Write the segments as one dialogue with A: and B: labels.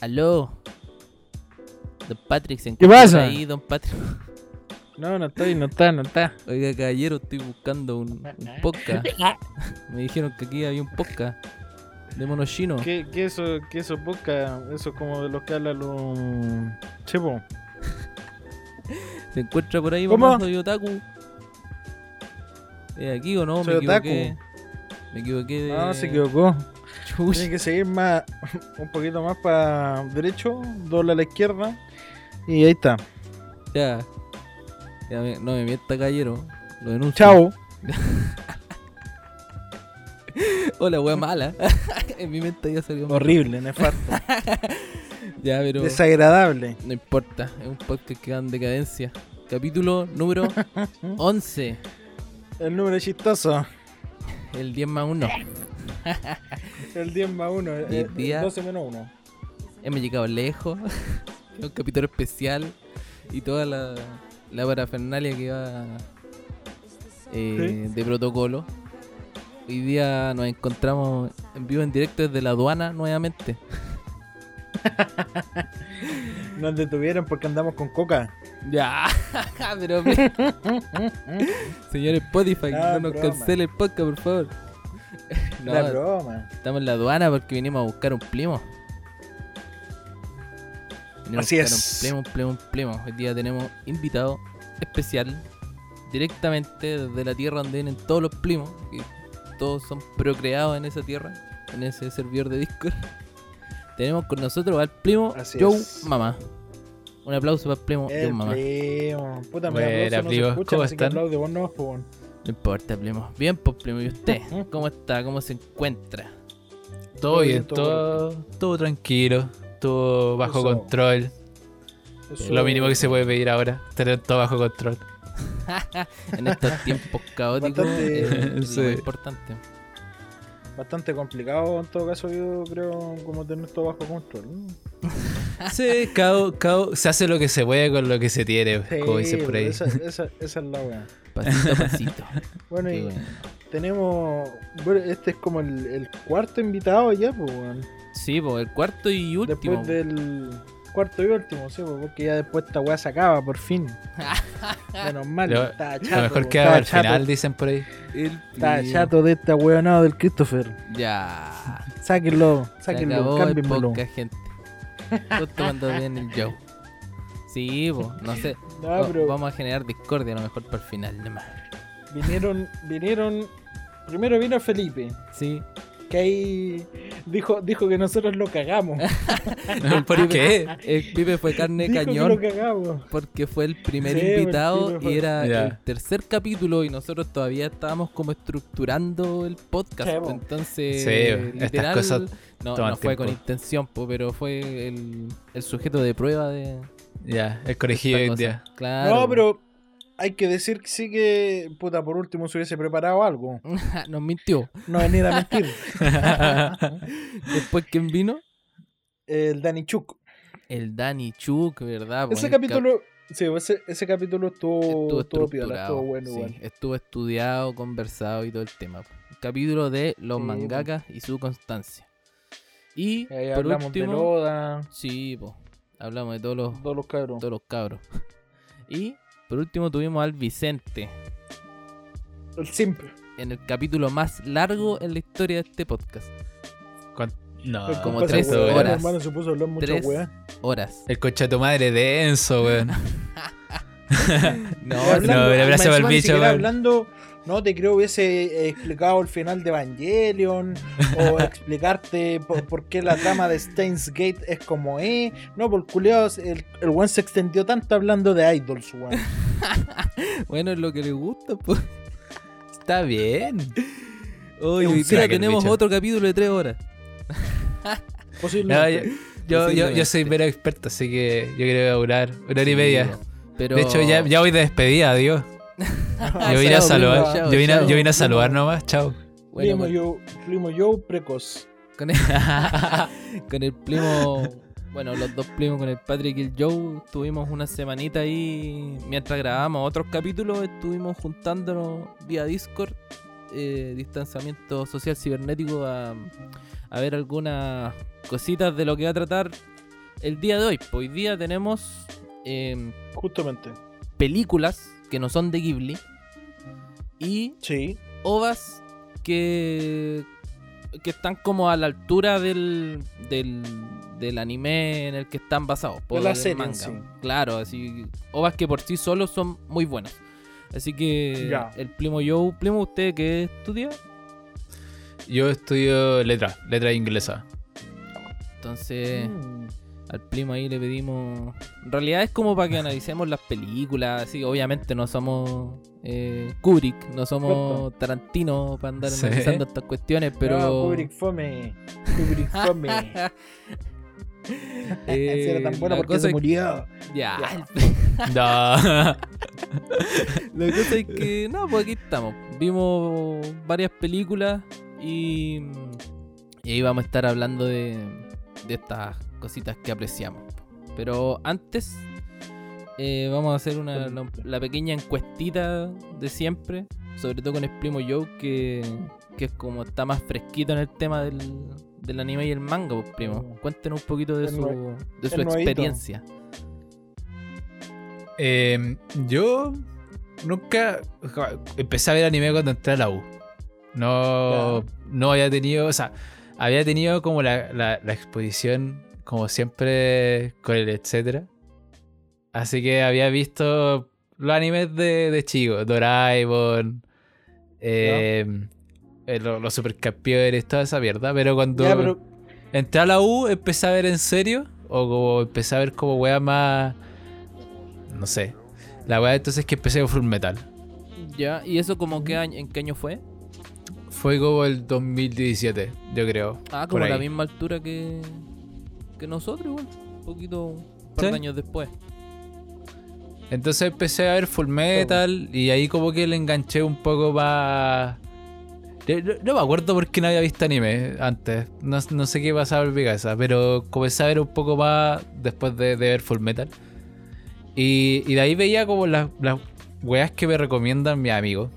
A: Aló. Don Patrick se
B: ¿Qué pasa?
A: ahí, Don Patrick.
B: No, no estoy, no está, no está.
A: Oiga, caballero, estoy buscando un, un podcast. Me dijeron que aquí había un podcast de mono chino.
B: ¿Qué, qué eso, qué eso poca? Eso es como de los que hablan los. Chepo.
A: ¿Se encuentra por ahí,
B: ¿Cómo?
A: mamá? Soy otaku. ¿Es aquí o no?
B: Soy
A: Me equivoqué. Me equivoqué de...
B: No, se equivocó.
A: Chuch.
B: Tiene que seguir más, un poquito más para derecho, dobla a la izquierda. Y ahí está.
A: Ya. Ya me- no me mienta, caballero. Lo denuncio.
B: Chao.
A: Hola, wea mala. en mi mente ya salió mal.
B: Horrible, nefasto.
A: Ya, pero
B: Desagradable.
A: no importa. Es un podcast que va en decadencia. Capítulo número 11.
B: El número chistoso.
A: El 10 más 1.
B: El 10 más 1.
A: Y
B: El
A: día-
B: 12 menos 1.
A: Hemos llegado lejos. Un capítulo especial. Y toda la, la parafernalia que va eh, de protocolo. Hoy día nos encontramos en vivo en directo desde la aduana nuevamente.
B: Nos detuvieron porque andamos con coca.
A: Ya, pero señor Spotify,
B: Ah,
A: no nos cancele el podcast, por favor. No,
B: La broma.
A: estamos en la aduana porque vinimos a buscar un primo. Vinimos
B: Así
A: a buscar
B: es.
A: un primo, un primo, un primo. Hoy día tenemos invitado especial directamente desde la tierra donde vienen todos los primos. Que todos son procreados en esa tierra, en ese servidor de Discord. Tenemos con nosotros al primo
B: Así
A: Joe
B: es.
A: Mamá. Un aplauso para el primo Joe
B: El
A: Mamá.
B: primo. Puta,
C: Buena,
B: aplauso no escucha,
C: ¿Cómo están?
B: vos no,
A: importa, primo. Bien, pues, primo. ¿Y usted? ¿Cómo está? ¿Cómo se encuentra?
C: Todo
B: Todo
C: bien,
B: bien, todo
C: todo, todo tranquilo, todo bajo
B: Eso.
C: control.
B: Eso-
C: Lo mínimo que se puede pedir ahora, tener todo bajo control.
A: en estos tiempos caóticos
B: Bastante-
A: eh, es
C: Sí.
A: lo más importante.
B: Bastante complicado en todo caso, yo creo, como tener todo bajo control.
C: Sí, cada, cada- se hace lo que se puede con lo que se tiene,
B: Sí,
C: como dicen por ahí.
B: Esa, esa, esa es la weá.
A: Pasito a pasito.
B: Bueno,
A: Qué
B: y
A: bueno.
B: tenemos. Bueno, este es como el, el cuarto invitado ya, pues, weón.
A: Sí, pues el cuarto y último.
B: Después del cuarto y último, sí, porque ya después esta weá se acaba, por fin. Menos mal,
C: Lo- Lo
B: chato.
C: mejor
B: po,
C: que al
B: chato,
C: final, dicen por ahí.
A: El
B: Estaba
A: primo.
B: chato de este weonado del Christopher.
A: Ya.
B: Sáquenlo, sáquenlo, cámbienmelo.
A: podcast, gente. Justo cuando viene el Joe. Sí, pues, no sé.
B: No, pero
A: Vamos a generar discordia a lo mejor para el final, nomás.
B: vinieron, vinieron. Primero vino Felipe,
A: Sí.
B: Que ahí dijo, dijo que nosotros lo cagamos.
C: ¿Por qué?
A: El Pipe fue carne
B: dijo que
A: cañón.
B: lo cagamos.
A: Porque fue el primer
B: Sí,
A: invitado
B: fue-
A: y era el tercer capítulo y nosotros todavía estábamos como estructurando el podcast. Entonces,
C: Sí, estas
A: literal,
C: cosas
A: no, no fue con intención, pero fue el, el sujeto de prueba de
C: Ya, el colegio hoy día.
A: Claro.
B: No, pero hay que decir que sí que, puta, por último se hubiese preparado algo.
A: Nos mintió.
B: No venir a mentir.
A: Después, ¿quién vino?
B: El Danny Chuk.
A: El Danny Chuk, ¿verdad?
B: Ese
A: Buen cap-
B: capítulo, sí, ese, ese capítulo estuvo,
A: estuvo
B: estuvo, piola, estuvo bueno
A: sí,
B: igual.
A: estuvo estudiado, conversado y todo el tema. Capítulo de los
B: Sí,
A: mangakas y su constancia. Y
B: Ahí
A: por
B: hablamos
A: último,
B: de Loda,
A: sí, po, hablamos de todos los,
B: todos los cabros.
A: todos los cabros. Y por último tuvimos al Vicente
B: El simple.
A: en el capítulo más largo en la historia de este podcast.
C: ¿Cuán- No,
B: El
A: como tres
B: weón,
A: horas.
B: hermano, se puso a hablar mucha
A: Tres
B: weá.
A: horas.
C: El coche de tu madre denso, weón.
A: No,
C: no,
B: siquiera
C: weón.
B: hablando, no te creo hubiese eh, explicado el final de Evangelion o explicarte por, por qué la trama de Steins Gate es como es. No, por culiao, el, el weón se extendió tanto hablando de idols, weón.
A: bueno, es lo que le gusta, pues.
C: Está bien.
A: Oye, hoy día tenemos
C: bicho.
A: otro capítulo de tres horas.
C: No,
B: Posiblemente.
C: yo, yo, yo, yo soy mero experto, así que yo creo que va a durar una hora y media.
A: Pero...
C: De hecho, ya, ya voy de despedida, adiós. Yo vine a saludar.
A: chao,
C: yo, vine a, yo vine a saludar nomás, chao.
A: Bueno,
B: primo,
A: con,
B: yo, primo yo precoz.
A: con el, con el primo... Bueno, los dos primos con el Patrick y el Joe estuvimos una semanita ahí mientras grabábamos otros capítulos, estuvimos juntándonos vía Discord, eh, distanciamiento social cibernético, a, a ver algunas cositas de lo que va a tratar el día de hoy. Pues Hoy día tenemos em,
B: Justamente.
A: películas que no son de Ghibli y
B: Sí.
A: ovas que, que están como a la altura del, del, del anime en el que están basados. por
B: la serie sí.
A: Claro, así ovas que por sí solos son muy buenas. Así que
B: Ya.
A: el primo Joe, primo, ¿usted qué estudia?
C: Yo estudio letra, letra inglesa.
A: Entonces,
B: Mm.
A: Al primo ahí le pedimos. En realidad es como para que analicemos las películas. Así, obviamente no somos eh, Kubrick, no somos Tarantino para andar
C: Sí.
A: analizando estas cuestiones, pero.
B: No, Kubrick fome. Kubrick fome.
A: Eh,
B: era tan bueno
A: la
B: porque se murió.
A: Ya.
C: No.
A: La cosa es que, no, pues aquí estamos. Vimos varias películas y, y ahí vamos a estar hablando de, de estas cositas que apreciamos. Pero antes, eh, vamos a hacer una, la, la pequeña encuestita de siempre, sobre todo con el primo Joe, que, que es como está más fresquito en el tema del, del anime y el manga, pues, primo. Cuéntenos un poquito de
B: El
A: su, de su experiencia.
C: Eh, yo nunca empecé a ver anime cuando entré a la U. No, no había tenido, o sea, había tenido como la, la- la exposición, como siempre, con el etcétera. Así que había visto los animes de, de chico, Doraemon, eh, eh, lo- los supercampeones, toda esa mierda. Pero cuando
B: Ya, pero
C: entré a la U, empecé a ver en serio, o como empecé a ver como wea más. No sé. La wea entonces que empecé con Full Metal.
A: Ya, ¿y eso como qué año, en qué año fue?
C: Fue como el 2017, yo creo.
A: Ah, como a la misma altura que, que nosotros, igual. Un poquito, un par
C: Sí.
A: de años después.
C: Entonces empecé a ver Full Metal y ahí como que le enganché un poco más... No, me acuerdo por qué no había visto anime antes. No, no sé qué pasaba en mi cabeza, pero comencé a ver un poco más después de, de ver Full Metal. Y, y de ahí veía como las, las weas que me recomiendan mis amigos.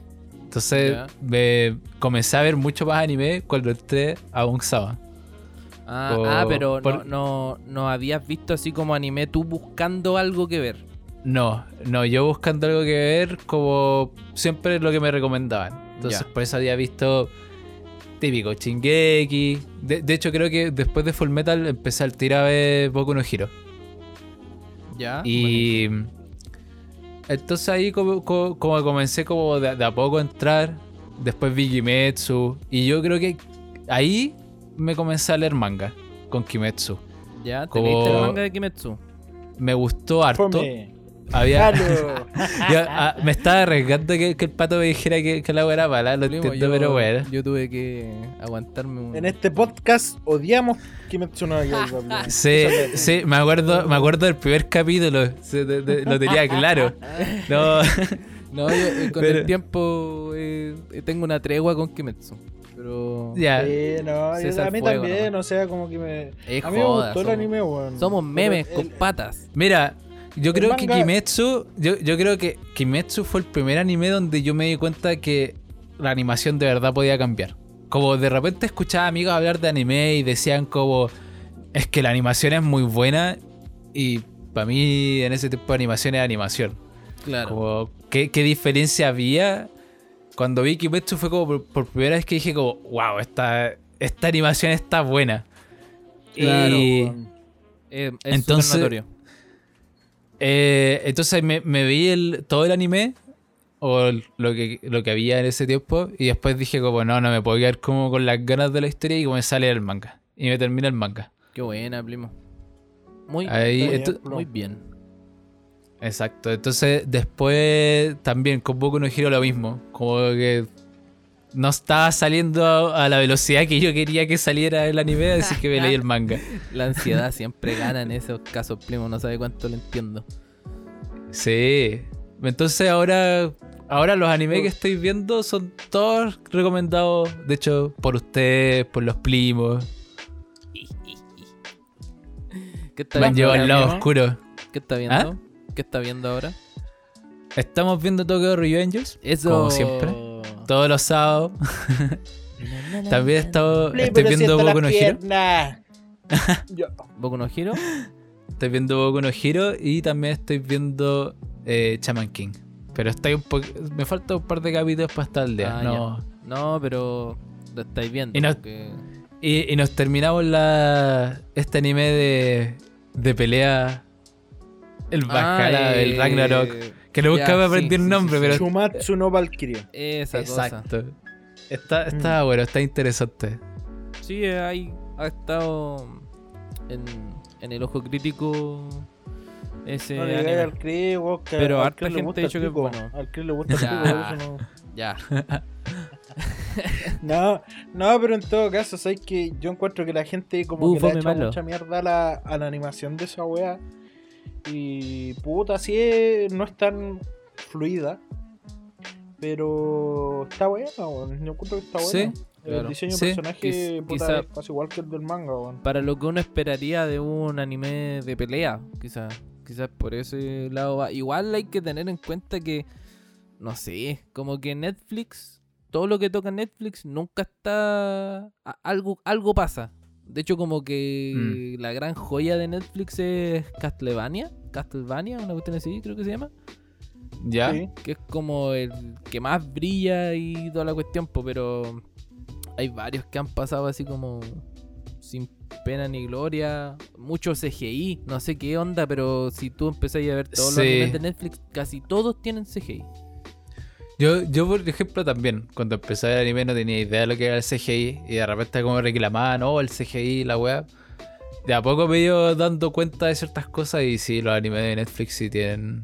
C: Entonces me comencé a ver mucho más anime cuando entré a un Sama.
A: Ah,
C: Por-
A: ah, pero
C: por-
A: no, no, no habías visto así como anime tú buscando algo que ver.
C: No, no, yo buscando algo que ver como siempre lo que me recomendaban. Entonces
A: Ya.
C: por eso había visto típico Shingeki. De, de hecho creo que después de Full Metal empecé al tirar a ver Boku no Hero.
A: Ya.
C: Y entonces ahí como, como- como comencé como de, de a poco a entrar. Después vi Kimetsu. Y yo creo que ahí me comencé a leer manga con Kimetsu.
A: Ya, ¿te
C: como-
A: leíste el manga de Kimetsu?
C: Me gustó harto.
B: fome.
C: Había. Yo, ah, me estaba arriesgando que, que el pato me dijera que, que la era mala, lo entiendo,
A: yo,
C: pero bueno.
A: yo tuve que aguantarme un...
B: En este podcast odiamos Kimetsu no Yaiba. bro.
C: Sí, sí, me acuerdo, me acuerdo del primer capítulo, sí, de- de- lo tenía claro. No,
A: No, yo, eh, con
C: Pero-
A: el tiempo eh, tengo una tregua con Kimetsu. Pero.
C: Ya.
B: Sí, no, yo-
A: César
B: a mí
A: Fuego
B: también,
A: nomás.
B: o sea, como que me.
A: Es
B: a mí me gustó el
A: somos-
B: anime, weón.
A: Somos memes
B: el-
A: con patas.
C: Mira, yo
B: El
C: creo que Kimetsu, yo, yo creo que Kimetsu fue el primer anime donde yo me di cuenta que la animación de verdad podía cambiar. Como de repente escuchaba amigos hablar de anime y decían como, es que la animación es muy buena y para mí en ese tipo de animación es animación.
A: Claro.
C: Como, ¿qué, qué diferencia había? Cuando vi Kimetsu fue como por, por primera vez que dije como, wow, esta, esta animación está buena.
B: Claro,
C: y.
A: Eh, es
C: Entonces-. Eh, entonces me, me vi el, todo el anime o lo que, lo que había en ese tiempo y después dije como no, no me puedo quedar como con las ganas de la historia y comencé a leer el manga. Y me termina el manga.
A: Qué buena, primo. Muy,
C: Ahí,
A: muy,
C: esto-
A: muy bien.
C: Exacto. Entonces después también con Boku no Hero lo mismo. Como que no estaba saliendo a, la velocidad que yo quería que saliera el anime, así que me leí el manga.
A: La ansiedad siempre gana en esos casos, primo. No sabe cuánto lo entiendo.
C: Sí. Entonces ahora, ahora los animes que estoy viendo son todos recomendados, de hecho, por ustedes, por los primos.
A: ¿Qué está
C: Me han
A: viendo
C: llevado al lado oscuro.
A: ¿Qué está viendo? ¿Qué está viendo ahora?
C: Estamos viendo Tokyo Revengers,
A: Eso.
C: como siempre. Todos los sábados. También he estado, estoy viendo Boku no Hero.
A: ¿Boku no Hero?
C: Estoy viendo Boku no Hero y también estoy viendo eh, Shaman King. Pero estoy un poco. Me falta un par de capítulos para estar al día.
A: Ah,
C: no.
A: No, pero lo estáis viendo.
C: Y no-
A: porque-
C: Y, y nos terminamos la este anime de, de pelea. El Valhalla,
A: Ah,
C: el
A: eh,
C: Ragnarok. Que lo buscaba
A: sí,
C: aprendí el
A: sí,
C: nombre,
A: sí,
C: pero.
B: Shumatsu no Valkyria.
A: Esa cosa.
C: Exacto. Está, está bueno, está interesante.
A: Sí, eh, ahí ha estado en, en el ojo crítico ese
B: No
A: anime.
B: al Chris,
A: Pero
B: al
A: harta gente
B: gusta
A: ha dicho que es bueno.
B: Al Chris le gusta el pico, por eso no.
A: Ya.
B: No, no, pero en todo caso, sabes que yo encuentro que la gente como que le ha
A: malo.
B: mucha mierda a la, a la animación de esa wea. Y puta, así es, no es tan fluida. Pero está buena, weón. Yo encuentro que está
C: Sí,
B: buena.
A: claro.
B: El diseño
C: Sí,
B: de personaje puta, casi igual que el del manga, weón.
A: Para lo que uno esperaría de un anime de pelea, quizás. Quizás por ese lado va. Igual hay que tener en cuenta que, no sé, como que Netflix, todo lo que toca Netflix nunca está... Algo, algo pasa. De hecho, como que la gran joya de Netflix es Castlevania. Castlevania, una cuestión así, creo que se llama.
C: ¿Ya?
B: Sí.
A: que es como el que más brilla y toda la cuestión, pero hay varios que han pasado así como sin pena ni gloria, mucho CGI, no sé qué onda, pero si tú empezás a ver todos los animes de Netflix, casi todos tienen CGI.
C: Yo, yo, por ejemplo, también, cuando empecé el anime no tenía idea de lo que era el CGI y de repente como reclamaban, oh, el CGI, la web. De a poco me he dando cuenta de ciertas cosas y sí, los animes de Netflix sí tienen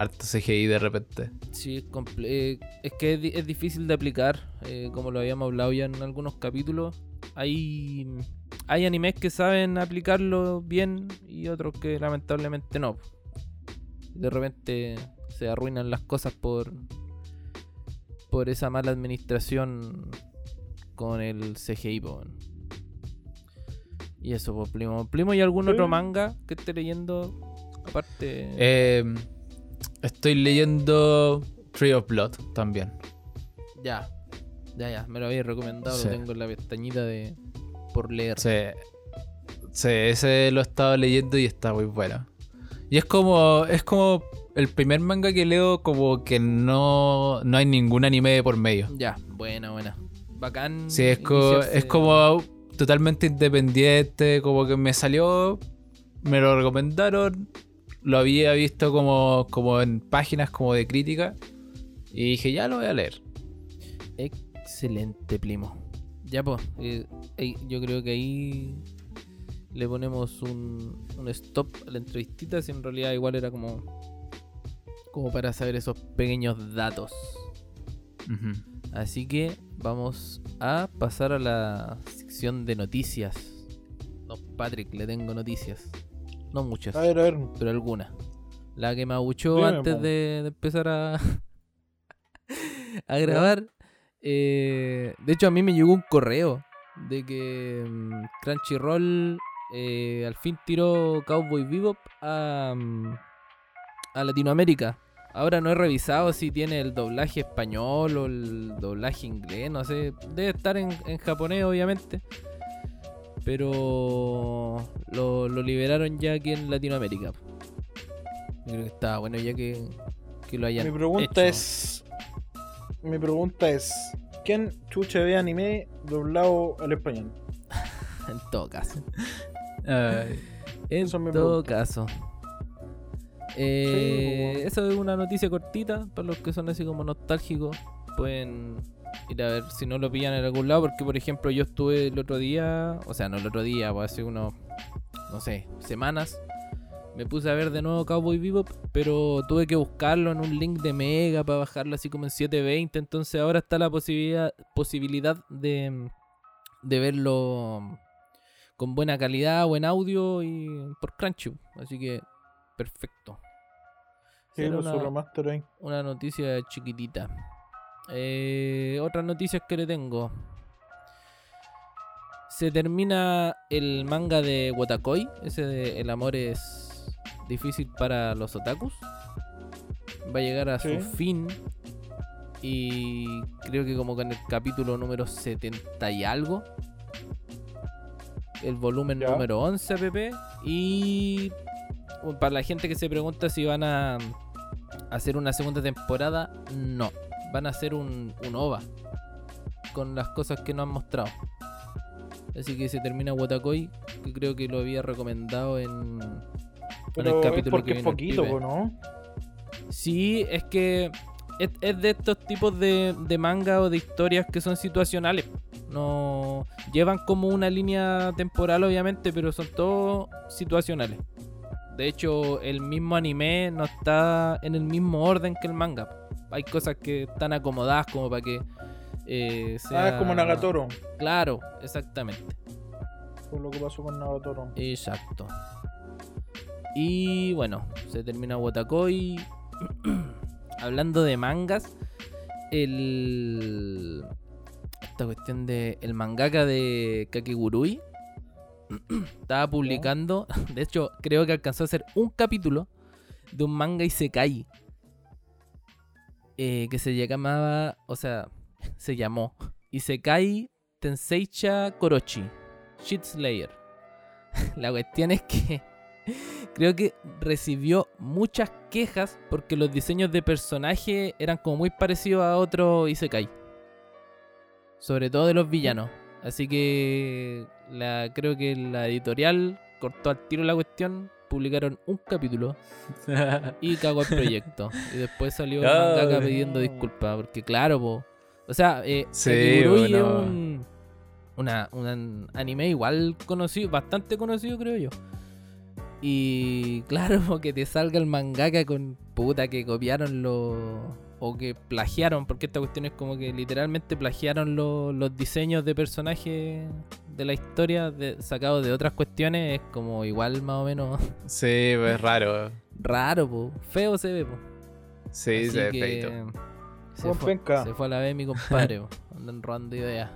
C: harto CGI de repente.
A: Sí, eh, es que es difícil de aplicar, eh, como lo habíamos hablado ya en algunos capítulos. Hay, hay animes que saben aplicarlo bien y otros que lamentablemente no. De repente se arruinan las cosas por, por esa mala administración con el CGI. po. Y eso, pues, Primo. Primo, ¿y algún otro manga que esté leyendo? Aparte...
C: Eh, estoy leyendo Tree of Blood también.
A: Ya, ya, ya, me lo habéis recomendado,
C: Sí.
A: lo tengo en la pestañita de por leer.
C: Sí, sí, ese lo he estado leyendo y está muy bueno. Y es como, es como el primer manga que leo como que no, no hay ningún anime de por medio.
A: Ya, buena, buena. Bacán.
C: Sí, es, co- es como totalmente independiente, como que me salió, me lo recomendaron, lo había visto como, como en páginas como de crítica y dije, ya lo voy a leer.
A: Excelente, primo. Ya, pues, eh, eh, yo creo que ahí le ponemos un, un stop a la entrevistita, si en realidad igual era como, como para saber esos pequeños datos. Así que vamos a pasar a la sección de noticias. No, Patrick, le tengo noticias. No muchas,
B: A ver, a ver.
A: pero algunas. La que me abuchó
B: Dime,
A: antes de empezar a, a grabar Eh, de hecho, a mí me llegó un correo de que mm, Crunchyroll eh, al fin tiró Cowboy Bebop a, mm, a Latinoamérica. Ahora no he revisado si tiene el doblaje español o el doblaje inglés, no sé. Debe estar en, en japonés, obviamente. Pero lo, lo liberaron ya aquí en Latinoamérica. Yo creo que está bueno ya que, que lo hayan
B: Mi pregunta
A: hecho.
B: es. Mi pregunta es. ¿Quién chucha ve anime doblado al español?
A: En todo caso. En
B: Eso
A: todo caso. Eh,
B: pues,
A: eso es una noticia cortita para los que son así como nostálgicos. Pueden ir a ver si no lo pillan en algún lado. Porque, por ejemplo, yo estuve el otro día, o sea, no el otro día, pues hace unos, no sé, semanas. Me puse a ver de nuevo Cowboy Bebop, pero tuve que buscarlo en un link de Mega para bajarlo así como en 720. Entonces ahora está la posibilidad, posibilidad de, de verlo con buena calidad, buen audio y por Crunchy. Así que perfecto.
B: Sí,
A: Era
B: pues,
A: una-
B: remaster
A: una noticia chiquitita. Eh, otras noticias que le tengo. Se termina el manga de Watakoi, ese de El amor es difícil para los otakus. Va a llegar a
B: Sí.
A: su fin. Y creo que como con el capítulo número 70 y algo. El volumen
B: Ya.
A: número 11 pp. Y para la gente que se pregunta si van a hacer una segunda temporada, no. Van a hacer un, un OVA con las cosas que no han mostrado. Así que se termina Watakoi, que creo que lo había recomendado en, en
B: Pero
A: el
B: es
A: capítulo
B: porque
A: que
B: es
A: el
B: poquito, ¿no?
A: Sí, es que es, es de estos tipos de, de manga o de historias que son situacionales. No llevan como una línea temporal, obviamente, pero son todos situacionales. De hecho, el mismo anime no está en el mismo orden que el manga. Hay cosas que están acomodadas como para que eh, sea...
B: Ah, es como Nagatoro.
A: Claro, exactamente.
B: Fue lo que pasó con Nagatoro.
A: Exacto. Y bueno, se termina Watakoi. Hablando de mangas, el. Esta cuestión de. El mangaka de Kakegurui estaba publicando. De hecho, creo que alcanzó a hacer un capítulo de un manga Isekai. eh, que se llamaba. O sea, se llamó Isekai Tenseicha Korochi. Shit Slayer. La cuestión es que creo que recibió muchas quejas porque los diseños de personaje eran como muy parecidos a otro Isekai. Sobre todo de los villanos. Así que la, creo que la editorial cortó al tiro la cuestión. Publicaron un capítulo y cagó el proyecto. y después salió el
C: Ay.
A: mangaka pidiendo disculpas. Porque claro, po, o sea, eh,
C: Sí,
A: Kakegurui es
C: bueno.
A: un, una, un anime igual conocido, bastante conocido creo yo. Y claro, que te salga el mangaka con puta que copiaron los... O que plagiaron, porque esta cuestión es como que literalmente plagiaron lo- los diseños de personajes de la historia de, sacados de otras cuestiones. Es como igual más o menos
C: sí, pues raro.
A: raro, po. feo se ve. Po.
C: Sí,
A: Así
C: se ve feito.
A: Se fue,
B: penca.
A: se fue a la vez mi compadre, po. andan robando ideas.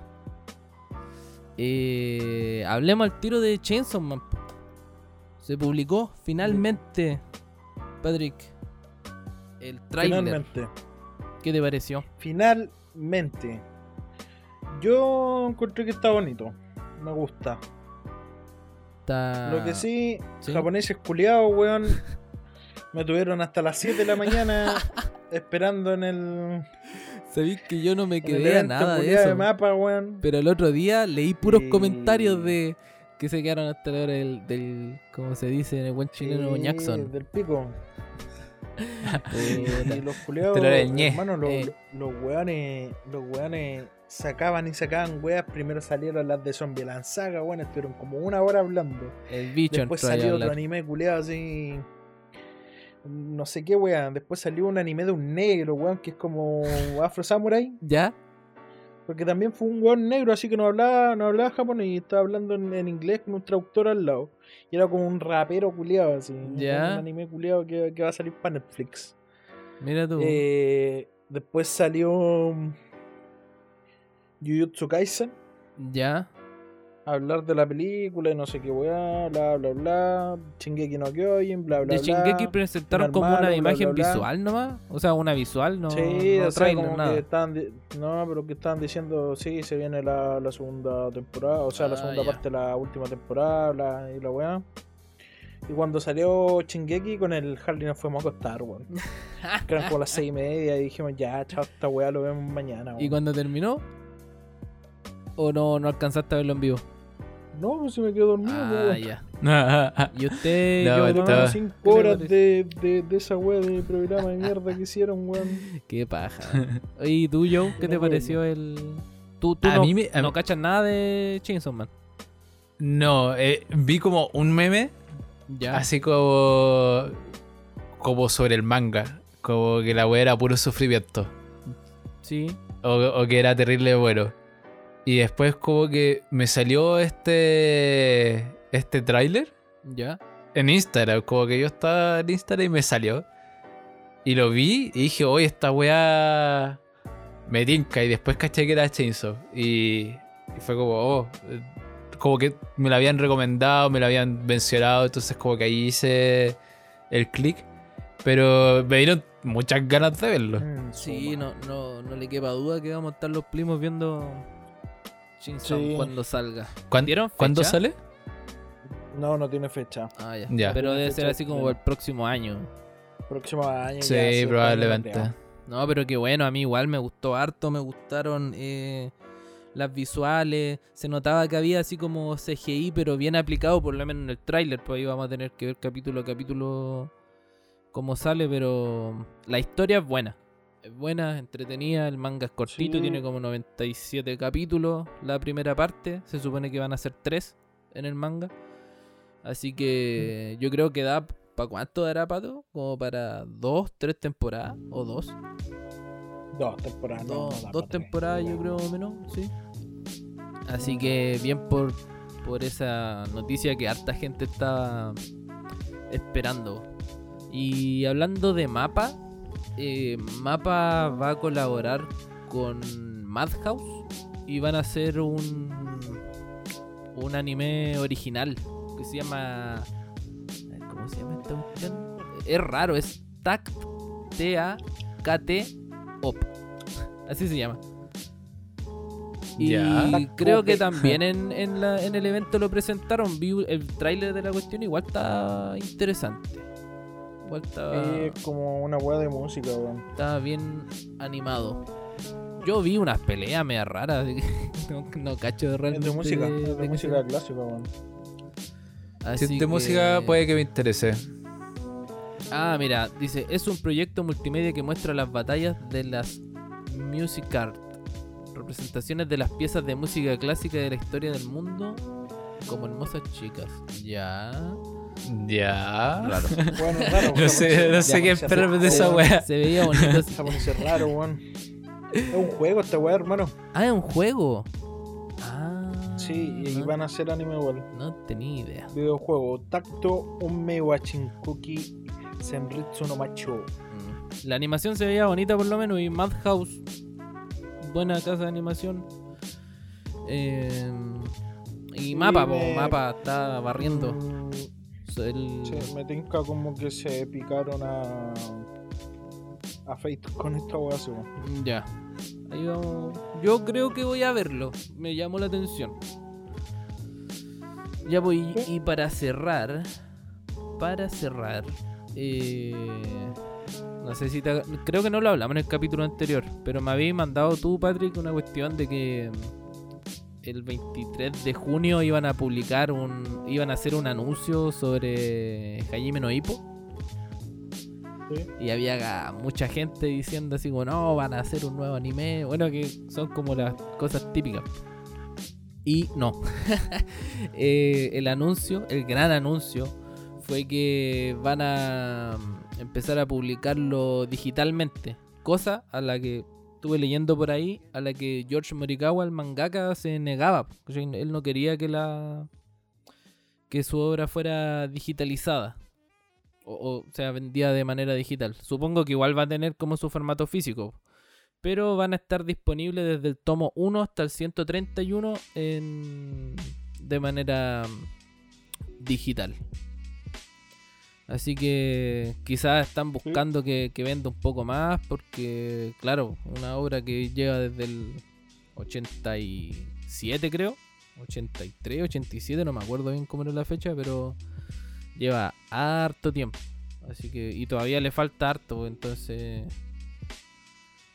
A: Eh, hablemos al tiro de Chainsaw Man. Se publicó finalmente, Patrick, el trailer.
B: Finalmente.
A: ¿Qué te pareció?
B: Finalmente. Yo encontré que está bonito. Me gusta.
A: Está...
B: Lo que sí,
A: ¿sí?
B: japoneses culiados, weón. Me tuvieron hasta las 7 de la mañana esperando en el,
A: Sabéis que yo no me quedé a nada de eso.
B: de mapa, weón.
A: Pero el otro día leí puros
B: Y-
A: comentarios de que se quedaron hasta la hora del, del ¿cómo se dice en el buen chileno
B: Sí,
A: Jackson?
B: Del pico.
A: Puta.
B: Y los culiados, hermano, los,
A: Eh.
B: los weones, los weones sacaban y sacaban weas. Primero salieron las de Zombieland Saga, weón. Estuvieron como una hora hablando.
A: El bicho
B: Después salió otro anime culiado así. No sé qué weón. Después salió un anime de un negro, weón, que es como Afro Samurai.
A: ¿Ya?
B: Porque también fue un weón negro, así que no hablaba, no hablaba japonés y estaba hablando en, en inglés con un traductor al lado. Y era como un rapero culiado, así.
A: Ya.
B: Un anime culiado que, que va a salir para Netflix.
A: Mira tú.
B: Eh, después salió Jujutsu Kaisen,
A: Ya.
B: hablar de la película y no sé qué weá, bla bla bla, Shingeki no Kyojin, bla bla
A: De
B: bla.
A: Shingeki presentaron como una imagen
B: bla, bla.
A: visual nomás. O sea, una visual, no.
B: Sí,
A: no
B: o sea, como
A: nada.
B: que no, pero que estaban diciendo, sí, se viene la, la segunda temporada, o sea, la
A: Ah,
B: segunda
A: ya.
B: parte de la última temporada, bla, y la weá. Y cuando salió Shingeki con el Harley nos fuimos a acostar, weón. Que eran como las seis y media y dijimos, ya, chao, esta weá lo vemos mañana,
A: ¿Y
B: weón.
A: cuando terminó? ¿O no, no alcanzaste a verlo en vivo?
B: No, pues se me quedó dormido,
A: Ah, ya. ¿Y usted,
C: No,
A: yo,
B: Pero
C: estaba-
B: fueron
A: ¿qué
B: cinco horas de, de, de esa weá de programa de mierda que hicieron, weón.
A: Qué paja. ¿Y tú, Joe? ¿Qué te
B: No,
A: pareció el...? Tú, tú
C: A
A: no,
C: mí me- a
A: no
C: mí-
A: cachas nada de Chainsaw Man.
C: No, eh, vi como un meme
A: Ya.
C: así como. como sobre el manga. Como que la wea era puro sufrimiento.
A: Sí.
C: O, o que era terrible bueno. Y después como que me salió este. este tráiler
A: Ya.
C: en Instagram. Como que yo estaba en Instagram y me salió. Y lo vi y dije, oye, esta weá me tinca. Y después caché que era Chainsaw. Y, y fue como, oh, eh, como que me lo habían recomendado, me lo habían mencionado. Entonces como que ahí hice el click. Pero me dieron muchas ganas de verlo.
B: Mm,
A: Sí, no, no, no le quepa duda que vamos a estar los primos viendo
B: Sí.
A: cuando salga.
C: ¿Cuán-
A: ¿Dieron
C: ¿Cuándo
A: fecha?
C: sale?
B: No, no tiene fecha.
A: Ah, ya.
C: Ya.
A: Pero debe
B: Fecha
A: ser así como el próximo año.
B: Próximo año. ya,
C: Sí, probablemente.
A: No, pero qué bueno, a mí igual me gustó harto, me gustaron eh, las visuales, se notaba que había así como CGI, pero bien aplicado, por lo menos en el tráiler, pues ahí vamos a tener que ver capítulo a capítulo cómo sale, pero la historia es buena. Es buena, entretenida, el manga es cortito,
B: Sí.
A: tiene como 97 capítulos la primera parte, se supone que van a ser 3 en el manga. Así que yo creo que da, ¿para cuánto dará Pato? Como para dos, tres temporadas o dos.
B: Dos temporadas. no,
A: Dos,
B: no da
A: dos
B: pa' tres.
A: temporadas yo creo menos, sí. Así que bien por, por esa noticia que harta gente estaba esperando. Y hablando de Mapa, eh, Mapa va a colaborar con Madhouse y van a hacer un, un anime original que se llama... ¿Cómo se llama esta cuestión? Es raro, es TACT, T-A-K-T, OP. Así se llama. Y creo que también en, en la- en el evento lo presentaron. Vi el tráiler de la cuestión, igual está interesante. Igual está,
B: Es como una weá de música, weón.
A: está bien animado. Yo vi unas peleas media raras. no, no cacho
B: Es
A: realmente.
B: de música,
A: de-
B: es
A: de
B: de
A: qué
B: música clásica, weón.
C: Si
A: Así
C: es de
A: que-
C: música puede que me interese.
A: Ah, mira, dice, es un proyecto multimedia que muestra las batallas de las Music Art, representaciones de las piezas de música clásica de la historia del mundo como hermosas chicas. Ya.
C: Ya.
A: Raro.
B: Bueno, raro.
C: No sé, no sé qué esperarme de esa wea.
A: Se veía bonito.
B: Se pone raro, weón. Es un juego esta weá, hermano.
A: ah, es un juego. Ah.
B: Sí, y
A: no,
B: van a hacer anime igual.
A: no tenía idea.
B: Videojuego. Tacto Ume Wachinkuki Senritsu no Macho.
A: Mm. La animación se veía bonita por lo menos y Madhouse, buena casa de animación. Eh, y Mapa, po, Mapa está barriendo. El-
B: sí, me tinca como que se picaron a. a Fate con esta weá.
A: Ya. Ahí vamos. Yo creo que voy a verlo. Me llamó la atención. Ya voy. Y para cerrar. Para cerrar. eh, no sé si te. Creo que no lo hablamos en el capítulo anterior. Pero me habéis mandado tú, Patrick, una cuestión de que. El 23 de junio iban a publicar un. Iban a hacer un anuncio sobre Hajime no Ippo.
B: Sí.
A: Y había mucha gente diciendo así como, no, van a hacer un nuevo anime. Bueno, que son como las cosas típicas. Y no. Eh, el anuncio, el gran anuncio, fue que van a mm, empezar a publicarlo digitalmente. Cosa a la que estuve leyendo por ahí, a la que George Morikawa, el mangaka, se negaba. Él no quería que la que su obra fuera digitalizada o, o sea vendida de manera digital. Supongo que igual va a tener como su formato físico, Pero van a estar disponibles desde el tomo 1 hasta el 131 en, de manera mm, digital. Así que quizás están buscando que, que venda un poco más porque, claro, una obra que lleva desde el 87 creo, 83, 87, no me acuerdo bien cómo era la fecha, pero lleva harto tiempo. Así que, y todavía le falta harto, entonces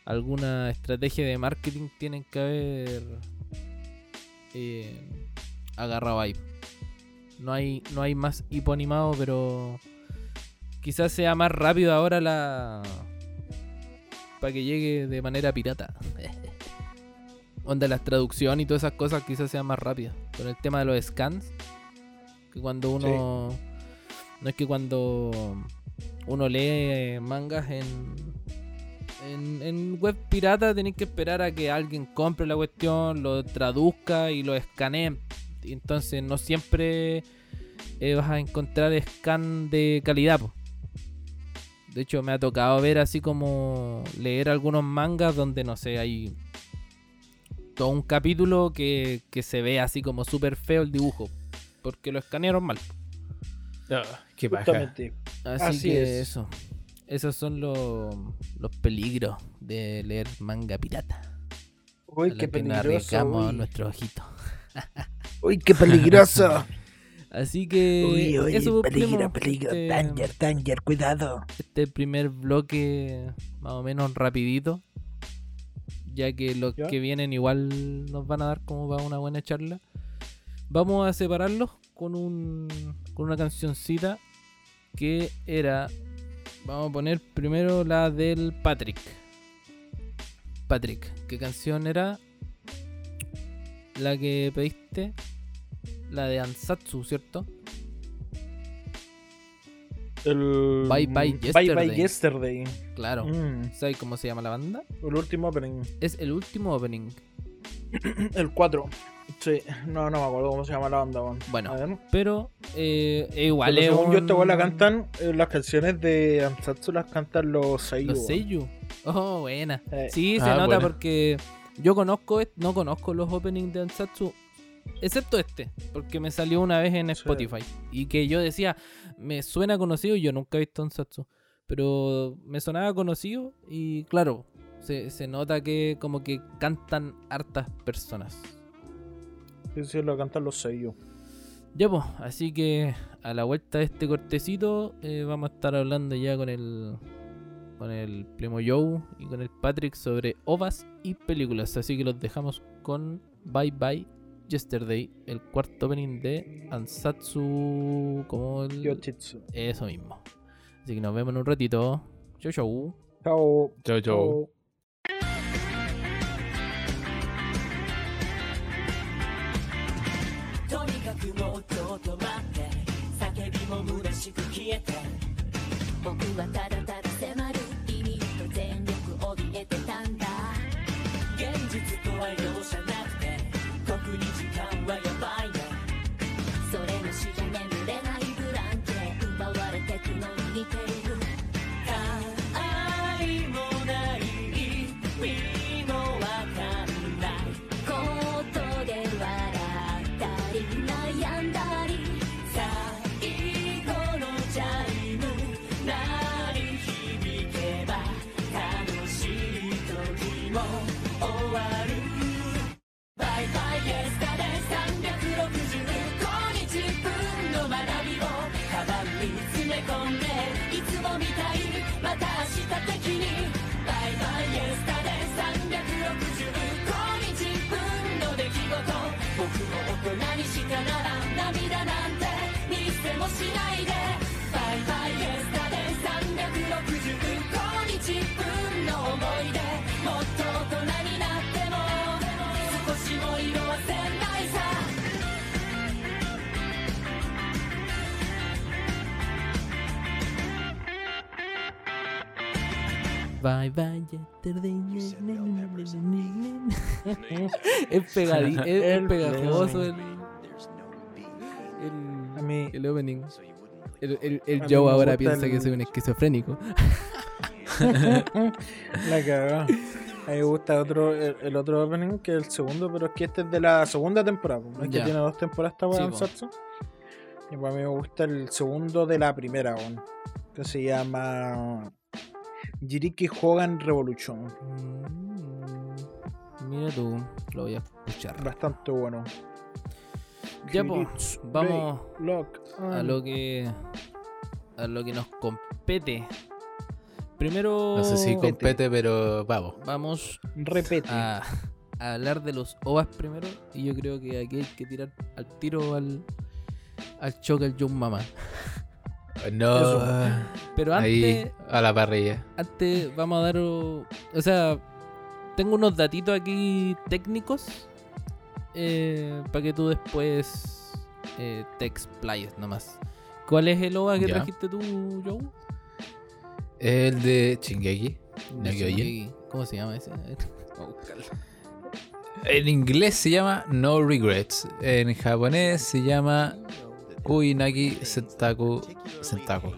A: alguna estrategia de marketing tienen que haber eh, agarrado ahí. No hay, no hay más hipo animado, pero quizás sea más rápido ahora la. para que llegue de manera pirata. Onda las traducción y todas esas cosas quizás sea más rápido. Con el tema de los scans. Que cuando uno. No es que cuando uno lee mangas en, en, en web pirata tenéis que esperar a que alguien compre la cuestión, lo traduzca y lo escanee. Entonces no siempre eh, vas a encontrar scan de calidad. po. De hecho me ha tocado ver así como leer algunos mangas donde no sé, hay todo un capítulo que, que se ve así como súper feo el dibujo. Porque lo escanearon mal.
C: Ah, qué.
B: Justamente.
A: Así,
B: Así
A: que
B: es.
A: eso. Esos son los, los peligros de leer manga pirata.
B: Uy,
A: a
B: qué
A: nos
B: peligroso.
A: arriesgamos
B: Uy.
A: nuestro ojito.
B: Uy, qué peligroso.
A: Así que
B: uy, uy,
A: eso
B: peligro, peligro.
A: este-
B: Danger, danger, cuidado.
A: este primer bloque más o menos rapidito. Ya que los
B: ¿Ya?
A: que vienen igual nos van a dar como para una buena charla. Vamos a separarlos con un con una cancioncita que era vamos a poner primero la del Patrick. Patrick, ¿qué canción era? La que pediste, la de Ansatsu, ¿cierto?
B: El...
A: Bye Bye
B: Bye
A: Yesterday.
B: Bye Yesterday.
A: Claro.
B: Mm,
A: ¿Sabes cómo se llama la banda?
B: el último opening.
A: Es el último opening.
B: El 4. Sí, no, no me acuerdo cómo se llama la banda.
A: Bueno,
B: A ver.
A: Pero eh, es igual
B: Pero
A: es
B: según yo,
A: un-
B: esta weá la cantan. eh, las canciones de Ansatsu las cantan los Seiyu.
A: Los. Seiyu. Oh, buena.
B: Eh,
A: Sí, se
C: Ah,
A: nota
C: buena.
A: porque yo conozco, no conozco los openings de Ansatsu, excepto este, porque me salió una vez en
B: Sí.
A: Spotify. Y que yo decía, me suena conocido, y yo nunca he visto Ansatsu. Pero me sonaba conocido y claro, se, se nota que como que cantan hartas personas.
B: Sí, sí, lo cantan los Seiyu.
A: Ya pues, así que a la vuelta de este cortecito eh, vamos a estar hablando ya con el con el primo Joe y con el Patrick sobre ovas y películas. Así que los dejamos con Bye Bye Yesterday, el cuarto opening de Ansatsu como el...
B: Yoshitsu.
A: Eso mismo. Así que nos vemos en un ratito. Chau chau.
B: Chao.
C: Chau, chau.
B: Chao.
D: 的に
A: Bye bye yesterday. es pegadi- es, es
B: El
A: pegajoso el,
B: A
A: el,
B: mí,
A: el opening. El, Joe ahora piensa que soy un esquizofrénico.
B: la cagada. A mí me gusta otro, el, el otro opening que es el segundo, pero es que este es de la segunda temporada. po. No es que tiene dos temporadas esta weá
A: Sí.
B: Y para mí me gusta el segundo de la primera, weón. Que se llama Jiriki Hogan Revolution.
A: Mm, Mira tú, lo voy a escuchar.
B: Bastante bueno.
A: Ya, pues, vamos a
B: on.
A: lo que a lo que nos compete. Primero
C: No sé si
B: Compete.
C: pero vamos.
A: vamos
B: Repete.
A: a, a hablar de los OVAs primero. Y yo creo que aquí hay que tirar al tiro al, al choque al John Mama.
C: No.
B: Eso.
A: Pero antes,
C: Ahí, a la parrilla.
A: antes vamos a dar. O sea, tengo unos datitos aquí técnicos. para que tú después eh, te explayes nomás. ¿Cuál es el OVA que
C: Ya.
A: trajiste tú, Joe?
C: El de. No.
A: Shingeki. ¿Cómo se llama ese? A.
C: En inglés se llama No Regrets. En japonés se llama Uinagi Sentaku Sentaku.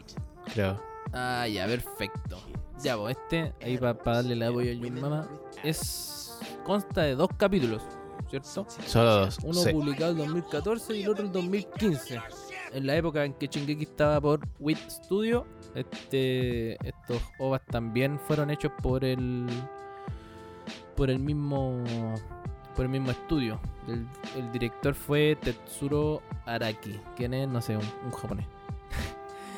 C: Creo.
A: Ah, ya, perfecto. Ya, pues este, ahí para darle el apoyo a Mama, es. consta de dos capítulos, ¿cierto?
C: Solo dos.
A: Uno
C: sí.
A: publicado en 2014 y el otro en 2015. En la época en que Shingeki estaba por WIT Studio, este, estos OVAs también fueron hechos por el por el mismo por el mismo estudio. El, el director fue Tetsuro Araki, quien es, no sé, un, un japonés.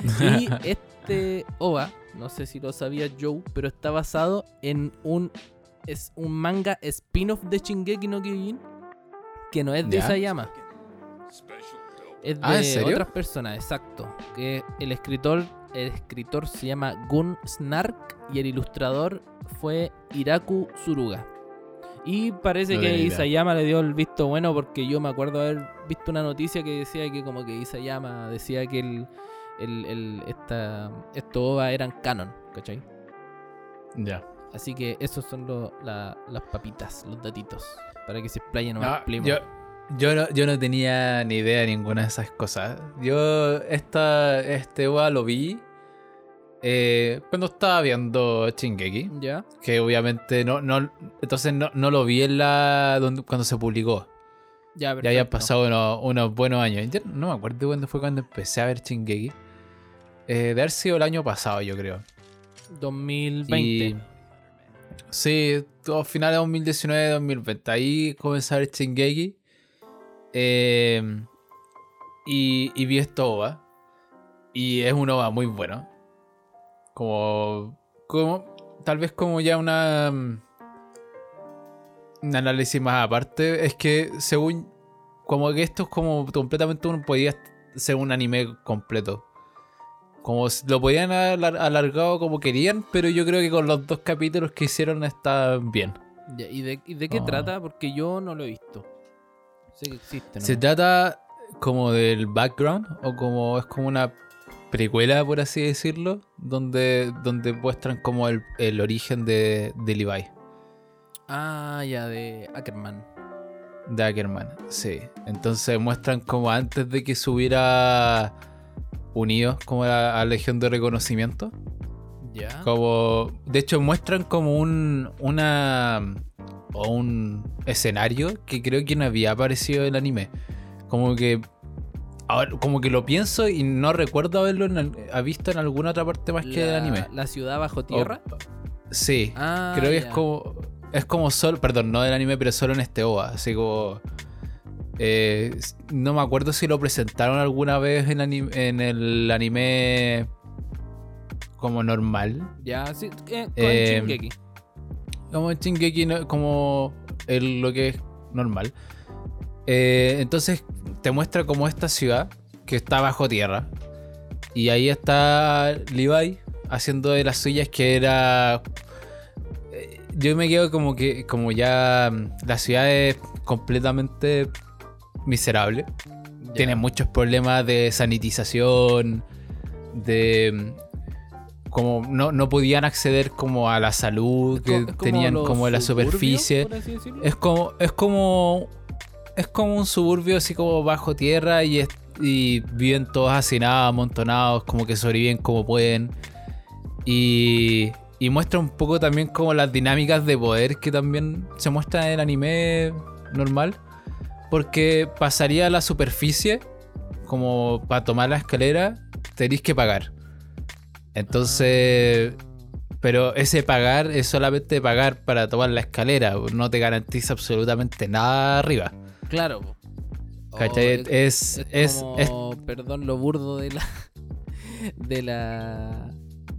A: y este OVA, no sé si lo sabía Joe, pero está basado en un es un manga spin-off de Shingeki no Kyojin que no es de
C: Ya.
A: Isayama. Es de
C: Ah, ¿en serio?
A: otras personas, exacto. Que el escritor, el escritor se llama Gun Snark y el ilustrador fue Iraku Suruga. Y parece
C: No
A: que. Isayama le dio el visto bueno porque yo me acuerdo haber visto una noticia que decía que como que Isayama decía que el, el, el- esta, estos OVA eran canon, ¿cachai?
C: Ya.
A: Así que esos son lo- la- las papitas, los datitos, para que se explayen
C: No,
A: más Plimo.
C: yo, yo, no, yo no tenía ni idea de ninguna de esas cosas. Yo esta, este OVA lo vi eh, cuando estaba viendo Shingeki.
A: ¿Ya?
C: Que obviamente no, no entonces no, no lo vi en la donde, cuando se publicó.
A: Ya,
C: Ya habían pasado unos, unos buenos años. Yo no me acuerdo cuándo fue cuando empecé a ver Shingeki. Eh, de haber sido el año pasado, yo creo.
A: 2020.
C: Y- sí, todo finales de 2019-2020. Ahí comencé a ver Shingeki. Eh, y, y vi esto OVA. Y es un OVA muy bueno. Como, como. Tal vez como ya una. mm, Un análisis más aparte. Es que según. Como que esto es como completamente uno podía ser un anime completo. Como lo podían haber alargado como querían, pero yo creo que con los dos capítulos que hicieron está bien.
A: ¿Y de, y de qué
C: Ah.
A: trata? Porque yo no lo he visto. Sé que existe, ¿no?
C: Se trata como del background, o como es como una precuela, por así decirlo, donde, donde muestran como el, el origen de, de Levi,
A: Ah, ya, de Ackerman.
C: de Ackerman. Sí. Entonces muestran como antes de que se hubiera unido como a la, a Legión de Reconocimiento.
A: Ya.
C: Como, de hecho, muestran como un una o un escenario que creo que no había aparecido en el anime. Como que ahora, como que lo pienso y no recuerdo haberlo en el- ha visto en alguna otra parte más que el
A: La-
C: anime.
A: La ciudad bajo tierra.
C: O- sí,
A: Ah,
C: creo que es como es como solo, perdón, no del anime, pero solo en este OVA, así como eh, no me acuerdo si lo presentaron alguna vez en, el anime como normal,
A: Ya, sí. Eh, con
C: Eh,
A: Shingeki.
C: como en Shingeki, como el- lo que es normal. Eh, entonces te muestra como esta ciudad que está bajo tierra. Y ahí está Levi haciendo de las suyas que era... eh, Yo me quedo como que como ya mm, la ciudad es completamente miserable. Tiene muchos problemas de sanitización, de mm, como no, no podían acceder como a la salud que
A: como
C: tenían
A: los
C: como la superficie. Es como es como es como un suburbio así como bajo tierra y, es- y viven todos hacinados, amontonados, como que sobreviven como pueden. Y, y muestra un poco también como las dinámicas de poder que también se muestra en el anime normal. Porque pasaría a la superficie, como para tomar la escalera, tenéis que pagar. Entonces, pero ese pagar es solamente pagar para tomar la escalera, no te garantiza absolutamente nada arriba.
A: Claro. Oh,
C: Es- es-
A: como, perdón lo burdo de la de la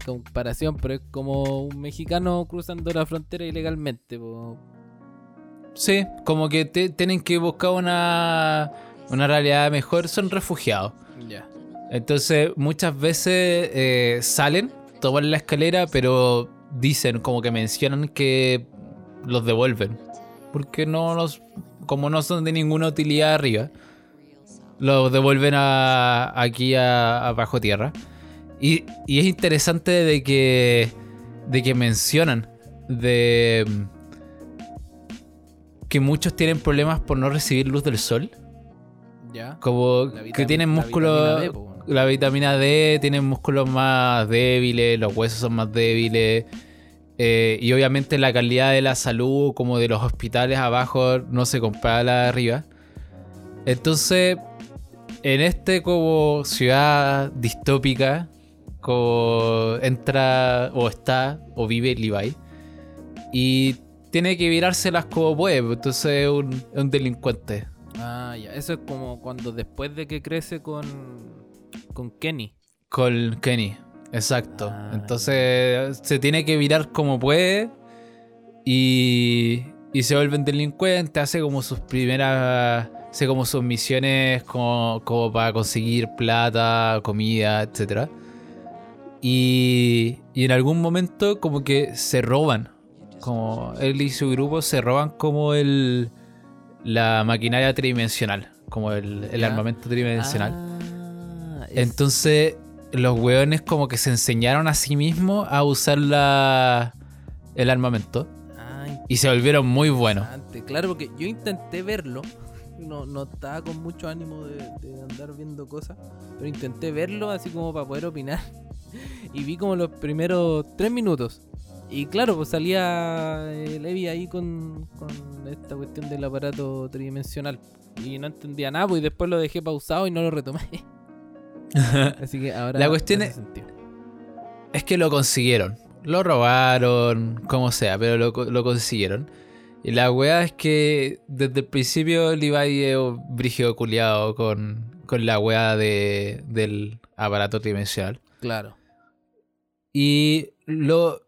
A: comparación, pero es como un mexicano cruzando la frontera ilegalmente. po.
C: Sí, como que te- tienen que buscar una, una realidad mejor, son refugiados. Entonces, muchas veces eh, salen, toman la escalera, pero dicen, como que mencionan que los devuelven. Porque no los, como no son de ninguna utilidad arriba, los devuelven a, aquí a, a bajo tierra. Y, y es interesante de que, de que mencionan de que muchos tienen problemas por no recibir luz del sol.
A: Ya.
C: Como que tienen músculos. La vitamina D tienen músculos más débiles, los huesos son más débiles. Eh, y obviamente la calidad de la salud, como de los hospitales abajo, no se compara a la de arriba. Entonces, en este como ciudad distópica, como entra o está o vive Levi. Y tiene que virárselas como puede, pues, entonces es un, un delincuente.
A: Ah, ya. Eso es como cuando después de que crece con, con Kenny.
C: Con Kenny, exacto.
A: Ah,
C: Entonces se tiene que virar como puede y, y se vuelven delincuentes, hace como sus primeras, hace como sus misiones como, como para conseguir plata, comida, etc. Y, y en algún momento como que se roban, como él y su grupo se roban como el la maquinaria tridimensional, como el, el tridimensional.
A: Ah, es-
C: Entonces, los weones como que se enseñaron a sí mismos a usar la, el armamento.
A: ah,
C: Y se volvieron muy buenos.
A: Claro, porque yo intenté verlo. No, no estaba con mucho ánimo de, de andar viendo cosas. Pero intenté verlo así como para poder opinar. Y vi como los primeros tres minutos. Y claro, pues salía eh, Levi ahí con, con esta cuestión del aparato tridimensional. Y no entendía nada, pues y después lo dejé pausado y no lo retomé. Así que ahora.
C: La cuestión es- que lo consiguieron. Lo robaron, como sea, pero lo, co- lo consiguieron. Y la weá es que desde el principio Levi es brígido culiado con, con la weá de, del aparato tridimensional.
A: Claro.
C: Y lo.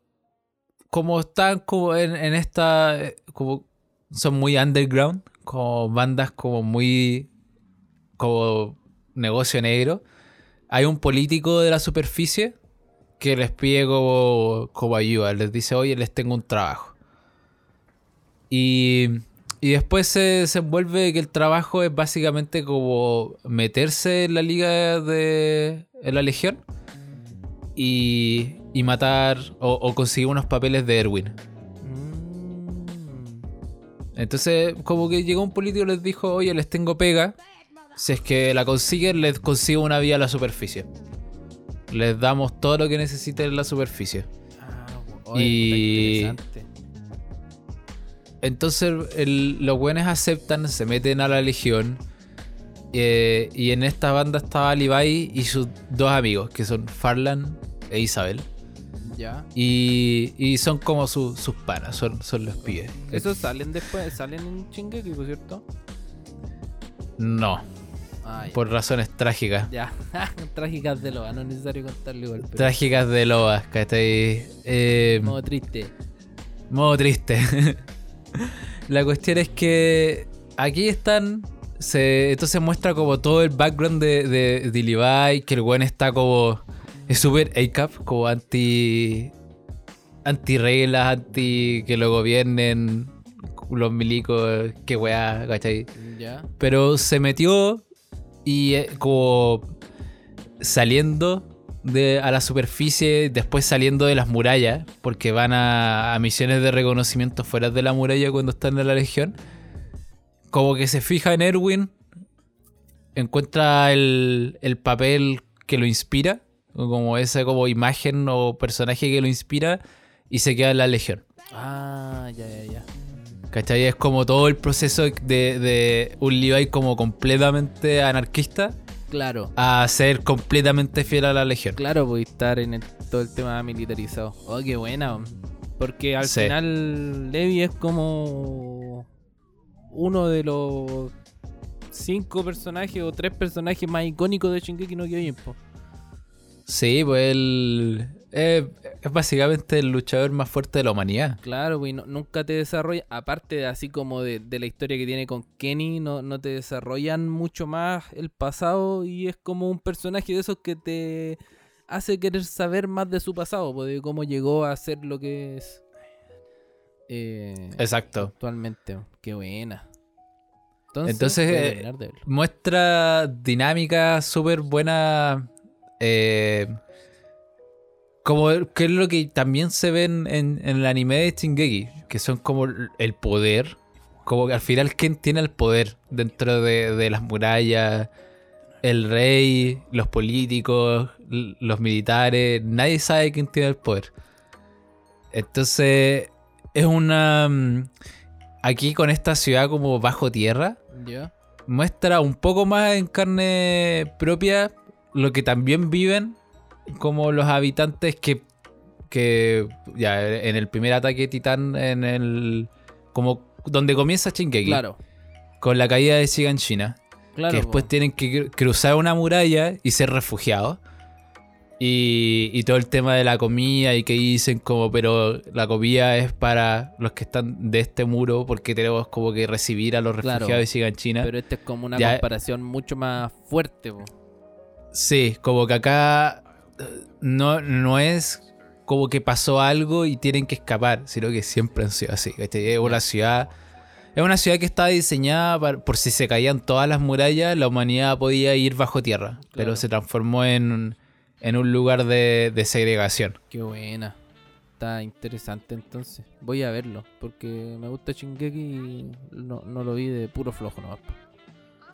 C: Como están como en, en esta. Como son muy underground. Como bandas como muy. Como negocio negro. Hay un político de la superficie que les pide como, como ayuda. Les dice, oye, les tengo un trabajo. Y, y después se, se envuelve que el trabajo es básicamente como meterse en la liga de en la legión y, y matar o, o conseguir unos papeles de Erwin.
A: Mm.
C: Entonces, como que llegó un político y les dijo, oye, les tengo pega. Si es que la consiguen, les consigo una vía a la superficie. Les damos todo lo que necesiten en la superficie.
A: Ah, oye,
C: Y-
A: interesante.
C: Entonces el- los buenos aceptan, se meten a la legión. eh, y en esta banda estaba Levi y sus dos amigos, que son Farlan e Isabel.
A: Ya.
C: Y, y son como su- sus panas, son, son los pibes.
A: ¿Esos salen después? ¿Salen en Shingeki, por cierto?
C: No,
A: Ah,
C: por razones trágicas.
A: Ya. Trágicas de lo no es necesario contarlo igual. Pero...
C: Trágicas de Loas, ¿cachai? Eh,
A: Modo triste.
C: Modo triste. La cuestión es que aquí están. Se, entonces muestra como todo el background de, de, de Levi, que el buen está como. Es súper ACAP, como anti. Anti reglas, anti que lo gobiernen los milicos, que weá, ¿cachai?
A: Ya.
C: Pero se metió y eh, como saliendo a la superficie, después saliendo de las murallas, porque van a, misiones de reconocimiento fuera de la muralla cuando están en la legión. Como que se fija en Erwin, encuentra el, el papel que lo inspira, como esa como imagen o personaje que lo inspira, y se queda en la legión.
A: Ah, ya, ya, ya.
C: ¿Cachai? Es como todo el proceso de, de un Levi como completamente anarquista
A: Claro.
C: a ser completamente fiel a la legión.
A: Claro, voy a estar en el- todo el tema militarizado. Oh, qué buena. Porque al
C: Sí.
A: final Levi es como uno de los cinco personajes o tres personajes más icónicos de Shingeki no Kyojin.
C: Sí, pues él eh, es básicamente el luchador más fuerte de la humanidad.
A: Claro, y no- nunca te desarrolla, aparte de así como de, de la historia que tiene con Kenny, no, no te desarrollan mucho más el pasado y es como un personaje de esos que te hace querer saber más de su pasado, pues, de cómo llegó a ser lo que es eh,
C: Exacto.
A: actualmente. Qué buena. Entonces,
C: eh. Muestra dinámica súper buena. eh, como que es lo que también se ve en, en- en el anime de Shingeki, que son como el- poder. Como que al final, ¿quién tiene el poder dentro de, de las murallas? El rey, los políticos, los militares, nadie sabe quién tiene el poder. Entonces, es una. mm, Aquí con esta ciudad como bajo tierra, muestra un poco más en carne propia lo que también viven como los habitantes que, que ya en el primer ataque titán en el como donde comienza Shingeki
A: Claro.
C: con la caída de Shiganshina
A: Claro.
C: que después
A: po.
C: tienen que cru- cruzar una muralla y ser refugiados y, y todo el tema de la comida y que dicen como pero la comida es para los que están de este muro porque tenemos como que recibir a los
A: Claro.
C: refugiados de Shiganshina
A: Pero esta es como una
C: Ya-
A: comparación mucho más fuerte. po.
C: Sí, como que acá no, no es como que pasó algo y tienen que escapar, sino que siempre han sido así. Es una ciudad. Es una ciudad que está diseñada para- por si se caían todas las murallas, la humanidad podía ir bajo tierra. Pero se transformó en, en un lugar de, de segregación.
A: Qué buena. Está interesante entonces. Voy a verlo. Porque me gusta Shingeki y no, no lo vi de puro flojo nomás.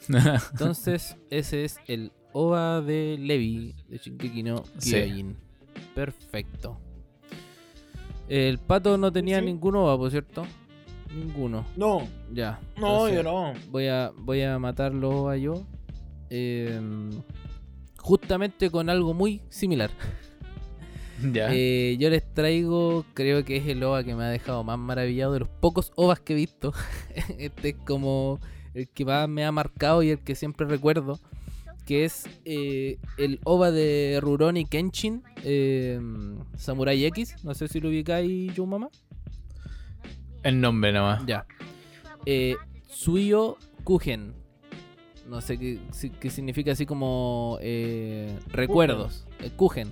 A: Entonces, ese es el OVA de Levi de Shingeki no
C: Sí.
A: Perfecto. El pato no tenía
B: Sí.
A: ningún OVA, por cierto. Ninguno.
B: No,
A: Ya.
B: no, yo no.
A: Voy a, voy a matar los OVA yo. Em, justamente con algo muy similar.
C: ya.
A: Eh, yo les traigo, creo que es el OVA que me ha dejado más maravillado de los pocos OVAs que he visto. este es como el que más me ha marcado y el que siempre recuerdo. Que es eh, el OVA de Rurouni Kenshin, eh, Samurai X. No sé si lo ubicáis, yo mamá.
C: el nombre nomás.
A: Ya. Eh, Suyo Kugen. No sé qué, qué significa así como eh, recuerdos. Kugen.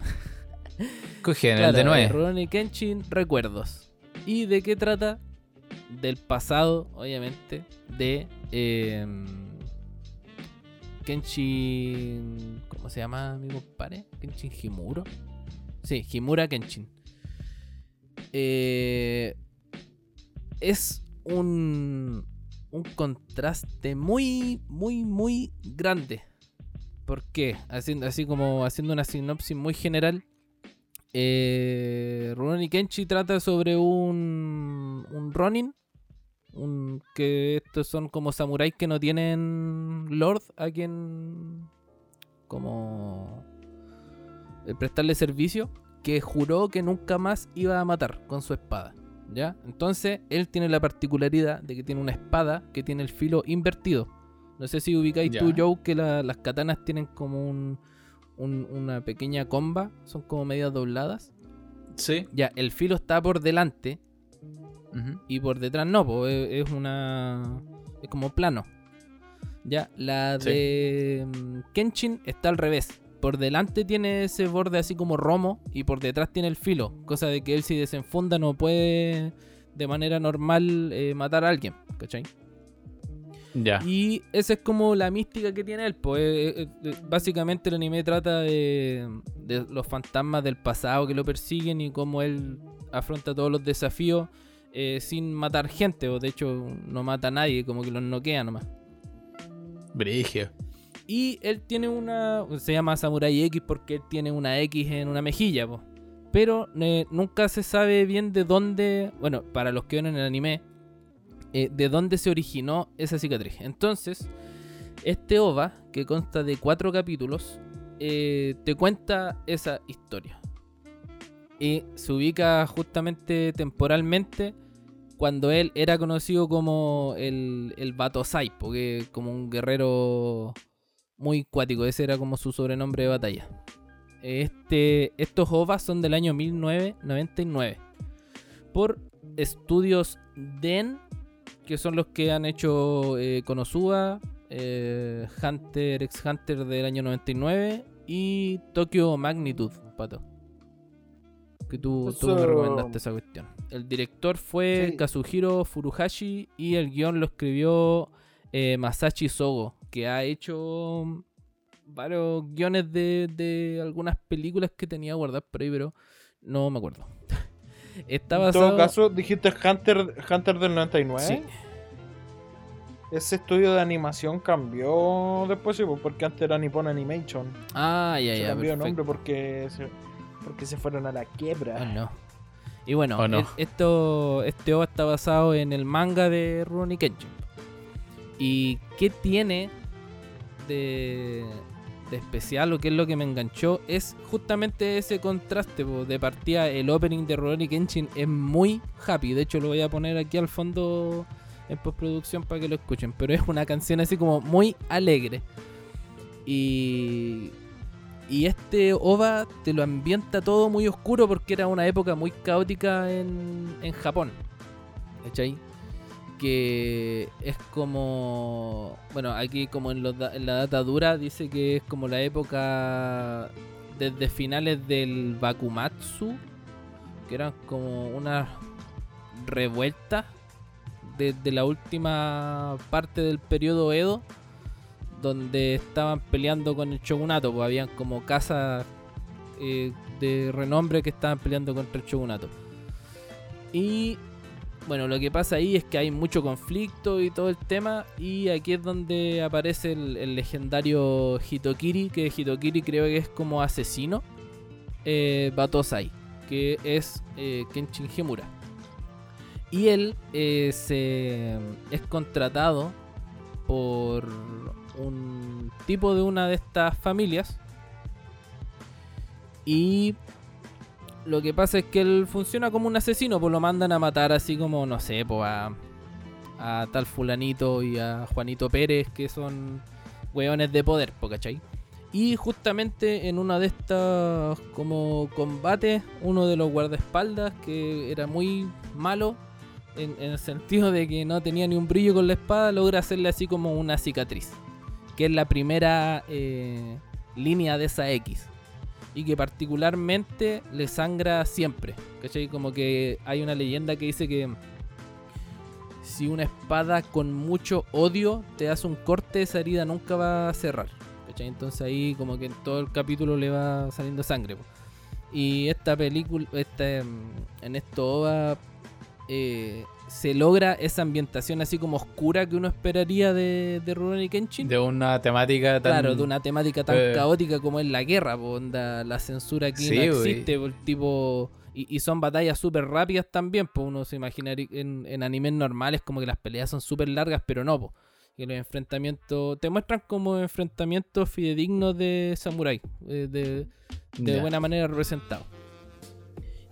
C: Cogen el de nueve.
A: Rurouni Kenshin, recuerdos. ¿Y de qué trata? Del pasado, obviamente, de eh, Kenshin... ¿Cómo se llama mi compadre? Kenshin Himuro. Sí, Himura Kenshin. Eh, es un, un contraste muy, muy, muy grande. ¿Por qué? Haciendo, así como haciendo una sinopsis muy general. Eh, Rurouni Kenshi trata sobre un, un Ronin. Un, que estos son como samuráis que no tienen Lord a quien. como. eh, prestarle servicio. Que juró que nunca más iba a matar con su espada. ¿Ya? Entonces, él tiene la particularidad de que tiene una espada que tiene el filo invertido. No sé si ubicáis tú,
C: Ya.
A: Joe, que la- las katanas tienen como un, un- una pequeña comba, son como medias dobladas.
C: Sí.
A: Ya, el filo está por delante Y por detrás no, po, es, es una. es como plano. Ya, la de mm, Kenshin está al revés. Por delante tiene ese borde así como romo y por detrás tiene el filo. Cosa de que él si desenfunda no puede de manera normal eh, matar a alguien. ¿Cachai?
C: Ya.
A: Y esa es como la mística que tiene él. Pues básicamente el anime trata de, de los fantasmas del pasado que lo persiguen y cómo él afronta todos los desafíos eh, sin matar gente. O de hecho no mata a nadie, como que los noquea nomás.
C: Brigio.
A: Y él tiene una. Se llama Samurai X porque él tiene una X en una mejilla, po. Pero eh, nunca se sabe bien de dónde, bueno, para los que ven en el anime, eh, de dónde se originó esa cicatriz. Entonces, este OVA, que consta de cuatro capítulos, eh, te cuenta esa historia. Y se ubica justamente temporalmente cuando él era conocido como el, el Batosai, porque como un guerrero muy cuático, ese era como su sobrenombre de batalla. Este, estos OVAs son del año 1999 por estudios DEN, que son los que han hecho eh, Konosuba, eh, Hunter x Hunter del año 99 y Tokyo Magnitude, pato. Que tú, tú me recomendaste esa cuestión. El director fue
B: Sí.
A: Kazuhiro Furuhashi y el guion lo escribió eh, Masashi Sogo, que ha hecho varios guiones de, de algunas películas que tenía guardadas por ahí, pero no me acuerdo. Está
B: En
A: basado...
B: todo caso, dijiste Hunter, Hunter del 99.
A: Sí.
B: Ese estudio de animación cambió después, sí, pues, porque antes era Nippon Animation.
A: Ah, ya, ya,
B: cambió
A: perfecto.
B: nombre porque se, porque se fueron a la quiebra.
A: Oh, no. Y bueno,
C: no.
A: e- esto, este OVA está basado en el manga de Rurouni Kenshin. ¿Y qué tiene de, de especial o qué es lo que me enganchó? Es justamente ese contraste. po. De partida, el opening de Rurouni Kenshin es muy happy. De hecho, lo voy a poner aquí al fondo en postproducción para que lo escuchen. Pero es una canción así como muy alegre. Y, y este OVA te lo ambienta todo muy oscuro porque era una época muy caótica en, en Japón. ¿Cachai? Que es como. Bueno, aquí como en, en la data dura dice que es como la época desde finales del Bakumatsu, que eran como unas revueltas desde la última parte del periodo Edo donde estaban peleando con el shogunato, pues habían como casas eh, de renombre que estaban peleando contra el shogunato. Y bueno, lo que pasa ahí es que hay mucho conflicto y todo el tema, y aquí es donde aparece el, legendario Hitokiri, que Hitokiri creo que es como asesino, eh, Batosai, que es eh, Kenshin Himura. Y él se, es contratado por un tipo de una de estas familias. Y lo que pasa es que él funciona como un asesino, pues lo mandan a matar así como, no sé, pues a, a tal fulanito y a Juanito Pérez, que son hueones de poder, po, ¿cachai? Y justamente en una de estas como combates, uno de los guardaespaldas, que era muy malo, en, en el sentido de que no tenía ni un brillo con la espada, logra hacerle así como una cicatriz. Que es la primera eh, línea de esa X. Y que particularmente le sangra siempre. ¿Cachai? Como que hay una leyenda que dice que si una espada con mucho odio te hace un corte, esa herida nunca va a cerrar. ¿Cachai? Entonces ahí como que en todo el capítulo le va saliendo sangre. Y esta película, esta, mm, en esto OVA, eh, se logra esa ambientación así como oscura que uno esperaría de, de Rurouni Kenshin.
C: De una temática tan.
A: Claro, de una temática tan
C: eh,
A: caótica como es la guerra, onda, la censura aquí
C: Sí,
A: no existe, tipo... Y, y son batallas súper rápidas también, pues uno se imagina en, en animes normales como que las peleas son súper largas, pero no, po. Que los enfrentamientos te muestran como enfrentamientos fidedignos de samurái, eh, de, de buena manera representado.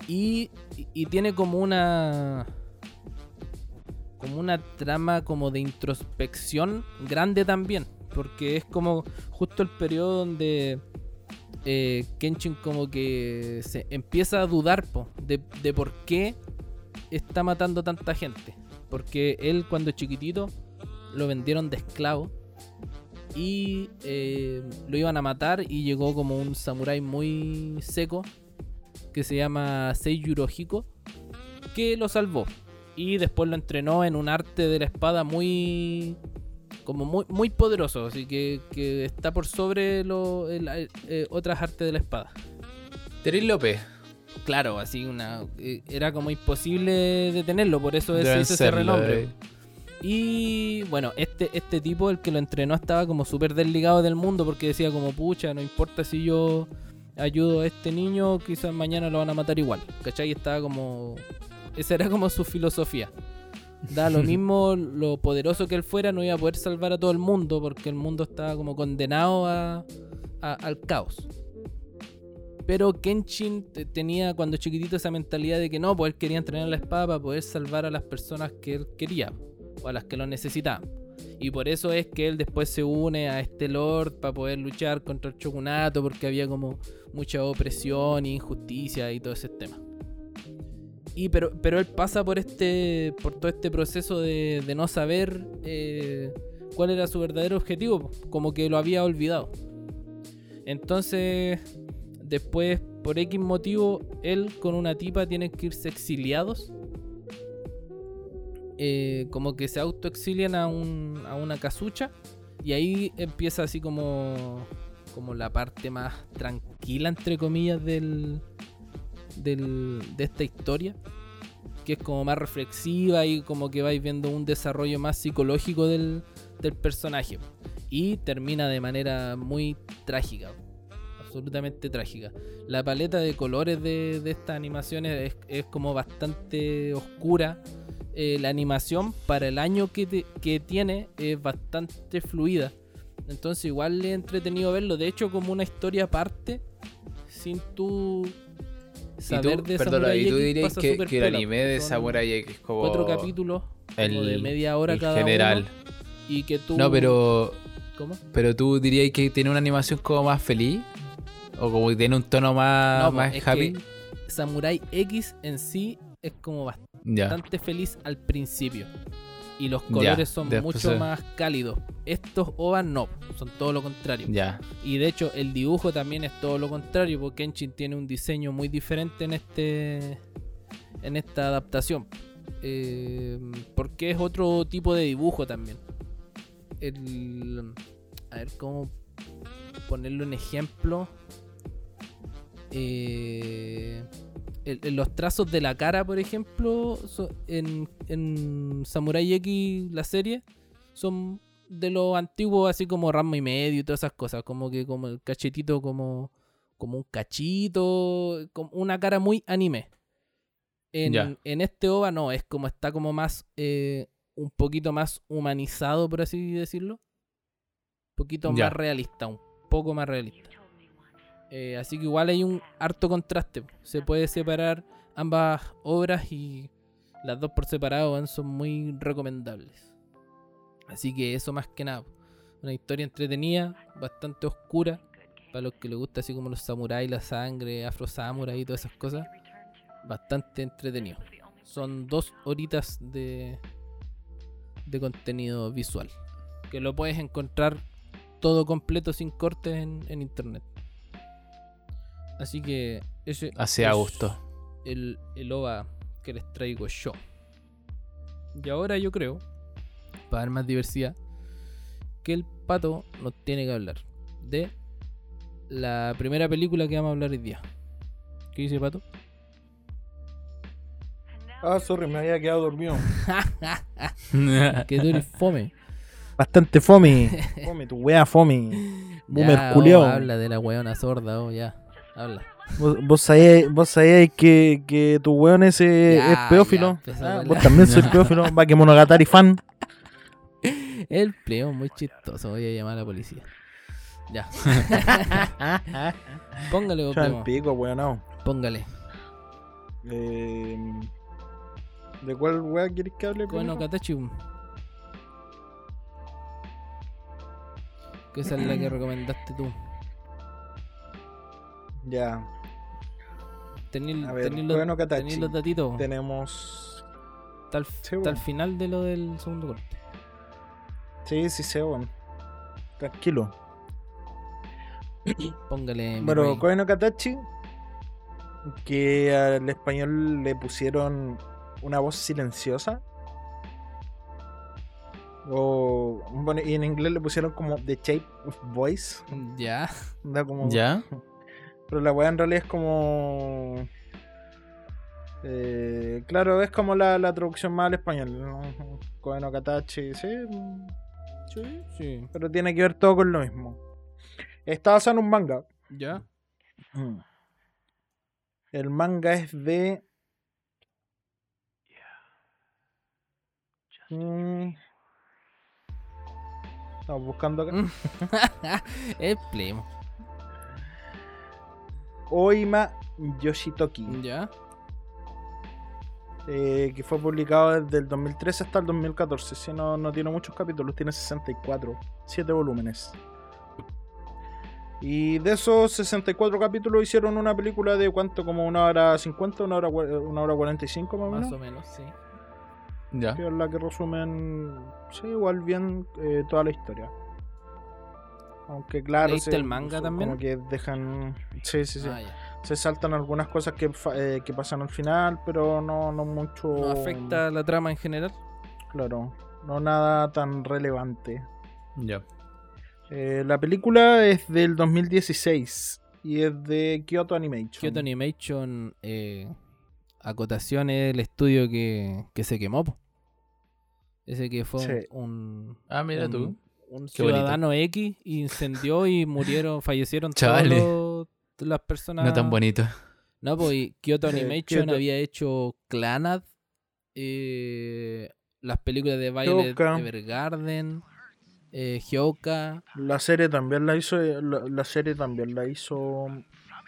A: Y, y- y tiene como una como una trama como de introspección grande también, porque es como justo el periodo donde eh, Kenshin como que se empieza a dudar po, de, de por qué está matando tanta gente, porque él cuando chiquitito lo vendieron de esclavo y eh, lo iban a matar y llegó como un samurái muy seco que se llama Seiyuro Hiko que lo salvó y después lo entrenó en un arte de la espada muy como muy, muy poderoso así que, que está por sobre lo, el- eh, otras artes de la espada
C: Teréis López.
A: claro así una eh, era como imposible detenerlo por eso es, hizo ese renombre
C: eh.
A: y bueno, este, este tipo, el que lo entrenó, estaba como súper desligado del mundo porque decía como, pucha, no importa si yo ayudo a este niño, quizás mañana lo van a matar igual. ¿Cachai? Estaba como. Esa era como su filosofía. Da lo mismo lo poderoso que él fuera, no iba a poder salvar a todo el mundo porque el mundo estaba como condenado a, a- al caos. Pero Kenshin te- tenía cuando chiquitito esa mentalidad de que no, pues él quería entrenar la espada para poder salvar a las personas que él quería o a las que lo necesitaban. Y por eso es que él después se une a este Lord para poder luchar contra el Shogunato porque había como mucha opresión e injusticia y todo ese tema. Y pero, pero él pasa por este por todo este proceso de, no saber eh, cuál era su verdadero objetivo, como que lo había olvidado. Entonces, después, por X motivo, él con una tipa tienen que irse exiliados. Eh, como que se autoexilian a, un, a una casucha. Y ahí empieza así como, como la parte más tranquila, entre comillas, del, del, de esta historia. Que es como más reflexiva y como que vais viendo un desarrollo más psicológico del, del personaje. Y termina de manera muy trágica. Absolutamente trágica. La paleta de colores de, de estas animaciones es, es como bastante oscura. Eh, la animación para el año que, te- que tiene es bastante fluida. Entonces igual es entretenido verlo. De hecho como una historia aparte. Sin tú saber de
C: perdona, ¿y tú dirías que, que el anime de Samurai X es como
A: Cuatro capítulos como de
C: el-
A: media hora
C: el
A: cada
C: general?
A: uno. Y que tú...
C: No, pero
A: ¿Cómo?
C: pero tú dirías que tiene una animación como más feliz o como que tiene un tono más,
A: No,
C: más happy.
A: Samurai X en sí es como Bastante feliz al principio. Y los colores son
C: después
A: mucho
C: se-
A: más cálidos. Estos OVA no, son todo lo contrario. Y de hecho el dibujo también es todo lo contrario, porque Kenshin tiene un diseño muy diferente en este en esta adaptación. Eh, porque es otro tipo de dibujo también. El, a ver cómo ponerlo en ejemplo. Eh, el- el- los trazos de la cara, por ejemplo, so- en, en Samurai X, la serie, son de los antiguos, así como Rama y medio y todas esas cosas. Como que como el cachetito, como, como un cachito, como una cara muy anime. En, este OVA no, es como está como más, eh, un poquito más humanizado, por así decirlo. Un poquito más realista, un poco más realista. Eh, así que igual hay un harto contraste. Se puede separar ambas obras y las dos por separado son muy recomendables. Así que eso más que nada. Una historia entretenida, bastante oscura. Para los que les gusta así como los samuráis, la sangre, afro samurai y todas esas cosas. Bastante entretenido. Son dos horitas de, de contenido visual. Que lo puedes encontrar todo completo sin cortes en internet. Así que ese
C: a
A: es
C: gusto.
A: El, el OVA que les traigo yo. Y ahora yo creo, para dar más diversidad, que el pato nos tiene que hablar de la primera película que vamos a hablar hoy día. ¿Qué dice pato?
B: Ah, sorry, me había quedado dormido.
A: que tú eres fome.
B: Bastante fome. Fome, tu wea fome. Boomer
A: Ya, oh,
B: culiao.
A: habla de la weona sorda, oh, ya. Habla.
B: Vos, vos sabíais, vos sabíais que, que tu weón ese
A: Ya,
B: es pedófilo.
A: ya,
B: Ah, vos también sois pedófilo. Va que Monogatari fan.
A: El pleo muy chistoso. Voy a llamar a la policía. Ya. Póngale, vos,
B: el pico, weón. no.
A: Póngale.
B: Eh, ¿De cuál wea quieres que hable?
A: Bueno? Katachi. Que esa es la que recomendaste tú.
B: Ya,
A: Tení,
B: A ver,
A: tení los, tení datitos.
B: tenemos.
A: El,
B: Sí, bueno.
A: final de lo del segundo corte.
B: Sí, sí, sí, weón. Tranquilo.
A: Póngale.
B: Bueno,
A: rey.
B: Koe no Katachi, que al español le pusieron una voz silenciosa. O, bueno, y en inglés le pusieron como The Shape of Voice.
A: Ya.
B: Da como,
C: ¿Ya?
B: Pero la weá en realidad es como. eh, claro, es como la, la traducción más al español. ¿no? Katachi, sí.
A: Sí, sí.
B: Pero tiene que ver todo con lo mismo. Está basado en un manga.
A: Ya.
B: El manga es de. Mm. Estamos buscando acá.
A: Plemo.
B: Oima Yoshitoki.
A: Ya.
B: eh, que fue publicado desde el 2013 hasta el 2014. Si no, no tiene muchos capítulos, tiene 64, 7 volúmenes. Y de esos 64 capítulos hicieron una película de cuánto, como una hora 50, una hora, una hora 45 más o menos.
A: Más o menos, sí.
C: Ya.
B: Que es la que resumen, sí, igual bien eh, toda la historia. Aunque claro,
A: ¿Leíste
B: se-
A: el manga también?
B: Como que dejan, sí, sí, sí.
A: Ah.
B: Se saltan algunas cosas que, eh, que pasan al final, pero no, no mucho.
A: ¿No afecta la trama en general?
B: Claro, no nada tan relevante.
C: Ya.
B: Eh, la película es del 2016 y es de Kyoto Animation.
A: Kyoto Animation, eh, acotación es el estudio que, que se quemó. po. Ese que fue
B: Sí.
A: un,
C: Ah, mira
A: un-
C: tú.
A: Un
C: Qué bonito.
A: ciudadano X incendió y murieron, fallecieron todas las personas.
C: No tan bonito.
A: No, pues Kyoto
B: Eh,
A: Animation
B: Kyoto-
A: había hecho Clanad, eh, las películas de Violet
B: Hyouka.
A: Evergarden, eh, Hyouka.
B: La serie también la hizo, la, la serie también la hizo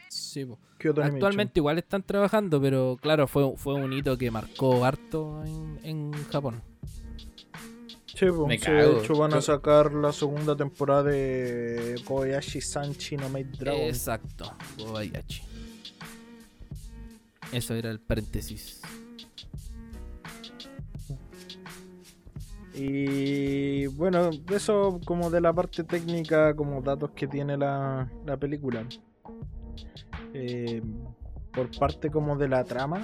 A: Sí, po.
B: Kyoto Animation.
A: Actualmente igual están trabajando, pero claro, fue, fue un hito que marcó harto en, en Japón.
B: Sí,
C: Me
B: sí,
C: cago.
B: de hecho van a sacar la segunda temporada de Kobayashi Sanchi no Maid Dragon.
A: Exacto, Kobayashi. Eso era el paréntesis.
B: Y bueno, eso como de la parte técnica, como datos que tiene la, la película. Eh, por parte como de la trama,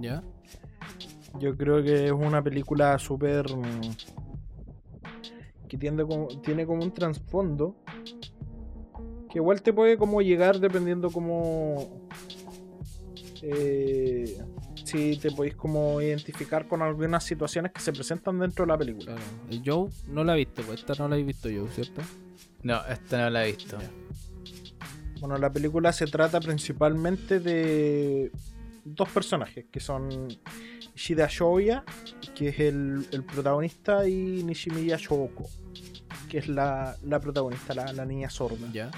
A: ¿Ya?
B: yo creo que es una película súper... que tiende como, tiene como un trasfondo que igual te puede como llegar dependiendo como... eh, si te podéis como identificar con algunas situaciones que se presentan dentro de la película.
A: Claro. El Joe no la ha visto, pues esta no la he visto yo, ¿cierto?
C: No, esta no la he visto.
B: Bueno, la película se trata principalmente de dos personajes, que son Ishida Shoya, que es el, el protagonista, y Nishimiya Shoko, que es la, la protagonista, la, la niña sorda.
A: Ya.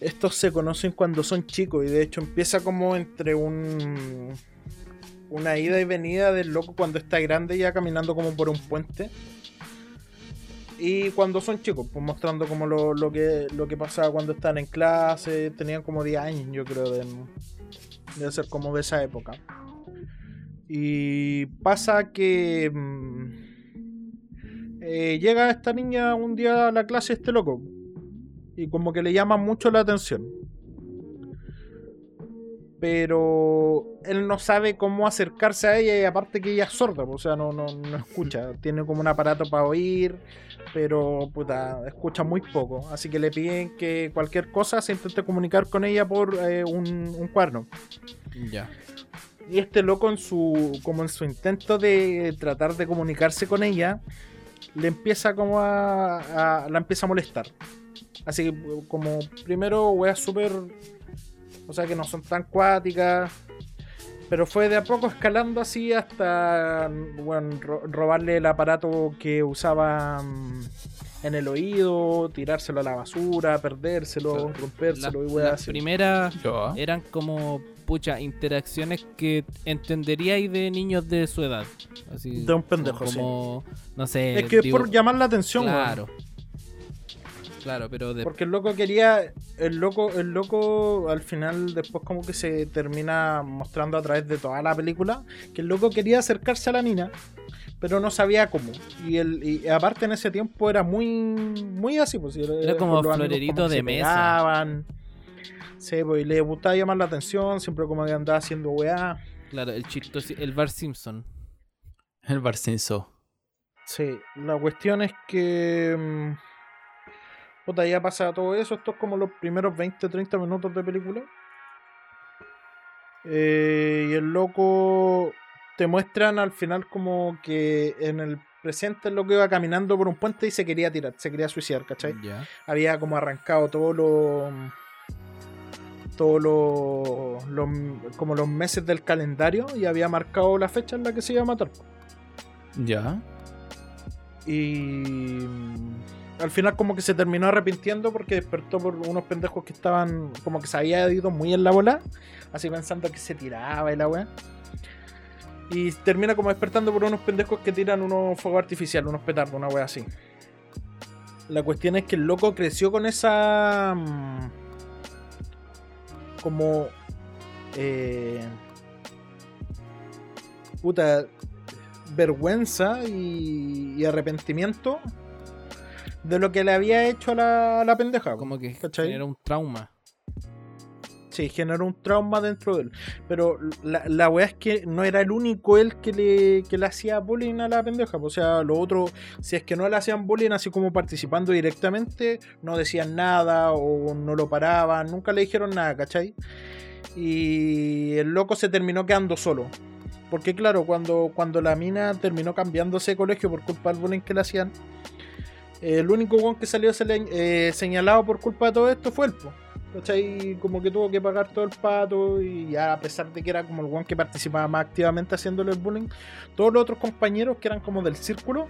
B: Estos se conocen cuando son chicos y de hecho empieza como entre un una ida y venida del loco cuando está grande ya caminando como por un puente. Y cuando son chicos, pues mostrando como lo, lo que lo que pasaba cuando estaban en clase, tenían como 10 años yo creo de, de ser como de esa época. Y pasa que mm, eh, llega esta niña un día a la clase este loco y como que le llama mucho la atención. Pero él no sabe cómo acercarse a ella y aparte que ella es sorda, o sea, no, no, no escucha. Tiene como un aparato para oír, pero puta, escucha muy poco. Así que le piden que cualquier cosa se intente comunicar con ella por eh, un, un cuerno.
A: Ya.
B: Y este loco en su como en su intento de tratar de comunicarse con ella, le empieza como a, a- la empieza a molestar. Así que como primero weas súper o sea que no son tan cuáticas, pero fue de a poco escalando así hasta bueno, ro- robarle el aparato que usaba mm, en el oído, tirárselo a la basura, perdérselo, rompérselo
A: Las,
B: y weas
A: las
B: así.
A: primeras
C: Yo.
A: eran como, pucha, interacciones que entenderíais de niños de su edad. Así,
B: De un pendejo,
A: como, no sé.
B: Es que es
A: digo-
B: por llamar la atención.
A: Claro. Claro, pero de,
B: Porque el loco quería. El loco, el loco al final, después, como que se termina mostrando a través de toda la película. Que el loco quería acercarse a la mina. Pero no sabía cómo. Y, el, y aparte en ese tiempo era muy. Muy así, pues.
A: Era como florerito
B: como que
A: de
B: se
A: mesa.
B: pegaban. Sí, pues, y le gustaba llamar la atención. Siempre como que andaba haciendo weá.
A: claro, el chistoso, el Bar Simpson.
C: El Barcinso.
B: Sí, la cuestión es que. Puta, ya pasa todo eso. Esto es como los primeros 20 30 minutos de película. Eh, y el loco. Te muestran al final como que en el presente el loco iba caminando por un puente y se quería tirar, se quería suicidar, ¿cachai? Había como arrancado todo lo. todos los, los- como los meses del calendario y había marcado la fecha en la que se iba a matar.
C: Ya.
B: Y al final como que se terminó arrepintiendo porque despertó por unos pendejos que estaban como que se había ido muy en la bola, así pensando que se tiraba y la weá. Y termina como despertando por unos pendejos que tiran unos fuegos artificiales, unos petardos, una weá así. La cuestión es que el loco creció con esa... mm, como... eh, puta, vergüenza y, y arrepentimiento de lo que le había hecho a la, la pendeja.
A: Como que
B: ¿cachai?
A: genera un trauma.
B: Sí, generó un trauma dentro de él. Pero la, la weá es que no era el único él que le, que le hacía bullying a la pendeja. O sea, los otros, si es que no le hacían bullying así como participando directamente, no decían nada o no lo paraban, nunca le dijeron nada, ¿cachai? Y el loco se terminó quedando solo. Porque claro, cuando, cuando la mina terminó cambiándose de colegio por culpa del bullying que le hacían, el único weón que salió eh, señalado por culpa de todo esto fue él, po. ¿Cachai? Como que tuvo que pagar todo el pato y ya a pesar de que era como el one que participaba más activamente haciéndole el bullying, todos los otros compañeros que eran como del círculo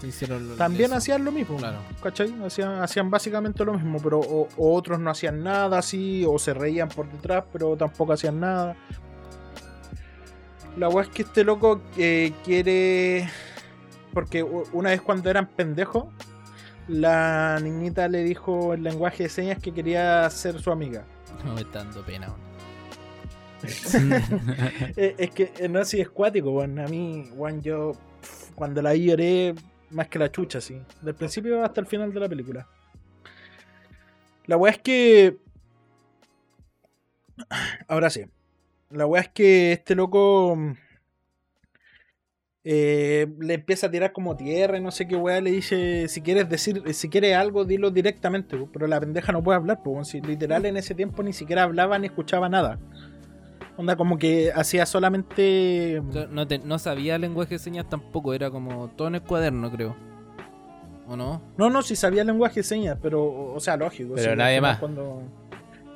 A: Se hicieron lo-
B: también
A: eso.
B: hacían lo mismo.
A: Claro.
B: ¿Cachai? Hacían, hacían básicamente lo mismo, pero o, o otros no hacían nada así, o se reían por detrás, pero tampoco hacían nada. La weá es que este loco eh, quiere. Porque una vez cuando eran pendejos, la niñita le dijo en lenguaje de señas que quería ser su amiga.
A: No me está dando pena. weón.
B: Eh, es que eh, no así es cuático, weón. A mí, weón, yo cuando la vi lloré más que la chucha, sí. Del principio hasta el final de la película. La weá es que. Ahora sí. La weá es que este loco. Mm, eh, le empieza a tirar como tierra y no sé qué weá le dice. Si quieres decir, si quieres algo, dilo directamente. Pero la pendeja no puede hablar, pues. Si literal en ese tiempo ni siquiera hablaba ni escuchaba nada. Onda como que hacía solamente.
A: Sea, No, te- no sabía lenguaje de señas tampoco, era como todo en el cuaderno, creo. ¿O no?
B: No, no, sí sabía lenguaje de señas, pero, o sea, lógico.
C: Pero
B: sí,
C: nadie más.
B: Cuando...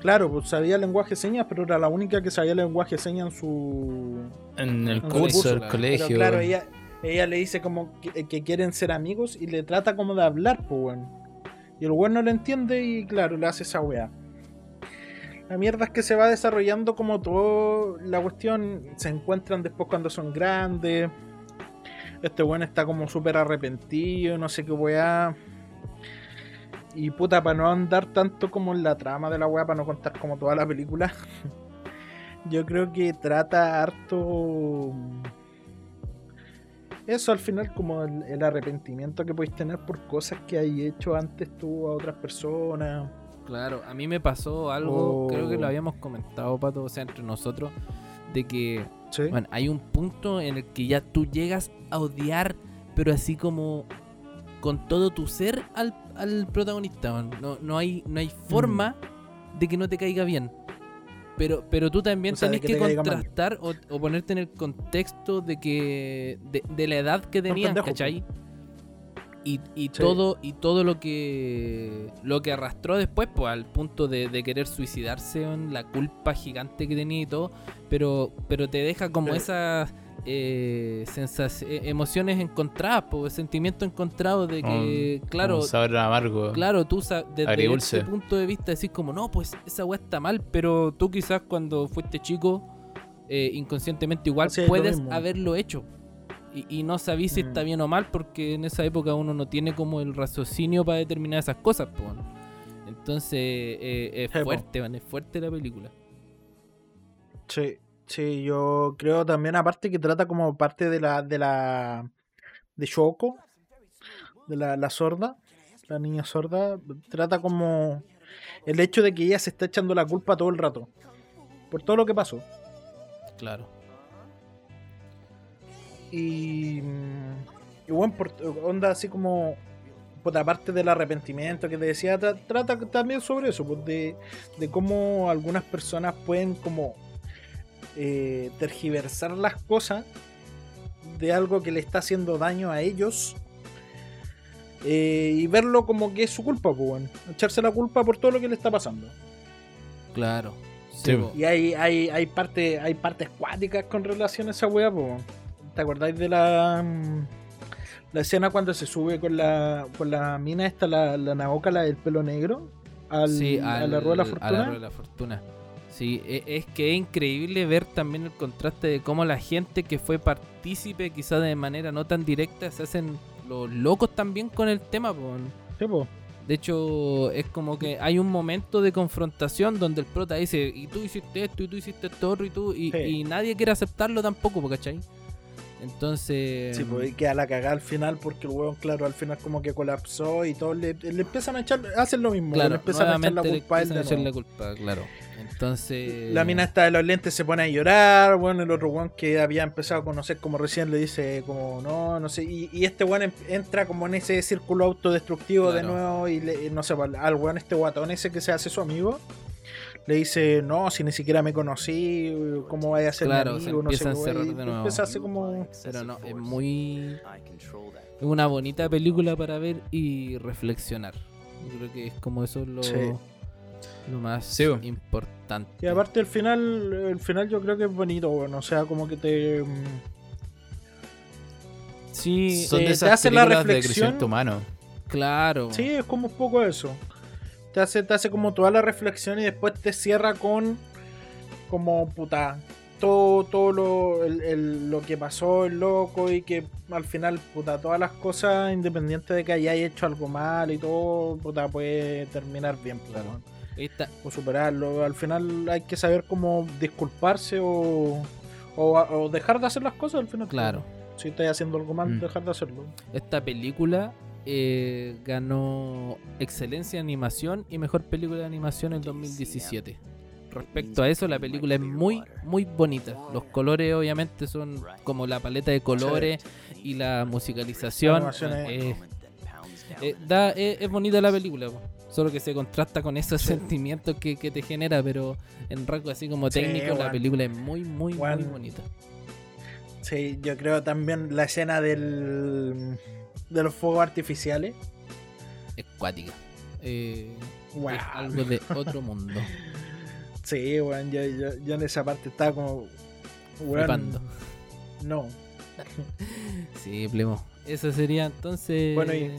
B: Claro, pues sabía lenguaje de señas, pero era la única que sabía lenguaje de señas en su.
C: En el
B: En
C: curso del colegio.
B: Pero claro, ella, ella le dice como que, que quieren ser amigos y le trata como de hablar, pues, weón. Y el weón no lo entiende y, claro, le hace esa weá. La mierda es que se va desarrollando como todo la cuestión. Se encuentran después cuando son grandes. Este weón está como súper arrepentido, no sé qué weá. Y puta, para no andar tanto como en la trama de la weá, para no contar como toda la película. Yo creo que trata harto. Eso al final, como el, el arrepentimiento que podéis tener por cosas que hay hecho antes tú a otras personas.
A: Claro, a mí me pasó algo,
B: Oh.
A: creo que lo habíamos comentado, Pato, o sea, entre nosotros, de que,
B: Sí.
A: bueno, hay un punto en el que ya tú llegas a odiar, pero así como con todo tu ser al, al protagonista. No, no, hay, no hay forma de que no te caiga bien. Pero, pero tú también
B: O sea,
A: tenés
B: que te
A: contrastar o, o ponerte en el contexto de que de, de la edad que tenías, ¿cachai? Y, y
B: Sí.
A: todo y todo lo que lo que arrastró después pues al punto de, de querer suicidarse en la culpa gigante que tenía y todo pero pero te deja como
B: Sí.
A: esas eh, eh, emociones encontradas pues sentimientos encontrados de que claro
C: Un sabor amargo.
A: Claro, tú desde
C: Agridulce.
A: ese punto de vista decís como, no, pues esa weá está mal, pero tú quizás cuando fuiste chico, eh, inconscientemente igual puedes haberlo hecho. Y, y no sabís si
B: Mm.
A: está bien o mal, porque en esa época uno no tiene como el raciocinio para determinar esas cosas. po, weón. Entonces, eh, es fuerte, man, es fuerte la película.
B: Sí, sí, yo creo también, aparte que trata como parte de la, de la, de Shoko, de la, la sorda, la niña sorda, trata como el hecho de que ella se está echando la culpa todo el rato, por todo lo que pasó.
A: Claro.
B: Y, mm, y bueno, por, onda así como, por aparte del arrepentimiento que te decía, tra- trata también sobre eso, pues, de, de cómo algunas personas pueden como eh, tergiversar las cosas de algo que le está haciendo daño a ellos eh, y verlo como que es su culpa, pues, bueno, echarse la culpa por todo lo que le está pasando.
A: Claro.
C: Sí.
B: Y hay, hay, hay, parte, hay partes cuáticas con relación a esa weá, po. ¿Te acordáis de la, mm, la escena cuando se sube con la, con la mina esta, la, la Naoka, la del pelo negro? Al,
A: Sí,
B: a la rueda de la
A: A la
B: fortuna.
A: Rueda de la Fortuna. Sí, e- es que es increíble ver también el contraste de cómo la gente que fue partícipe, quizás de manera no tan directa, se hacen los locos también con el tema. po.
B: Sí, po.
A: De hecho, es como que hay un momento de confrontación donde el prota dice, y tú hiciste esto, y tú hiciste esto otro, y tú, y,
B: Sí.
A: y nadie quiere aceptarlo tampoco, po, ¿cachai? Entonces...
B: Sí, pues queda la cagada al final porque el weón, claro, al final como que colapsó y todos le, le empiezan a echar, hacen lo mismo,
A: Claro,
B: le empiezan a echar la culpa a él de
A: la culpa, claro. Entonces...
B: La mina esta de los lentes se pone a llorar, bueno, el otro weón que había empezado a conocer como recién le dice como no, no sé, y, y este weón em- entra como en ese círculo autodestructivo de nuevo y le- no sé, pues, al weón este guatón ese que se hace su amigo, le dice, no, si ni siquiera me conocí, ¿cómo vaya a ser mi
A: Claro, se?
B: No sé
A: empieza a encerrar de nuevo.
B: Empieza como...
A: Pero no, es muy... Es una bonita película para ver y reflexionar. Yo creo que es como eso lo,
B: Sí.
A: lo más
C: Sí,
A: importante.
B: Y aparte el final, el final yo creo que es bonito, bueno, o sea, como que te... mm,
A: Sí,
C: Son
B: te-
C: de
B: te
C: esas
B: hace la
C: de
B: reflexión.
C: humano.
A: claro.
B: Sí, es como un poco eso. Te hace, te hace como toda la reflexión y después te cierra con como puta. Todo, todo lo, el- el- lo que pasó, el loco, y que al final, puta, todas las cosas, independiente de que hayáis hecho algo mal y todo, puta, puede terminar bien, pues,
A: Claro.
B: o superarlo. Al final hay que saber cómo disculparse o, o, o dejar de hacer las cosas al final.
A: claro.
B: Si estáis haciendo algo mal,
C: Mm.
B: dejar de hacerlo.
A: Esta película eh, ganó excelencia en animación y mejor película de animación en 2017. Respecto a eso, la película es muy, muy bonita. Los colores, obviamente, son como la paleta de colores y la musicalización. Eh, eh, da, eh, es bonita la película, solo que se contrasta con esos sentimientos que, que te genera, pero en rasgo así como
B: Sí,
A: técnico, la película es muy, muy, muy bonita.
B: Sí, yo creo también la escena del de los fuegos artificiales.
A: Es cuática. Eh,
B: Wow.
A: es algo de otro mundo.
B: Sí, weón, yo, yo, yo en esa parte estaba como. Weón, no.
A: Sí, Plemo. Eso sería entonces.
B: Bueno, y-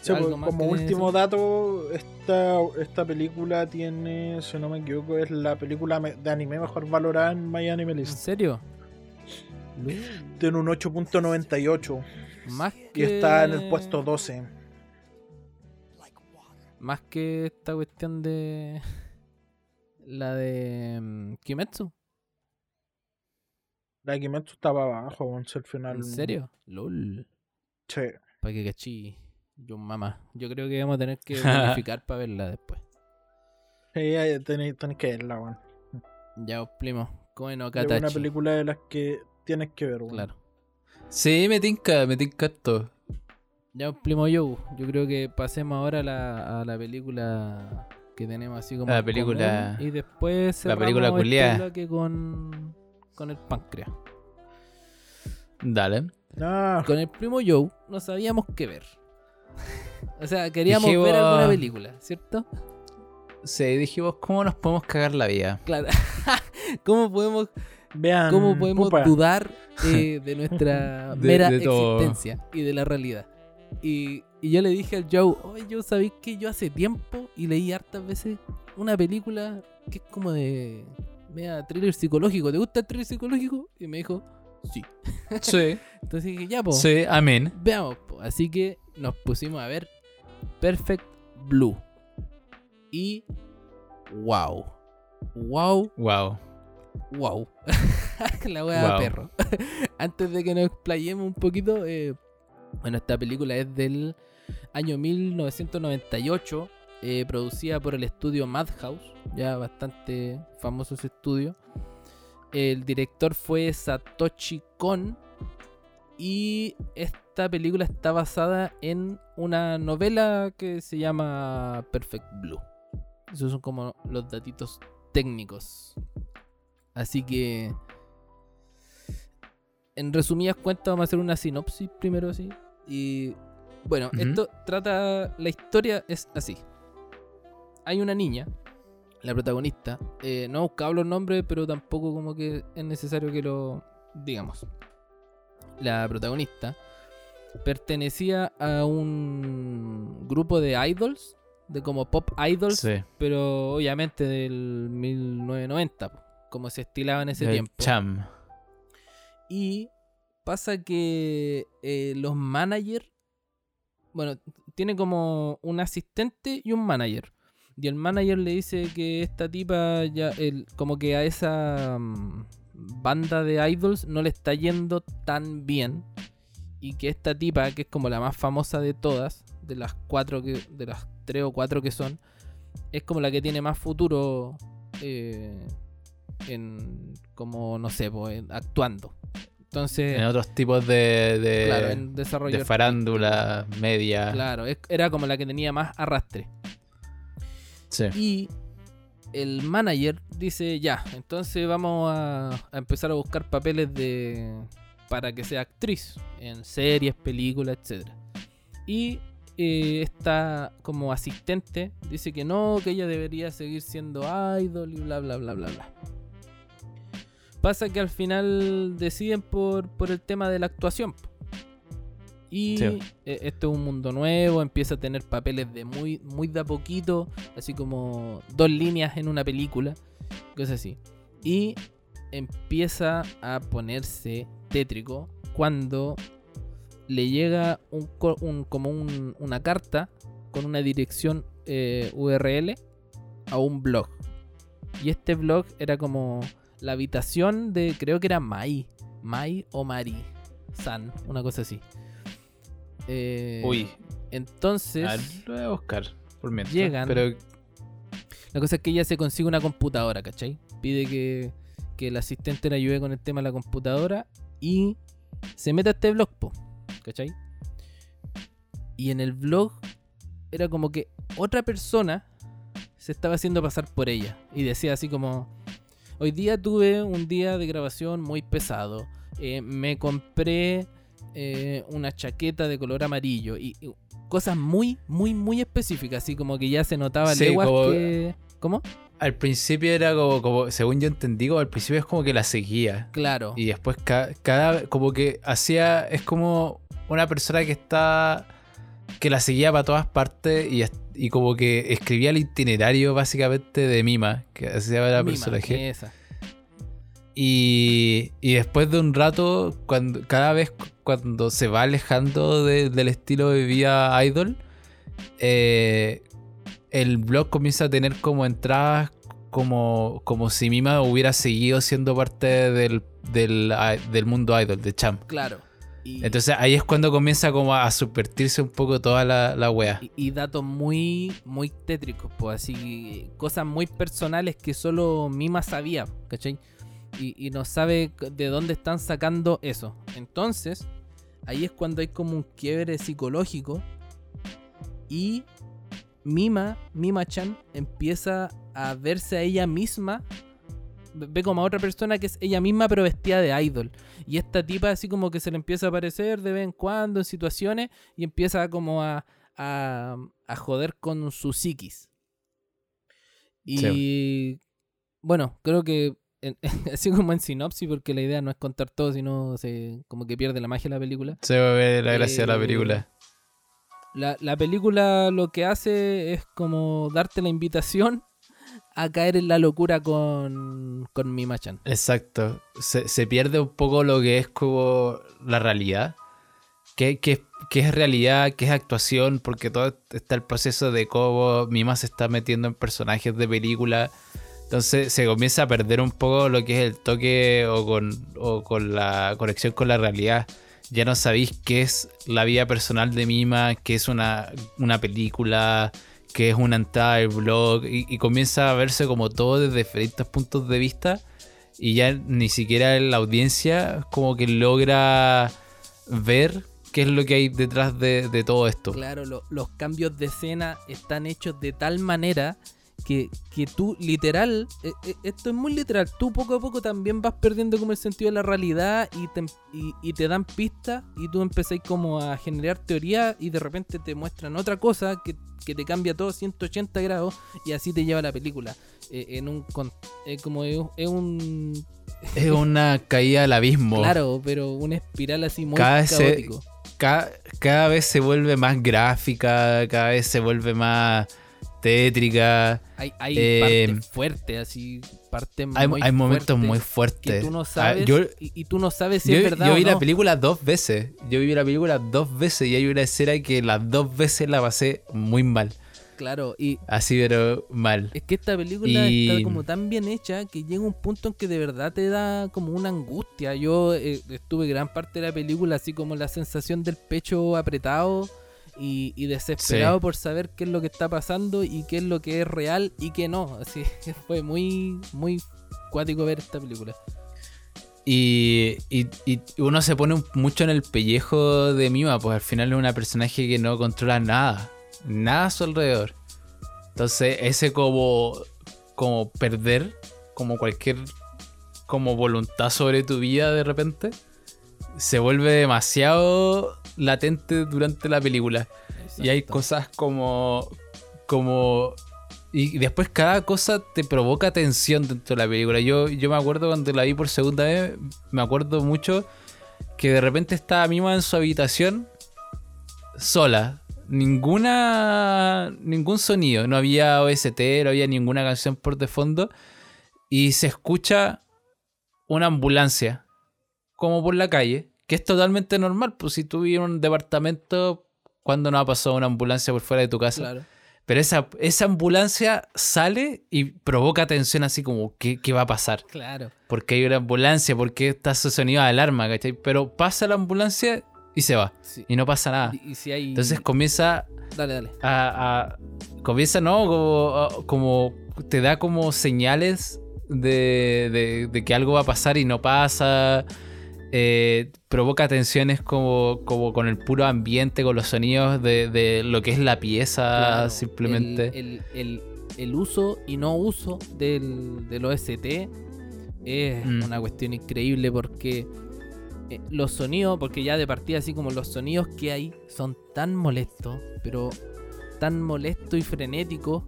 B: Sí,
A: ¿algo
B: pues, como último dato, esta, esta película tiene, si no me equivoco, es la película de anime mejor valorada en My Anime
A: ¿En serio?
B: Tiene un 8.98
A: Más
B: y
A: que.
B: está en el puesto 12.
A: Más que esta cuestión de. La de. mm, Kimetsu.
B: La de Kimetsu estaba abajo, al final.
A: ¿En serio? LOL.
B: Sí.
A: Para que cachí. Yo mamá. Yo creo que vamos a tener que modificar para verla después.
B: Sí, tenéis, tenéis que verla, weón.
A: Ya os primo. Como no
B: Es una película de las que tienes que ver, weón.
A: Claro.
C: Sí, me tinca, me tinca esto.
A: Ya os primo yo. Yo creo que pasemos ahora a la, a la película que tenemos así como.
C: La película-
A: común, y después
C: la película
A: este
C: culiá.
A: bloque con, con el páncreas.
C: Dale.
B: Ah,
A: Con el primo Joe no sabíamos qué ver. O sea, queríamos
C: Dijimos-
A: ver alguna película, ¿cierto?
C: Sí, dijimos, ¿cómo nos podemos cagar la vida?
A: Claro. ¿Cómo podemos,
B: vean.
A: cómo podemos
B: pupa.
A: dudar eh, de nuestra
C: De-
A: mera
C: de
A: existencia y de la realidad? Y, y yo le dije al Joe, oye, Joe, ¿sabéis que yo hace tiempo y leí hartas veces una película que es como de media thriller psicológico? ¿Te gusta el thriller psicológico? Y me dijo, sí.
C: Sí,
A: Entonces dije, ya, pues.
C: sí, amén.
A: Veamos, po. así que nos pusimos a ver Perfect Blue. Y wow. Wow,
C: Wow.
A: wow. La wea
C: Wow.
A: perro. Antes de que nos explayemos un poquito, eh, bueno, esta película es del año 1998, eh, producida por el estudio Madhouse, ya bastante famoso ese estudio. El director fue Satoshi Kon y esta película está basada en una novela que se llama Perfect Blue. Esos son como los datitos técnicos. Así que, en resumidas cuentas, vamos a hacer una sinopsis primero, así. Y bueno, esto trata. La historia es así: hay una niña, la protagonista. Eh, no he buscado los nombres, pero tampoco como que es necesario que lo digamos. La protagonista pertenecía a un grupo de idols, de como pop idols,
C: Sí.
A: pero obviamente del 1990, po, como se estilaba en ese
C: El
A: tiempo.
C: Cham.
A: Y pasa que eh, los managers, bueno, tiene como un asistente y un manager. Y el manager le dice que esta tipa ya, como que a esa mm, banda de idols no le está yendo tan bien. Y que esta tipa, que es como la más famosa de todas, de las cuatro que, de las tres o cuatro que son, es como la que tiene más futuro eh, en como no sé, pues, en- actuando. Entonces,
C: En otros tipos de, de,
A: claro, en desarrollo
C: de farándula, media.
A: Claro, era como la que tenía más arrastre.
C: Sí.
A: Y el manager dice, ya, entonces vamos a, a empezar a buscar papeles de para que sea actriz en series, películas, etc. Y eh, esta como asistente dice que no, que ella debería seguir siendo idol y bla, bla, bla, bla, bla. Pasa que al final deciden por, por el tema de la actuación. Y
C: Sí.
A: eh, esto es un mundo nuevo, empieza a tener papeles de muy, muy de a poquito, así como dos líneas en una película, cosas así. Y empieza a ponerse tétrico cuando le llega un, co- un- como un- una carta con una dirección eh, URL a un blog. Y este blog era como la habitación de, creo que era Mai, Mai o Mari San, una cosa así. Eh,
C: Uy,
A: Entonces,
C: lo voy a buscar por mientras.
A: llegan-
C: Pero
A: la cosa es que ella se consigue una computadora, ¿cachai? Pide que, que el asistente le ayude con el tema de la computadora y se mete a este blog, po, ¿cachai? Y en el blog era como que otra persona se estaba haciendo pasar por ella y decía así como, hoy día tuve un día de grabación muy pesado, eh, me compré eh, una chaqueta de color amarillo y, y cosas muy, muy, muy específicas, así como que ya se notaba
C: Sí,
A: leguas
C: como-
A: que... ¿Cómo?
C: al principio era como, como, según yo entendí, como al principio es como que la seguía.
A: Claro.
C: Y después ca- cada, como que hacía, es como una persona que está, que la seguía para todas partes y, y como que escribía el itinerario básicamente de Mima, que hacía la
A: Mima,
C: personaje.
A: esa.
C: Y, y después de un rato, cuando, cada vez cu- cuando se va alejando de- del estilo de vida idol, eh, el blog comienza a tener como entradas como, como si Mima hubiera seguido siendo parte del, del, del mundo idol, de Champ.
A: Claro. Y,
C: Entonces ahí es cuando comienza como a subvertirse un poco toda la, la wea.
A: y, y datos muy, muy tétricos, pues así, cosas muy personales que solo Mima sabía, ¿cachai? Y, y no sabe de dónde están sacando eso. Entonces, ahí es cuando hay como un quiebre psicológico y Mima, Mima-chan, empieza a verse a ella misma. Ve- como a otra persona que es ella misma pero vestida de idol. Y esta tipa así como que se le empieza a aparecer de vez en cuando en situaciones y empieza como a, a, a joder con su psiquis. Y bueno, creo que en- así como en sinopsis, porque la idea no es contar todo, sino se, como que pierde la magia de la película.
C: Se ve la gracia de la
A: Eh,
C: película.
A: La, la película lo que hace es como darte la invitación a caer en la locura con, con Mima-chan.
C: Exacto. Se, se pierde un poco lo que es como la realidad. ¿Qué, qué, qué es realidad? ¿Qué es actuación? Porque todo está el proceso de cómo Mima se está metiendo en personajes de película. Entonces se comienza a perder un poco lo que es el toque o con, o con la conexión con la realidad. Ya no sabéis qué es la vida personal de Mima, qué es una, una película, qué es una entrada del blog. Y, comienza a verse como todo desde diferentes puntos de vista. Y ya ni siquiera la audiencia como que logra ver qué es lo que hay detrás de, todo esto.
A: Claro, lo- los cambios de escena están hechos de tal manera que, que tú literal, eh, eh, esto es muy literal, tú poco a poco también vas perdiendo como el sentido de la realidad y te, y, y te dan pistas y tú empezás como a generar teoría y de repente te muestran otra cosa que, que te cambia todo 180 grados y así te lleva la película. Eh, en un eh, como es, es un
C: Es una caída al abismo.
A: claro, pero una espiral así muy
C: Cada vez se-
A: caótico.
C: Ca- cada vez se vuelve más gráfica, cada vez se vuelve más tétrica.
A: Hay, hay
C: eh,
A: partes fuertes, así, partes
C: Hay,
A: muy
C: hay momentos
A: fuertes
C: muy
A: que
C: fuertes.
A: tú no
C: Ah,
A: sabes
C: yo,
A: y, y tú no sabes si
C: yo-
A: es verdad
C: yo
A: o
C: vi
A: no.
C: la película dos veces. Yo vi la película dos veces y hay una escena que las dos veces la pasé muy mal.
A: Claro, y
C: Así, pero mal.
A: es que esta película
C: Y-
A: está como tan bien hecha que llega un punto en que de verdad te da como una angustia. Yo eh, estuve gran parte de la película así como la sensación del pecho apretado y, y desesperado
C: Sí.
A: por saber qué es lo que está pasando y qué es lo que es real y qué no. Así que fue muy, muy cuático ver esta película.
C: Y, y- y uno se pone mucho en el pellejo de Mima, pues al final es una personaje que no controla nada. Nada a su alrededor. Entonces, ese como, como perder, como cualquier como voluntad sobre tu vida de repente, se vuelve demasiado latente durante la película. Y hay cosas como. como. Y después cada cosa te provoca tensión dentro de la película. Yo, yo me acuerdo cuando la vi por segunda vez, me acuerdo mucho que de repente estaba Mima en su habitación sola. Ninguna. ningún sonido. No había OST, no había ninguna canción por de fondo. Y se escucha una ambulancia. Como por la calle. Que es totalmente normal. Pues si tú vives en un departamento. cuando no ha pasado una ambulancia por fuera de tu casa?
A: Claro.
C: Pero esa, esa ambulancia sale y provoca tensión así como, ¿qué, qué va a pasar?
A: Claro.
C: Porque hay una ambulancia, porque está ese sonido de alarma, ¿cachai? Pero pasa la ambulancia y se va.
A: Sí.
C: Y no pasa nada.
A: Y, y si hay.
C: Entonces comienza
A: Dale, dale.
C: a, a- comienza, ¿no? Como, a- como te da como señales de, de- de que algo va a pasar y no pasa. Eh, provoca tensiones como, como con el puro ambiente, con los sonidos de, de lo que es la pieza,
A: Claro,
C: simplemente.
A: El, el- el- el uso y no uso del, del OST es
C: Mm.
A: una cuestión increíble porque eh, los sonidos, porque ya de partida así como los sonidos que hay son tan molestos, pero tan molestos y frenéticos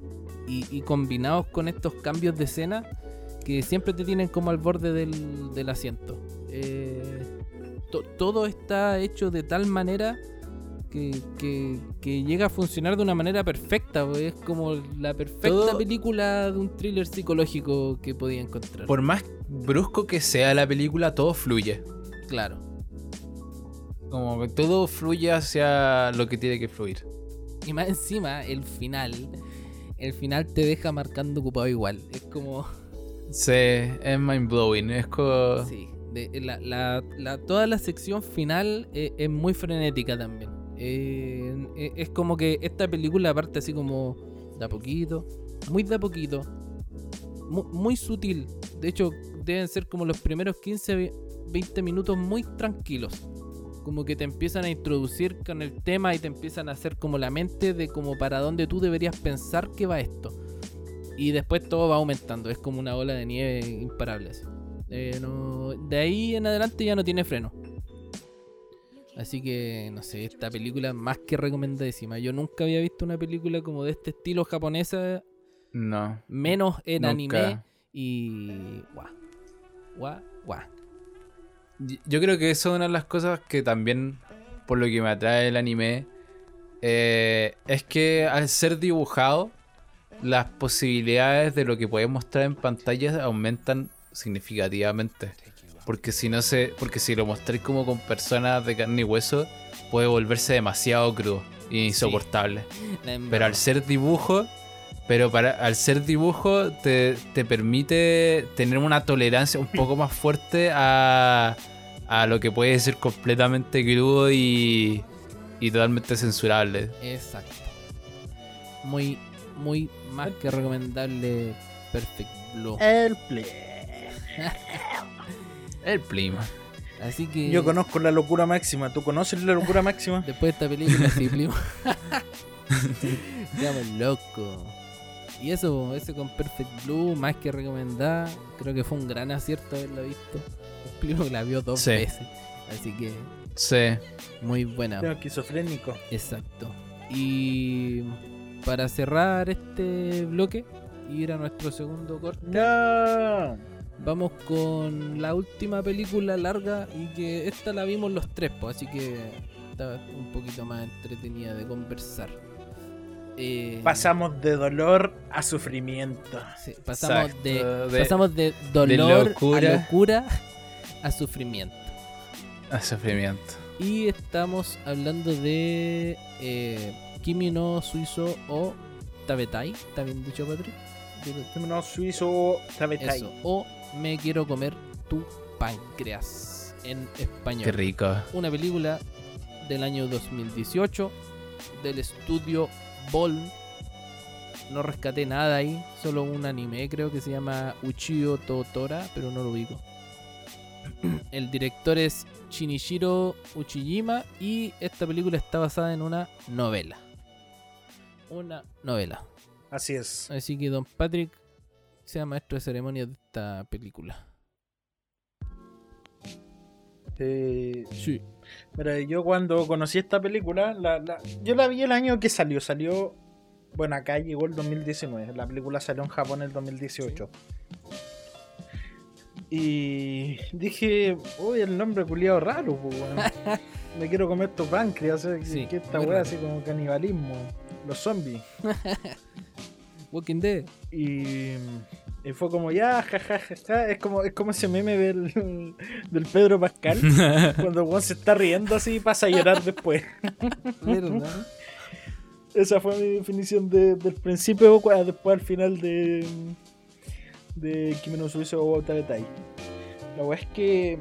A: y, y combinados con estos cambios de escena que siempre te tienen como al borde del, del asiento. Eh, to- todo está hecho de tal manera que, que- que llega a funcionar de una manera perfecta. pues, Es como la perfecta
C: Todo-
A: película de un thriller psicológico que podía encontrar.
C: Por más brusco que sea la película, todo fluye.
A: Claro.
C: Como que todo fluye hacia lo que tiene que fluir.
A: Y más encima, el final. El final te deja marcando ocupado igual. Es como.
C: Sí, es mind blowing. Es como.
A: Sí. La- toda la sección final eh, es muy frenética también. Eh, eh, es como que esta película parte así como de a poquito, muy de a poquito, mu- muy, sutil. De hecho, deben ser como los primeros 15, ve- 20 minutos muy tranquilos. Como que te empiezan a introducir con el tema y te empiezan a hacer como la mente de como para dónde tú deberías pensar que va esto. Y después todo va aumentando, es como una ola de nieve imparable. así. Eh, no- de ahí en adelante ya no tiene freno. Así que, no sé, esta película más que recomendadísima. Yo nunca había visto una película como de este estilo japonesa,
C: No.
A: menos en
C: Nunca.
A: anime. Y. guau. Guau, guau.
C: Yo creo que eso es una de las cosas que también, por lo que me atrae el anime, eh, es que al ser dibujado, las posibilidades de lo que puedes mostrar en pantalla aumentan significativamente. Porque si no se, porque si lo mostráis como con personas de carne y hueso, puede volverse demasiado crudo e insoportable. Pero al ser dibujo, pero para al ser dibujo te, te permite tener una tolerancia un poco más fuerte a, a lo que puede ser completamente crudo y, y totalmente censurable.
A: Exacto. Muy, muy más que recomendable Perfect Blue.
B: El play.
C: El plima.
A: Así que.
B: Yo conozco la locura máxima. ¿Tú conoces la locura máxima?
A: Después de esta película, sí, primo. Quedamos loco. Y eso, ese con Perfect Blue, más que recomendada. Creo que fue un gran acierto haberla visto. Explico que la vio dos
C: Sí.
A: veces. Así que
C: Sí.
A: muy buena.
B: Esquizofrénico.
A: Exacto. Y para cerrar este bloque, ir a nuestro segundo corte,
B: No.
A: Vamos con la última película larga y que esta la vimos los tres, pues, así que está un poquito más entretenida de conversar. Eh,
B: Pasamos de dolor a sufrimiento.
A: sí, pasamos, de,
C: de-
A: pasamos de dolor
C: locura.
A: a locura a sufrimiento.
C: A sufrimiento.
A: Y estamos hablando de eh, Kimi no Suizo o Tabetai, ¿está bien dicho Patrick?
B: No, suizo Tabetai.
A: Eso, o Me quiero comer tu páncreas en español.
C: Qué rico.
A: Una película del año 2018 del estudio Bolm. No rescaté nada ahí, solo un anime creo que se llama Uchiyo Totora, pero no lo ubico. El director es Shinichiro Uchijima y esta película está basada en una novela. Una novela.
B: Así es.
A: Así que Don Patrick sea maestro de ceremonia de esta película.
B: Eh,
A: Sí.
B: Mira, yo cuando conocí esta película, la, la- yo la vi el año que salió. Salió, bueno, acá llegó el 2019. La película salió en Japón el 2018. Y dije, uy, el nombre culiado raro, pues. Me quiero comer tu páncreas,
A: Sí,
B: que esta weá así como canibalismo, los zombies.
A: Walking Dead.
B: Y, y fue como, ya, jajaja, es como, es como ese meme del, del Pedro Pascal, cuando weón se está riendo así y pasa a llorar después.
A: ¿Verdad?
B: Esa fue mi definición de- del principio, después al final de, de Kimi no Suizo o Tabetai. La weá es que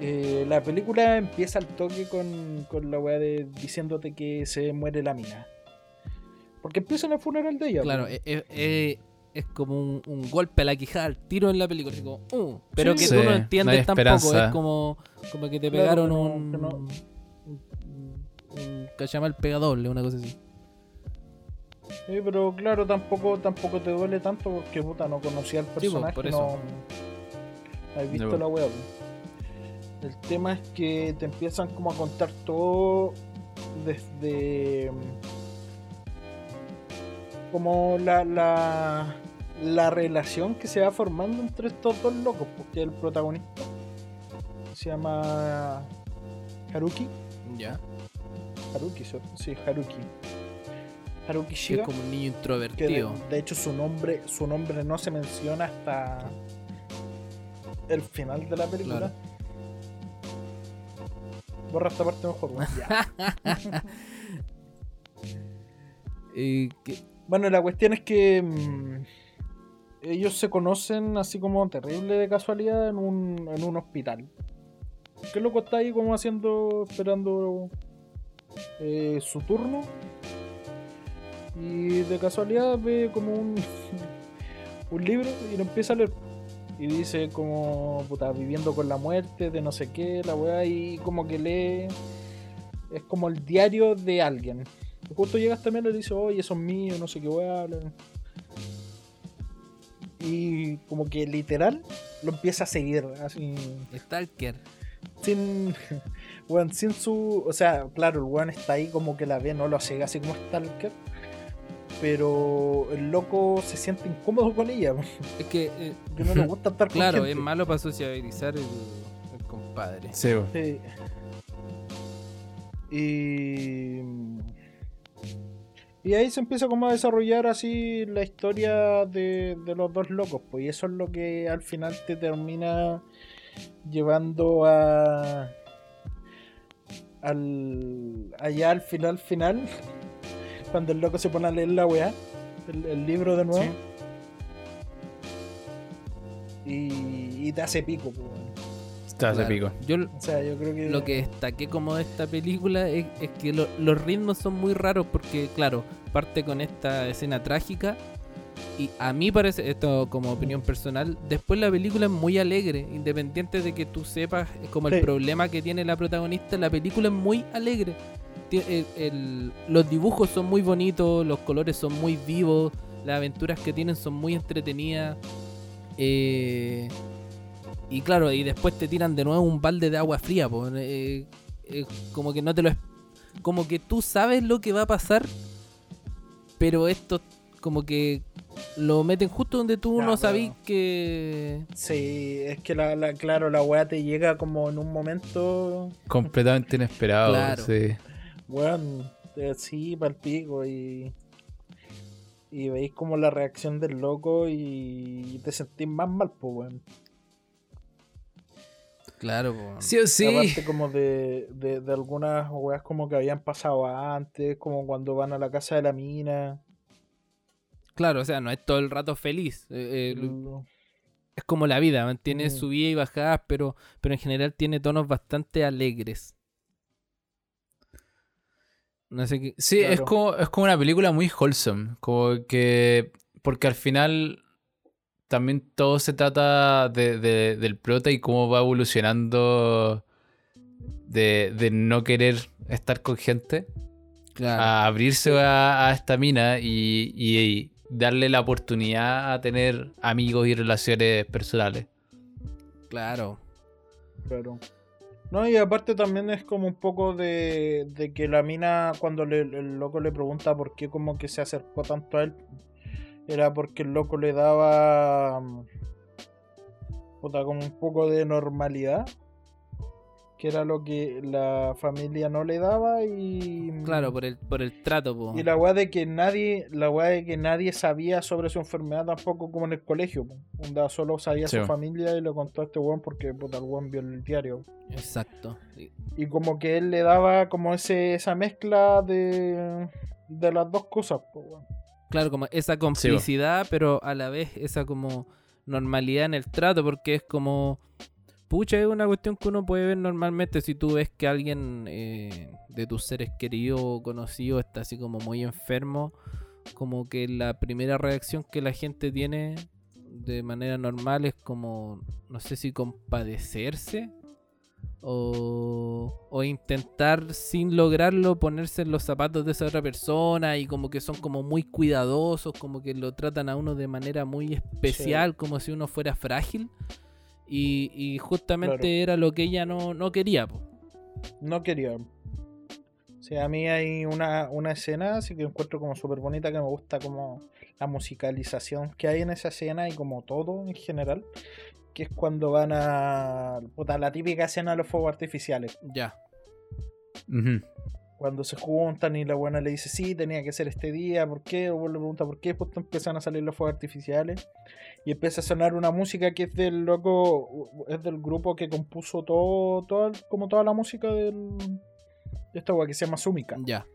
B: eh, la película empieza al toque con, con la weá de diciéndote que se muere la mina. Porque empieza en el funeral de ella.
A: Claro,
B: pues.
A: eh, eh, eh, es como un, un golpe a la quijada al tiro en la película. así como, "Uh", pero
B: Sí.
A: que tú
C: Sí,
A: no
C: no
A: entiendes tampoco. Es como, como que te pegaron un,
B: que no-
A: un, un cachamal pegadoble, una cosa así.
B: Sí, pero claro, tampoco, tampoco te duele tanto porque puta no conocía al personaje,
A: por eso.
B: no has visto
C: No.
B: la web. El tema es que te empiezan como a contar todo desde como la, la, la relación que se va formando entre estos dos locos, porque el protagonista se llama Haruki.
A: Ya.
B: Haruki, sí, Haruki. Haruki
A: Que es
B: Shiga.
A: como un niño
B: de,
A: introvertido.
B: de hecho su nombre, su nombre no se menciona hasta el final de la película.
A: Claro.
B: Borra esta parte mejor, weón. Ya.
A: Eh, que-
B: Bueno, la cuestión es que mm, ellos se conocen así como terrible de casualidad en un, en un hospital. El loco está ahí como haciendo, esperando eh, su turno. Y de casualidad ve como un, un libro y lo empieza a leer. Y dice como, puta, viviendo con la muerte de no sé qué, la weá, y como que lee... Es como el diario de alguien. Justo llega hasta mí y le dice, oye, eso es mío, no sé qué weá. bla". Y como que literal lo empieza a seguir, así
A: Stalker.
B: sin weón, sin su o sea claro el weón está ahí como que la ve no lo sigue así como Stalker pero el loco se siente incómodo con ella
A: Es que, eh,
B: que no le gusta estar con
A: claro, es malo para sociabilizar el, el compadre.
C: Sí.
B: Sí. Y y ahí se empieza como a desarrollar así la historia de, de los dos locos, pues y eso es lo que al final te termina llevando a al allá al final final cuando el loco se pone a leer la weá el, el libro de nuevo. Y, y te hace pico pues, weón.
C: Está
A: Claro.
C: épico.
A: Yo
B: o sea yo creo que
A: lo que destaqué como de esta película es, es que lo- los ritmos son muy raros porque, claro, parte con esta escena trágica y a mí parece, esto como opinión personal, después la película es muy alegre, independiente de que tú sepas como el
B: Sí.
A: problema que tiene la protagonista, la película es muy alegre. el- el- los dibujos son muy bonitos, los colores son muy vivos, las aventuras que tienen son muy entretenidas. eh, y claro, y después te tiran de nuevo un balde de agua fría, po, eh, eh, como que no te lo... es- Como que tú sabes lo que va a pasar, pero esto como que lo meten justo donde tú no
B: pero-
A: sabís que...
B: Sí, es que la, la- claro, la weá te llega como en un momento,
C: Completamente inesperado.
A: Claro.
C: Sí.
B: weón, eh, sí, palpico y. Y veis como la reacción del loco y te sentís más mal, pues, weón.
A: Claro, po.
C: Sí o sí.
B: Aparte como de, de, de algunas weas como que habían pasado antes, como cuando van a la casa de la mina.
A: Claro, o sea, no es todo el rato feliz. eh, eh, es como la vida, mantiene
B: Mm.
A: subidas y bajadas, pero, pero en general tiene tonos bastante alegres. No sé qué.
C: Sí, es, como, es como una película muy wholesome. Como que. Porque al final. También todo se trata de, de- del prota y cómo va evolucionando. De, de no querer estar con gente.
A: Claro.
C: A abrirse a, a esta mina y, y darle la oportunidad a tener amigos y relaciones personales.
A: Claro.
B: Claro. No, y aparte también es como un poco de, de que la mina, cuando le- el loco le pregunta por qué como que se acercó tanto a él, era porque el loco le daba mm, puta, como un poco de normalidad, que era lo que la familia no le daba y...
A: Claro, por el, por el trato, po.
B: Y la weá de que nadie, la weá de que nadie sabía sobre su enfermedad tampoco como en el colegio, po. Onda solo sabía
C: Sí.
B: su familia y lo contó a este weón porque puta el weón vio el diario.
A: Exacto. Y-
B: Y como que él le daba como ese, esa mezcla de, de las dos cosas, po, weón.
A: Claro, como esa complicidad, pero a la vez esa como normalidad en el trato, porque es como. Pucha, es una cuestión que uno puede ver normalmente si tú ves que alguien eh, de tus seres queridos o conocidos está así como muy enfermo, como que la primera reacción que la gente tiene de manera normal es como, no sé si compadecerse o, o intentar sin lograrlo ponerse en los zapatos de esa otra persona y como que son como muy cuidadosos, como que lo tratan a uno de manera muy especial, como si uno fuera frágil. Y, y justamente
B: Claro.
A: era lo que ella no, no quería. po.
B: No quería. O sea, a mí hay una, una escena así que encuentro como súper bonita, que me gusta como la musicalización que hay en esa escena y como todo en general, que es cuando van a... Puta, la típica escena de los fuegos artificiales.
A: Ya.
C: Ujú.
B: Cuando se juntan y la buena le dice, sí, tenía que ser este día, ¿por qué? O le pregunta, ¿por qué? Después empiezan a salir los fuegos artificiales. Y empieza a sonar una música que es del loco, es del grupo que compuso todo, todo como toda la música del, de esta wea que se llama Sumika.
A: Ya.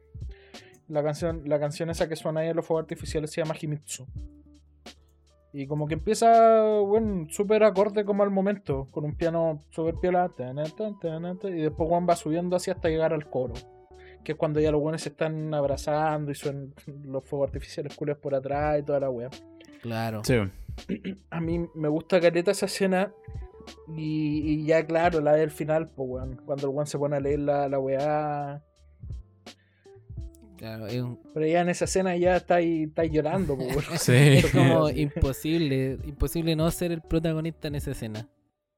B: La canción, la canción esa que suena ahí en los fuegos artificiales se llama Himitsu. Y como que empieza, bueno, súper acorde como al momento, con un piano súper piola. Y después Juan va subiendo así hasta llegar al coro. Que es cuando ya los buenos se están abrazando y suenan los fuegos artificiales culios por atrás y toda la wea.
A: Claro.
C: Sí.
B: A mí me gusta caleta esa escena. Y, y ya claro, la del final, pues weón. Cuando el weón se pone a leer la, la weá.
A: Claro, es, un-
B: Pero ya en esa escena ya está ahí, está ahí llorando.
C: Sí.
A: es como imposible, imposible no ser el protagonista en esa escena.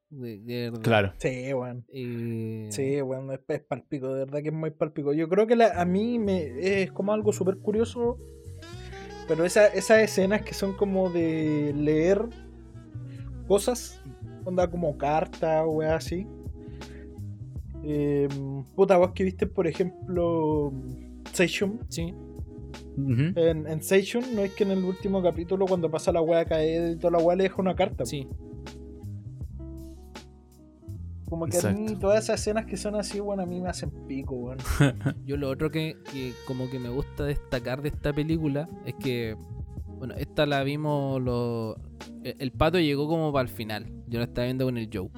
A: De, de verdad.
C: Claro.
B: Sí, weón.
A: Eh,
B: Sí, bueno, es, es palpico, de verdad que es muy palpico. Yo creo que la- a mí me es como algo súper curioso, pero esa- esas escenas que son como de leer cosas, onda como cartas o weas así. Eh, puta, vos que viste, por ejemplo, Seishun.
A: Sí.
B: En, en Seishun, ¿no es que en el último capítulo, cuando pasa la wea a caer y toda la wea le deja una carta?
A: Sí.
B: Como que a mí todas esas escenas que son así, bueno, a mí me hacen pico, weón.
A: Yo lo otro que, que como que me gusta destacar de esta película es que, bueno, esta la vimos, lo, el, el pato llegó como para el final. Yo la estaba viendo con el Joe.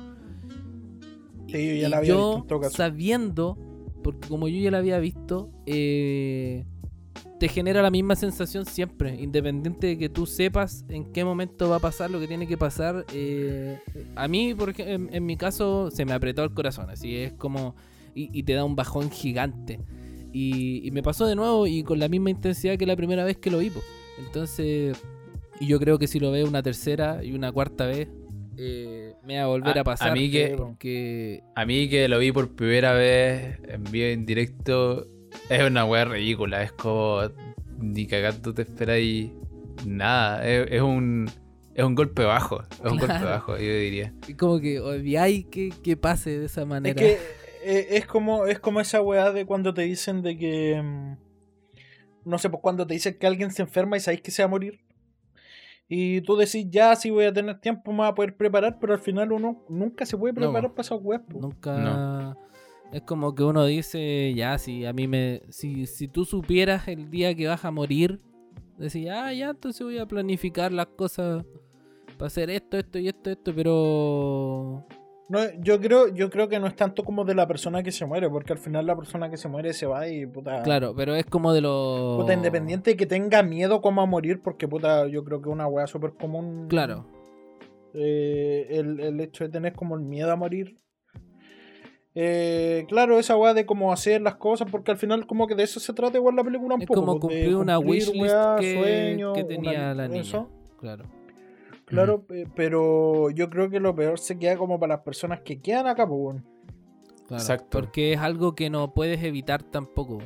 B: Sí, yo ya
A: Y
B: la había
A: yo,
B: visto en todo caso.
A: sabiendo, porque como yo ya la había visto, eh, te genera la misma sensación siempre, independiente de que tú sepas en qué momento va a pasar lo que tiene que pasar. eh, a mí, por ejemplo, en, mi caso, se me apretó el corazón, así es como. Y, te da un bajón gigante. Y, me pasó de nuevo y con la misma intensidad que la primera vez que lo vi. Entonces, yo creo que si lo veo una tercera y una cuarta vez, eh, me va a volver
C: A-
A: a, pasar.
C: a mí que-
A: Porque
C: A mí que lo vi por primera vez en vivo en directo, es una weá ridícula. Es como ni cagando te esperáis nada. Es, es un es un golpe bajo. Es un golpe bajo, yo diría.
A: como que odiáis que, que pase de esa
B: Es
A: manera.
B: que eh, es como es como esa weá de cuando te dicen de que mm, no sé, pues cuando te dicen que alguien se enferma y sabéis que se va a morir. Y tú decís, ya, si voy a tener tiempo, me voy a poder preparar, pero al final uno nunca se puede preparar para esas weas. po.
A: Nunca. Es como que uno dice, ya, si a mí me. Si, si tú supieras el día que vas a morir, decís, ah, ya, entonces voy a planificar las cosas para hacer esto, esto y esto, esto, pero.
B: No, yo creo, yo creo que no es tanto como de la persona que se muere, porque al final la persona que se muere se va y puta.
A: Claro, pero es como de los.
B: Puta, independiente de que tenga miedo como a morir, porque puta, yo creo que es una weá súper común.
A: Claro,
B: eh, el, el hecho de tener como el miedo a morir. Eh, claro, esa weá de cómo hacer las cosas, porque al final como que de eso se trata igual la película un
A: es
B: poco.
A: como
B: de
A: cumplir una wishlist que, que
B: una-
A: tenía la niña.
B: eso.
A: Claro.
B: Claro, pe- pero yo creo que lo peor se queda como para las personas que quedan acá, pues.
A: Claro,
C: Exacto.
A: Porque es algo que no puedes evitar tampoco.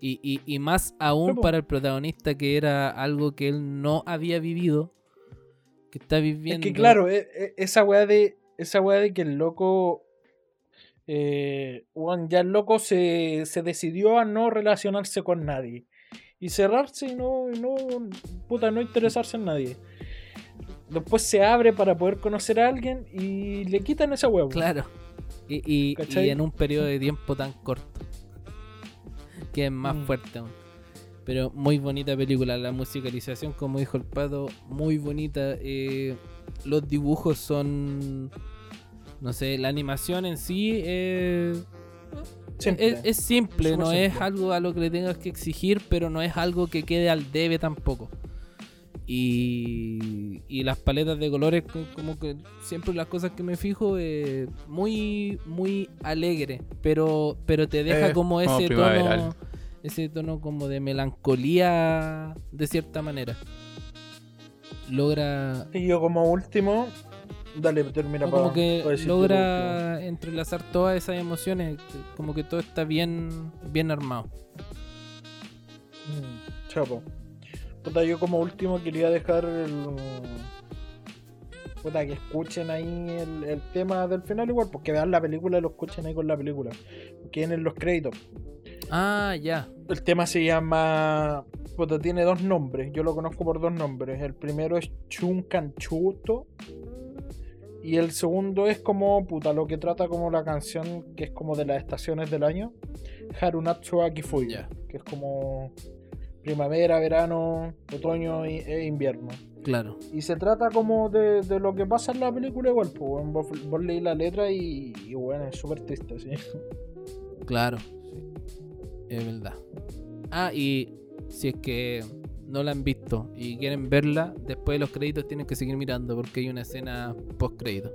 A: Y, y, y más aún para el protagonista que era algo que él no había vivido. Que está
B: Es
A: viviendo.
B: que claro, e- e- esa weá de. Esa weá de que el loco. Eh, ya el loco se, se decidió a no relacionarse con nadie. Y cerrarse y no, y no. Puta, no interesarse en nadie. Después se abre para poder conocer a alguien y le quitan esa weón.
A: Claro. Y, y- en un periodo de tiempo tan corto. Que es más
B: Mm.
A: fuerte aún. Pero muy bonita película. La musicalización, como dijo el pato, muy bonita. eh, los dibujos son. No sé, la animación en sí eh,
B: Simple.
A: Es, es simple, no es algo a lo que le tengas que exigir, pero no es algo que quede al debe tampoco. Y, y las paletas de colores, co- como que siempre las cosas que me fijo, eh, muy, muy alegre, pero, pero te deja
B: Eh,
A: como ese tono, ese tono como de melancolía de cierta manera. Logra,
B: Y yo como último. Dale, termina
A: no,
B: para.
A: como que
B: para
A: logra entrelazar todas esas emociones, como que todo está bien, bien armado.
B: Mm, Chapo. Puta, yo como último quería dejar el. Puta, que escuchen ahí el, el tema del final igual, porque vean la película y lo escuchen ahí con la película. Que vienen los créditos.
A: Ah, ya.
B: El tema se llama. Puta, tiene dos nombres. Yo lo conozco por dos nombres. El primero es Chunkanchuto. Y el segundo es como, puta, lo que trata como la canción que es como de las estaciones del año. Harunatsu Akifuyu.
A: Ya.
B: Que es como primavera, verano, otoño e invierno.
A: Claro.
B: Y se trata como de, de lo que pasa en la película igual. Pues, weón. vos, vos leí la letra y, y bueno, es súper triste, sí.
A: Claro. sí. Es verdad. Ah, y si es que no la han visto y quieren verla, después de los créditos tienen que seguir mirando porque hay una escena post crédito.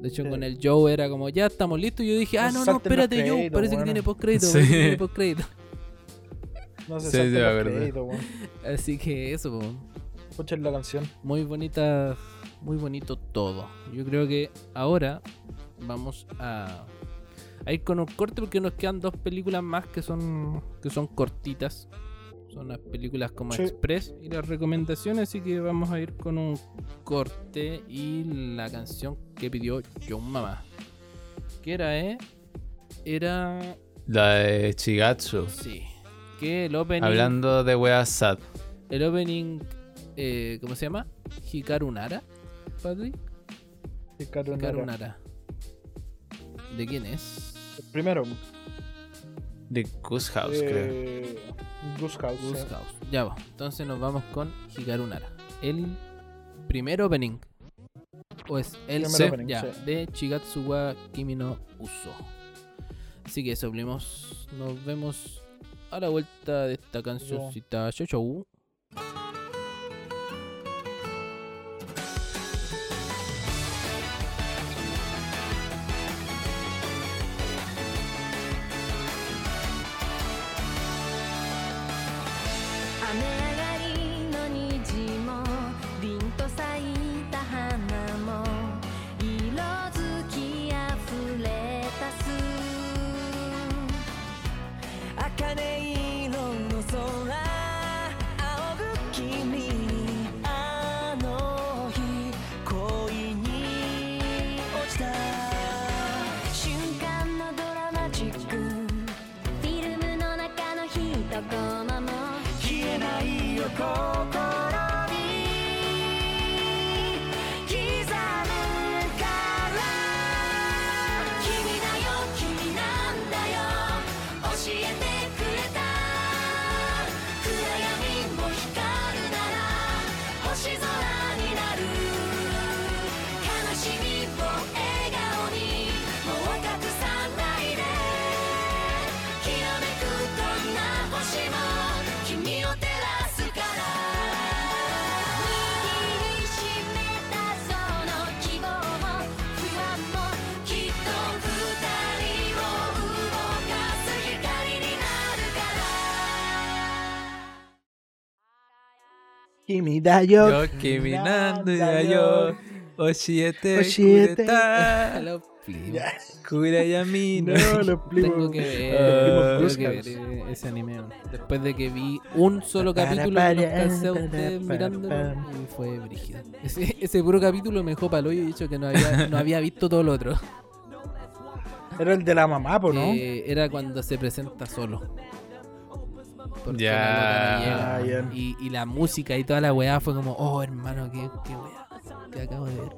A: De hecho,
B: Sí.
A: con el Joe era como, ya estamos listos. Y yo dije, ah,
B: No
A: no, espérate, Joe, parece que
B: bueno.
A: tiene post crédito.
C: Sí.
A: tiene post crédito.
B: No se
C: Sí, sí,
B: weón.
A: Así que eso, po.
B: Escuchen la canción.
A: muy bonita, muy bonito todo. Yo creo que ahora vamos a, a ir con un corte porque nos quedan dos películas más que son que son cortitas. Son las películas como
B: Sí.
A: Express y las recomendaciones, así que vamos a ir con un corte y la canción que pidió John Mama. Que era, eh? Era.
C: La de Chigatsu.
A: Sí. Que el opening.
C: Hablando de weas sad.
A: El opening. eh, ¿Cómo se llama? Hikaru Nara, Patrick.
B: Hikaru Nara.
A: Hikaru Nara. ¿De quién es?
B: Primero,
C: De Goose House, creo.
B: eh, Goose House.
A: Goose. House. Ya va. Entonces nos vamos con Hikaru Nara. El primer opening. O es el se-
B: opening,
A: ya,
B: sí.
A: de Chigatsu wa Kimi no Uso. Así que eso. Nos vemos a la vuelta de esta cancioncita. Chau, chau.
D: だよ。よ君な
C: んだよ教えて
B: 教えて
C: くれた
A: Lo explico.
B: Ya.
C: Cura y a mí
B: No, lo explico.
A: Tengo que ver,
C: Eh,
A: tengo que ver eh, ese anime. weón. Después de que vi un solo capítulo,
B: Para,
A: no
B: para,
A: alcancé a
B: para,
A: ustedes
B: para,
A: mirándolo
B: para.
A: y fue brígido. Ese, ese puro capítulo me dejó palo y he dicho que no había, no había visto todo lo otro.
B: Era el de la mamá, po, ¿no?
A: Eh, era cuando se presenta solo. Porque
C: Ya.
A: no
B: Ah,
A: llega.
B: bien.
A: y, y la música y toda la weá fue como, oh hermano, qué, qué weá que acabo de ver.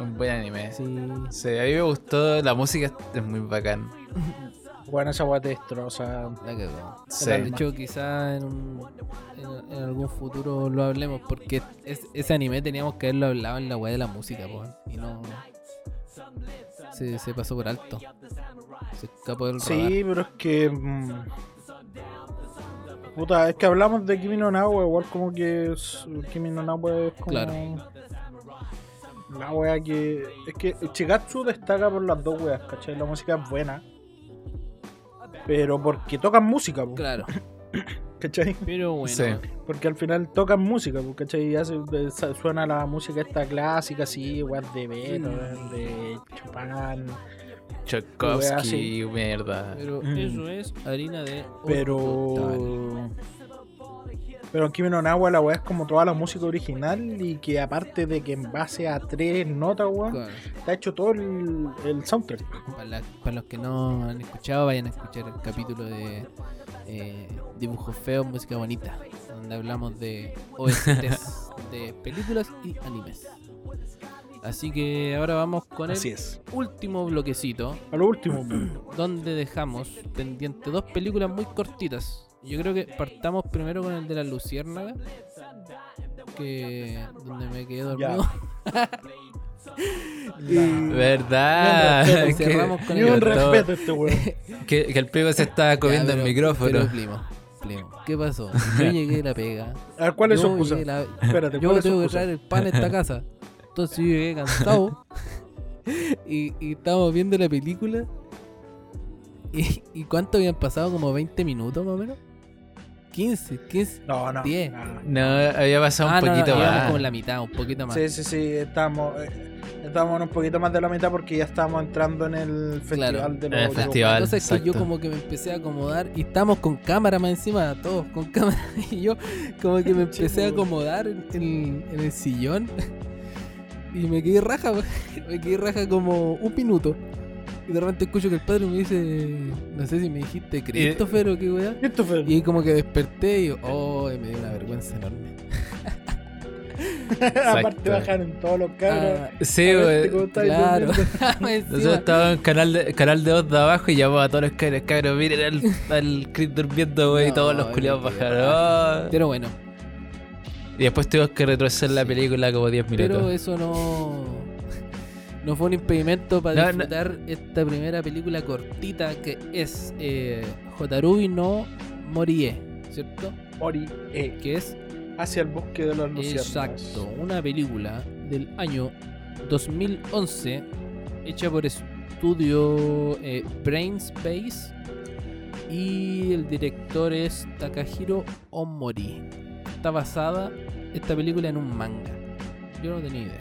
C: Un buen anime.
A: Sí.
C: Sí, a mí me gustó, la música es muy bacán.
B: Bueno, esa weá te destroza.
A: La cagó.
C: Sí.
A: De hecho, quizá en, un- en, en algún futuro lo hablemos, porque es- ese anime teníamos que haberlo hablado en la weá de la música, po, y no. Se, se pasó por alto. Se escapó del radar.
B: Sí, pero es que. mm, Puta, es que hablamos de Kimi no Nawa, igual como que es- Kimi no Nawa es como.
A: Claro.
B: La wea que. Es que Chigatsu destaca por las dos weas, ¿cachai? La música es buena. Pero porque tocan música, po,
A: Claro.
B: ¿cachai?
A: Pero bueno.
C: Sí.
B: Porque al final tocan música, po, ¿cachai? Y hace- de- sa- suena la música esta clásica, así, weas de Beethoven, de Chopin.
C: Tchaikovsky, mierda.
A: Pero
B: Mm.
A: eso es harina de.
B: Pero. Pero en Kimi no Nawa la weá es como toda la música original y que aparte de que en base a tres notas,
A: Claro.
B: está hecho todo el, el soundtrack.
A: Para, la- para los que no han escuchado, vayan a escuchar el capítulo de eh, Dibujos Feos, Música Bonita, donde hablamos de OSTs de películas y animes. Así que ahora vamos con el
B: es.
A: último bloquecito,
B: A lo último,
A: donde dejamos pendiente dos películas muy cortitas. Yo creo que partamos primero con el de la Luciérnaga, que donde me quedé dormido.
B: La-
C: ¿Verdad?
A: Respeto,
C: que,
A: con el
B: un
A: otro.
B: respeto a este weón.
C: que, que el primo se estaba comiendo
A: Ya,
C: el micrófono.
A: pero, primo, primo, ¿qué pasó? Yo llegué a la pega.
B: A ver, ¿cuál es su
A: Yo
B: excusa?
A: la-
B: Espérate,
A: Yo
B: ¿cuál es su
A: tengo que traer el pan a esta casa. Entonces yo llegué cansado. y, y estábamos viendo la película. Y, ¿Y cuánto habían pasado? ¿Como 20 minutos más o menos? 15, 15.
B: No, no.
A: 10.
B: no.
C: No, había pasado
A: Ah,
C: un
A: no, no,
C: poquito
A: íbamos
C: más.
A: como en la mitad, un poquito más.
B: Sí, sí, sí, estamos, eh, estamos en un poquito más de la mitad porque ya estamos entrando en el festival
A: Claro.
B: de
C: En
B: los
C: el
B: audiovisuales.
C: festival.
A: Entonces que yo
C: exacto.
A: como que me empecé a acomodar y estamos con cámara más encima, todos con cámara. Y yo como que me empecé a acomodar en, en- en el sillón y me quedé raja, me quedé raja como un minuto. Y de repente escucho que el padre me dice, no sé si me dijiste Christopher o qué weá.
B: Christopher.
A: Y como que desperté y yo, oh, y me dio una vergüenza enorme.
B: Aparte bajaron todos los cabros.
A: Ah,
C: Sí, güey.
B: ¿cómo estáis
A: claro.
C: Nosotros estábamos en canal de, canal de voz de abajo y llamamos a todos los cabros, cabros, miren al, al Chris durmiendo, güey, y todos los culiados bajaron. Oh.
A: Pero bueno,
C: Y después tuvimos que retroceder la película como 10
A: Pero
C: minutos.
A: eso no, no fue un impedimento para
C: No, no.
A: disfrutar esta primera película cortita que es eh, Jotarubi no Morie, ¿cierto?
B: Ori, eh,
A: Que es
B: hacia el bosque de los luciérnagas.
A: exacto una película del año 2011 hecha por estudio eh, Brainspace y el director es Takahiro Omori. Está basada esta película en un manga. Yo no tenía idea.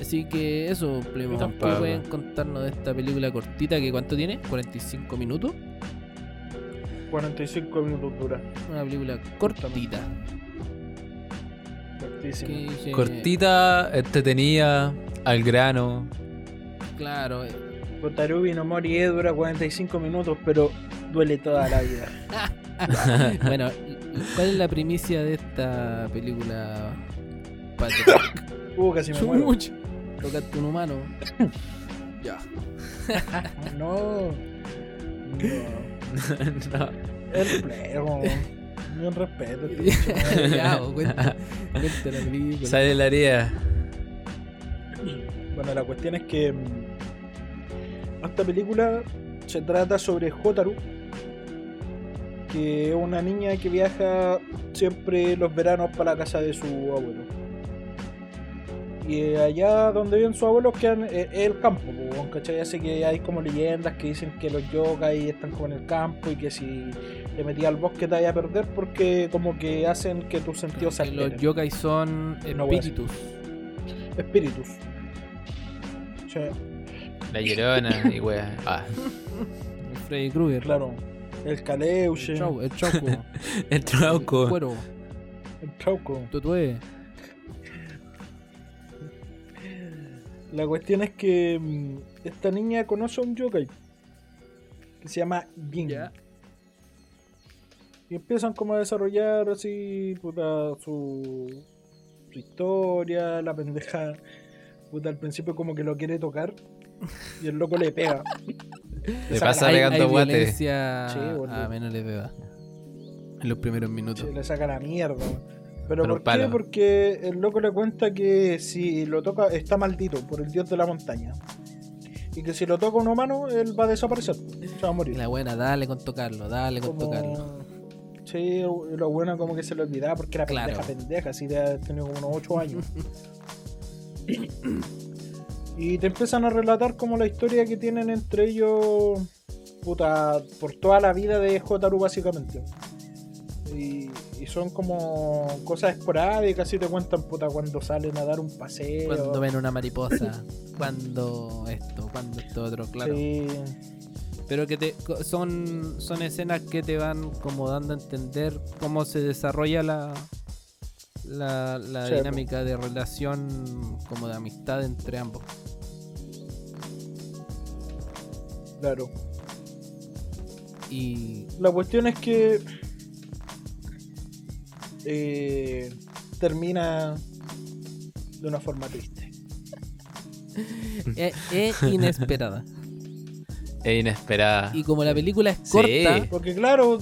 A: Así que eso, Plemo,
B: Yo
A: ¿qué pueden contarnos de esta película cortita que cuánto tiene? ¿45 minutos?
B: 45 minutos dura.
A: Una película cortita. Que dije,
C: Cortita, entretenida, al grano.
A: Claro, eh,
B: Botarubi no Mori eh, dura 45 minutos, pero duele toda la vida.
A: bueno, ¿cuál es la primicia de esta película? Patrick?
B: Uh, casi me muero.
A: Chuch, Tocaste un humano. ya.
B: No. No.
C: No.
B: El plego. Un respeto.
A: ya, cuenta, cuenta la película.
C: Sale la área.
B: Bueno, la cuestión es que mm, esta película se trata sobre Hotaru, que es una niña que viaja siempre los veranos para la casa de su abuelo. Y allá donde viven sus abuelos quedan, eh, es el campo, po, ¿cachai? Así que hay como leyendas que dicen que los yokai están como en el campo y que si te metías al bosque te vayas a perder porque como que hacen que tus sentidos se
A: los yokai son
B: No
A: espíritus.
B: Espíritus. Sí,
C: La llorona y wea. Ah,
A: Freddy Krueger.
B: claro. El
A: El
B: Caleuche,
A: chau, el choco.
C: el
A: el
C: trauco.
A: cuero.
B: el Trauco.
A: Tutué.
B: La cuestión es que mm, esta niña conoce a un yokai que se llama Jin.
A: Ya.
B: Y empiezan como a desarrollar así, puta, su, su historia, la pendeja, puta, al principio como que lo quiere tocar y el loco le pega.
C: Le pasa pegando guate.
B: Sí,
A: a menores de edad. En los primeros minutos.
B: Se le saca la mierda. Pero
C: un
B: ¿por qué? Porque el loco le cuenta que si lo toca está maldito por el dios de la montaña. Y que si lo toca un humano, él va a desaparecer. Se va a morir.
A: la buena, dale con tocarlo, dale con
B: Como-
A: tocarlo.
B: Sí, lo bueno como que se le olvidaba porque era
A: Claro.
B: pendeja, pendeja, así de tenido como unos 8 años. y te empiezan a relatar como la historia que tienen entre ellos, puta, por toda la vida de Jotaru básicamente. Y son como cosas esporádicas, así te cuentan, puta, cuando salen a dar un paseo.
A: Cuando ven una mariposa, cuando esto, cuando esto otro, claro.
B: Sí,
A: Pero que te, son, son escenas que te van como dando a entender cómo se desarrolla la, la, la
B: Sí,
A: dinámica de relación como de amistad entre ambos.
B: claro.
A: Y
B: La cuestión es que eh, termina de una forma triste.
A: es, es inesperada.
C: Es inesperada.
A: Y como la película es
C: Sí.
A: corta,
B: Porque claro, a,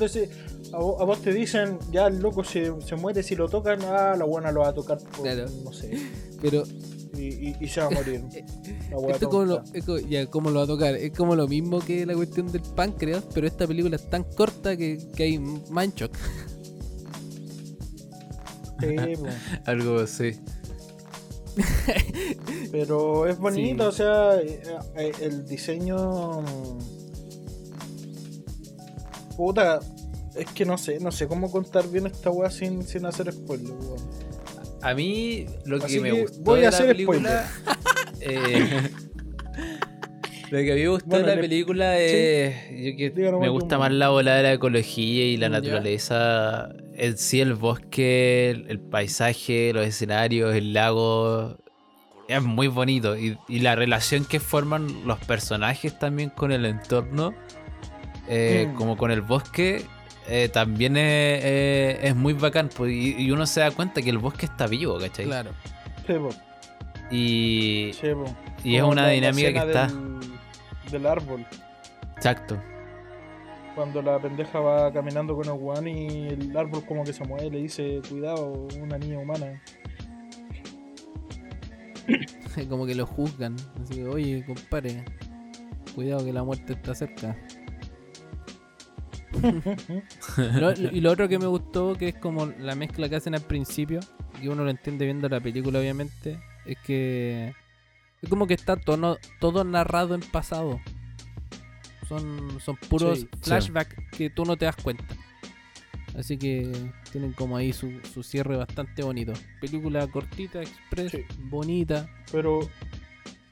B: vo- a vos te dicen, ya el loco se, se muere si lo tocan, ah, la buena lo va a tocar por,
A: Claro.
B: no sé,
A: pero
B: y, y- y se va a morir. La
A: esto como lo,
B: tonta.
A: es como- ya, ¿cómo lo va a tocar? Es como lo mismo que la cuestión del páncreas, pero esta película es tan corta que, que hay manchoc.
B: Sí.
C: Algo así.
B: pero es bonito,
A: Sí.
B: o sea, eh, eh, el diseño... Puta, es que no sé, no sé cómo contar bien esta weá sin, sin hacer spoiler, weón.
C: A mí lo que
B: Así
C: me
B: que
C: gustó
B: voy
C: de
B: a
C: la
B: hacer
C: película. eh, lo que a mí me gustó
B: Bueno,
C: de la
B: le-
C: película es. yo que
B: Díganos
C: me gusta
B: más.
C: la bola de la ecología y la
A: Ya.
C: naturaleza. En sí, el bosque, el, el paisaje, los escenarios, el lago. Es muy bonito. Y, y la relación que forman los personajes también con el entorno, eh,
B: Mm.
C: como con el bosque, eh, también es, es- es muy bacán. pues, y, y uno se da cuenta que el bosque está vivo, ¿cachai?
A: Claro.
B: Sí, po,
C: Y,
B: sí,
C: y es una dinámica que está.
B: Del, del árbol.
C: Exacto.
B: Cuando la pendeja va caminando con el weón y el árbol como que se mueve y le dice, cuidado, una niña humana.
A: como que lo juzgan. Así que, oye, compadre, cuidado que la muerte está cerca. Lo- lo- y lo otro que me gustó, que es como la mezcla que hacen al principio, y uno lo entiende viendo la película, obviamente, es que es como que está todo, todo narrado en pasado. Son, son puros flashbacks que tú no te das cuenta. Así que tienen como ahí su, su cierre bastante bonito. Película cortita, express, bonita.
B: Pero,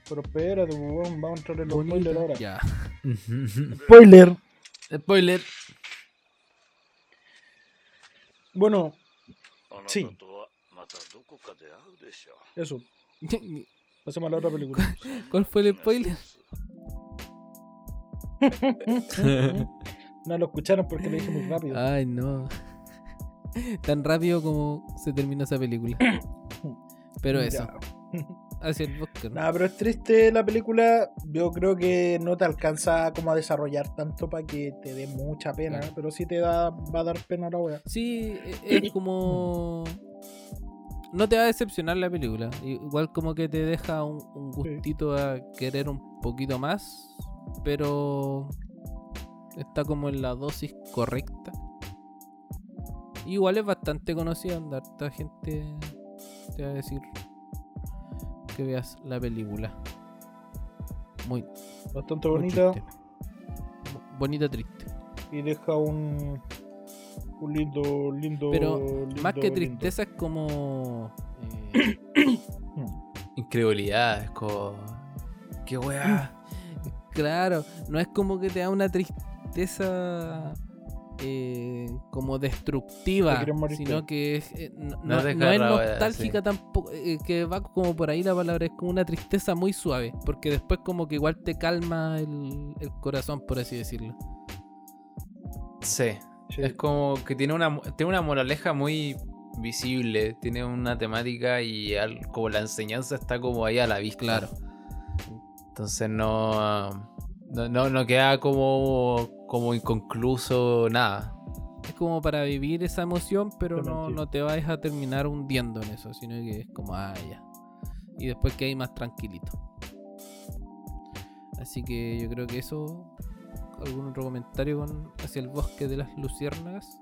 B: pero espérate, vamos a entrar en los ahora.
A: Ya.
B: spoiler.
C: Spoiler.
B: Bueno, sí. Eso. Pasemos a la otra película.
A: ¿Cuál fue el spoiler?
B: no lo escucharon porque lo dije muy rápido.
A: Ay, no. Tan rápido como se terminó esa película. Pero eso, hacia el bosque. ¿no?
B: Nah, pero es triste la película. Yo creo que no te alcanza como a desarrollar tanto para que te dé mucha pena.
A: Claro.
B: Pero sí te da, va a dar pena la wea.
A: Sí, e- es como. No te va a decepcionar la película. Igual como que te deja un, un gustito a querer un poquito más. Pero está como en la dosis correcta. Igual es bastante conocida, anda, harta gente te va a decir que veas la película. Muy
B: Bastante
A: muy
B: bonita.
A: triste. Bonita triste.
B: Y deja un. Un lindo, lindo.
A: Pero
B: lindo,
A: más que
B: lindo.
A: tristeza es como. eh,
C: Incredulidad, es como. ¿Qué weá?
A: Claro, no es como que te da una tristeza eh, como destructiva, sino que es, eh, no, es nostálgica
C: sí.
A: tampoco, eh, que va como por ahí la palabra, es como una tristeza muy suave, porque después como que igual te calma el, el corazón, por así decirlo.
C: Sí.
B: Sí.
C: Es como que tiene una, tiene una moraleja muy visible, tiene una temática y al- como la enseñanza está como ahí a la vista.
A: Claro.
C: Entonces no, no, no, no queda como, como inconcluso nada.
A: Es como para vivir esa emoción, pero no, no te vas a terminar hundiendo en eso, sino que es como, ah, ya. Y después que hay más tranquilito. Así que yo creo que eso. ¿Algún otro comentario con hacia el bosque de las luciérnagas?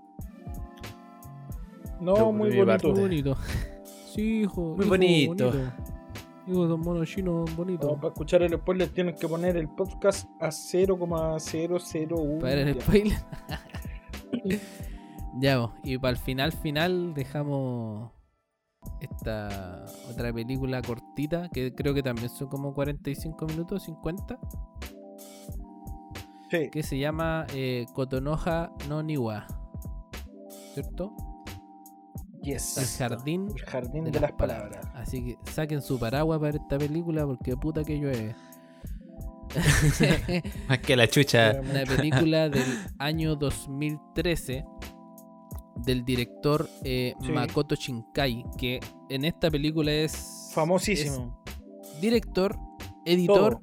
B: No,
C: Yo,
B: muy bonito.
A: Muy bonito. Sí, hijo.
C: Muy
A: hijo
C: bonito.
A: Hijo de mono chino bonito.
B: No, para escuchar el spoiler tienen que poner el podcast a 0,001.
A: Para el spoiler. ya, vos, y para el final, final, dejamos esta otra película cortita, que creo que también son como 45 minutos, 50,
B: Sí.
A: que se llama eh, Kotonoha no Niwa. ¿Cierto?
B: Yes.
A: El jardín
B: El jardín
A: de,
B: de, las palabras.
A: Así que saquen su paraguas para esta película porque puta que llueve.
C: Más que la chucha.
A: Una película del año 2013 del director eh,
B: Sí.
A: Makoto Shinkai, que en esta película es
B: Famosísimo.
A: es director, editor,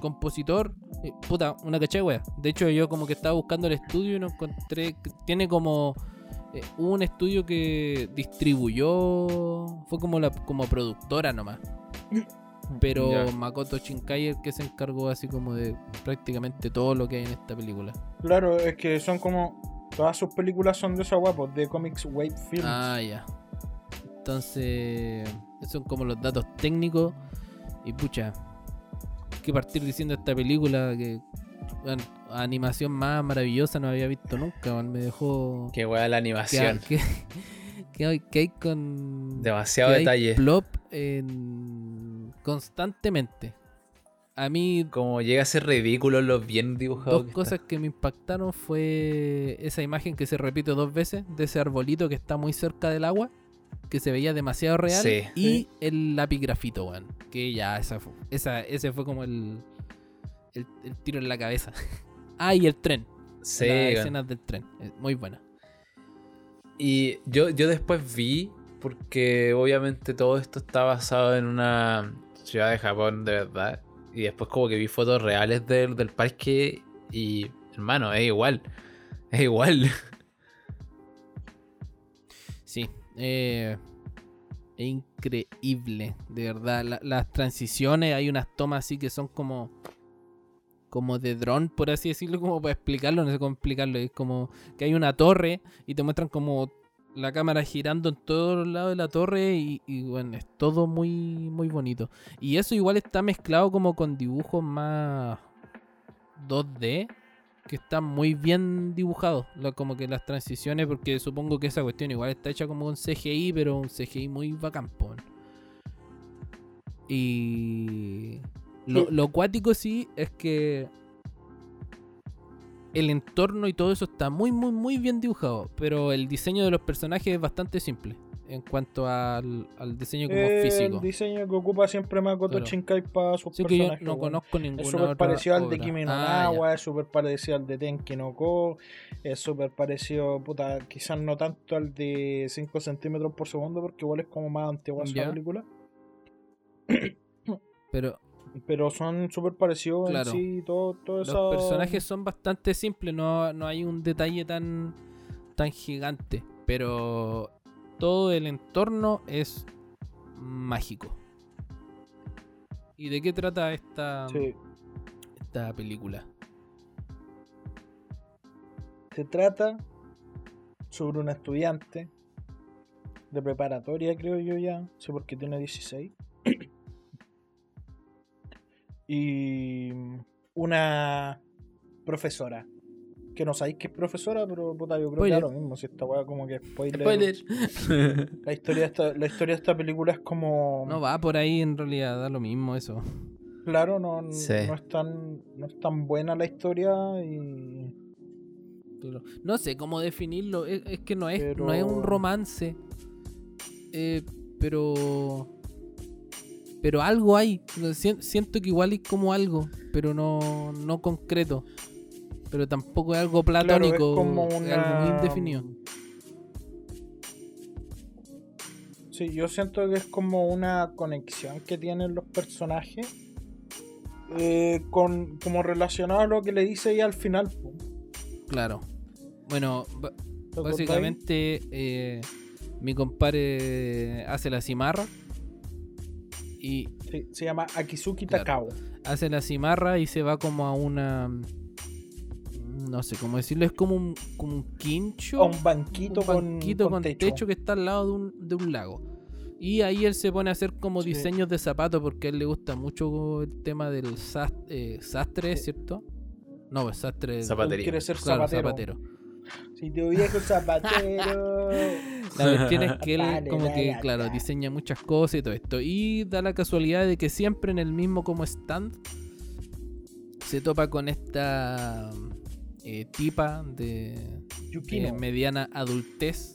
A: compositor, eh, puta, una caché wea. De hecho, yo como que estaba buscando el estudio y no encontré. Tiene como eh, un estudio que distribuyó, fue como la como productora nomás. Pero
C: Ya.
A: Makoto Shinkai es el que se encargó así como de prácticamente todo lo que hay en esta película.
B: Claro, es que son como. Todas sus películas son de esos guapos, de Comics Wave Films.
A: Ah, ya. Entonces, esos son como los datos técnicos. Y pucha, que partir diciendo esta película que bueno, animación más maravillosa no había visto nunca. Me dejó.
C: Qué weá la animación.
A: que, que hay, que hay con.
C: Demasiado
A: que hay
C: detalle.
A: plop en- constantemente. A mí,
C: Como llega a ser ridículo lo bien dibujado.
A: dos
C: está.
A: cosas que me impactaron fue esa imagen que se repite dos veces de ese arbolito que está muy cerca del agua, que se veía demasiado real,
C: Sí.
A: y
B: Sí.
A: el lapigrafito, weón, que ya esa, fu- esa ese fue como el, el, el tiro en la cabeza. ah, y el tren,
C: Sí,
A: las escenas del tren, eh, muy buena.
C: Y yo, yo después vi, porque obviamente todo esto está basado en una ciudad de Japón de verdad. Y después como que vi fotos reales del, del parque y, hermano, es igual. Es igual.
A: eh, es increíble, de verdad. La- las transiciones, hay unas tomas así que son como como de dron, por así decirlo, como para explicarlo, no sé cómo explicarlo. Es como que hay una torre y te muestran como la cámara girando en todos los lados de la torre y, y, bueno, es todo muy, muy bonito. Y eso igual está mezclado como con dibujos más 2D, que están muy bien dibujados. Lo- como que las transiciones, porque supongo que esa cuestión igual está hecha como un CGI, pero un CGI muy bacán. Y lo,
B: Sí.
A: lo cuático sí es que el entorno y todo eso está muy, muy, muy bien dibujado. Pero el diseño de los personajes es bastante simple en cuanto al, al diseño como
B: Eh,
A: físico.
B: El diseño que ocupa siempre Makoto
A: Claro.
B: Shinkai para sus
A: Así que yo
B: personajes.
A: no conozco ninguna
B: Es súper parecido al de. Kimi no
A: Ah,
B: Na
A: ya.
B: wa, es súper parecido al de Tenki no Ko, es súper parecido, puta, quizás no tanto al de 5 centímetros por segundo, porque igual es como más antigua esa película.
A: Pero
B: Pero son súper parecidos
A: Claro.
B: en sí, todo, todo
A: los personajes son bastante simples, no, no hay un detalle tan, tan gigante. Pero todo el entorno es mágico. ¿Y de qué trata esta,
B: Sí.
A: esta película?
B: Se trata sobre un estudiante de preparatoria, creo yo ya, sí, porque tiene 16. y una profesora. Que no sabéis que es profesora, pero puta, yo creo que da lo mismo. Si esta weá como que spoiler.
A: Spoiler.
B: La historia, de esta, la historia de esta película es como.
A: No va por ahí en realidad, da lo mismo eso.
B: Claro, no,
C: Sí.
B: no, es tan, no es tan buena la historia y.
A: No sé cómo definirlo. Es, es que no es, no es un romance. Eh, pero. Pero algo hay. Siento que igual hay como algo. Pero no, no concreto. Pero tampoco es algo
B: Claro,
A: platónico.
B: es como
A: es
B: una...
A: algo muy indefinido.
B: Sí, yo siento que es como una conexión que tienen los personajes eh, con como relacionado a lo que le dice ella al final.
A: Claro. Bueno, básicamente eh, mi compadre hace la cimarra. Y
B: Sí, se llama Akizuki
A: Claro.
B: Takao.
A: hace la cimarra y se va como a una no sé cómo decirlo es como un, como un quincho
B: A un banquito,
A: un banquito
B: con,
A: con,
B: con
A: techo. que está al lado de un, de un lago y ahí él se pone a hacer como
B: Sí.
A: diseños de zapatos porque a él le gusta mucho el tema del eh, sastre
B: Sí.
A: ¿cierto? no el sastre
C: Zapatería.
B: Quiere ser
A: claro,
B: zapatero.
A: zapatero
B: Si te viejo zapatero.
A: La cuestión es que él
B: Vale,
A: como que, claro, diseña muchas cosas y todo esto. Y da la casualidad de que siempre en el mismo como stand se topa con esta eh, tipa de, de
B: Yukino.
A: mediana adultez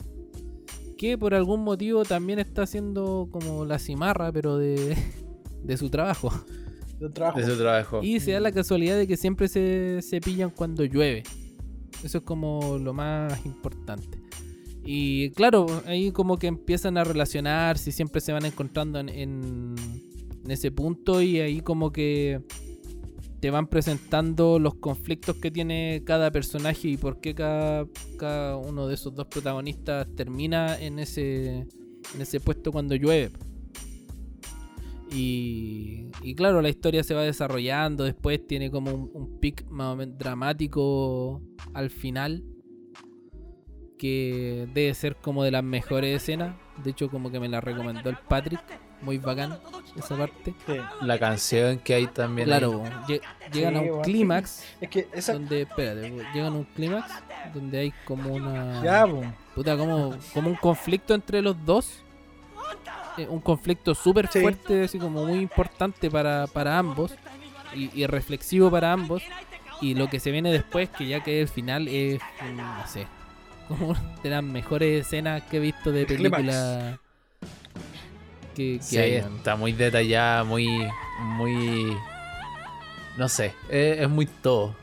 A: que por algún motivo también está haciendo como la cimarra, pero de, de su trabajo.
B: de trabajo.
C: De su trabajo.
A: Y se da la casualidad de que siempre se, se pillan cuando llueve. Eso es como lo más importante. Y claro, ahí como que empiezan a relacionarse y siempre se van encontrando en, en, en ese punto y ahí como que te van presentando los conflictos que tiene cada personaje y por qué cada, cada uno de esos dos protagonistas termina en ese, en ese puesto cuando llueve. Y, y claro, la historia se va desarrollando, después tiene como un, un pic más o menos dramático al final, que debe ser como de las mejores escenas. De hecho, como que me la recomendó el Patrick, muy bacán esa parte.
B: Sí.
C: La canción que hay también.
A: Claro, lle- llegan a un
B: bueno.
A: clímax,
B: Es que esa.
A: donde, espérate, llegan a un clímax donde hay como una...
B: Ya.
A: Puta, como, como un conflicto entre los dos. Eh, un conflicto súper
B: Sí.
A: fuerte, así como muy importante para, para ambos. Y, y reflexivo para ambos. Y lo que se viene después, que ya que el final es, no sé, como de las mejores escenas que he visto de película que, que
C: Sí,
A: hay.
C: está muy detallada, muy. Muy. No sé, es, es muy todo.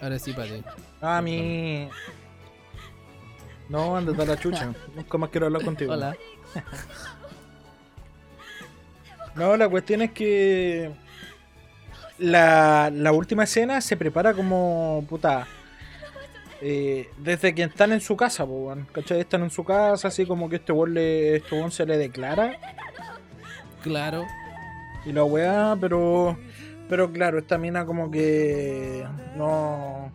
A: Ahora sí, Pate.
B: A mí. No, andate a la chucha. Nunca más quiero hablar contigo.
A: Hola.
B: No, la cuestión es que la, la última escena se prepara como puta. Eh, desde que están en su casa, po, weón, ¿cachai? Están en su casa, así como que este weón, le, este weón se le declara
A: Claro.
B: y la weá, pero. Pero claro, esta mina como que no.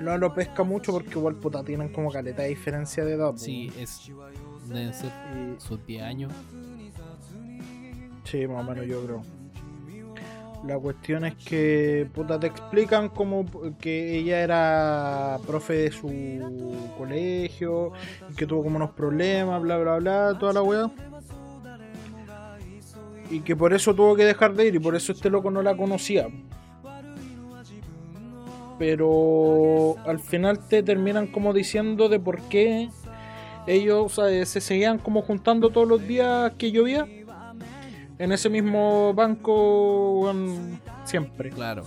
B: No lo pesca mucho porque igual puta tienen como caleta de diferencia de edad. po,
A: Sí, es. Deben ser
B: weón. Y-
A: sus 10 años.
B: Sí, más o menos yo creo. La cuestión es que puta te explican como que ella era profe de su colegio, y que tuvo como unos problemas, bla bla bla, toda la weá. Y que por eso tuvo que dejar de ir y por eso este loco no la conocía. pero al final te terminan como diciendo de por qué ellos se seguían como juntando todos los días que llovía en ese mismo banco siempre.
A: Claro.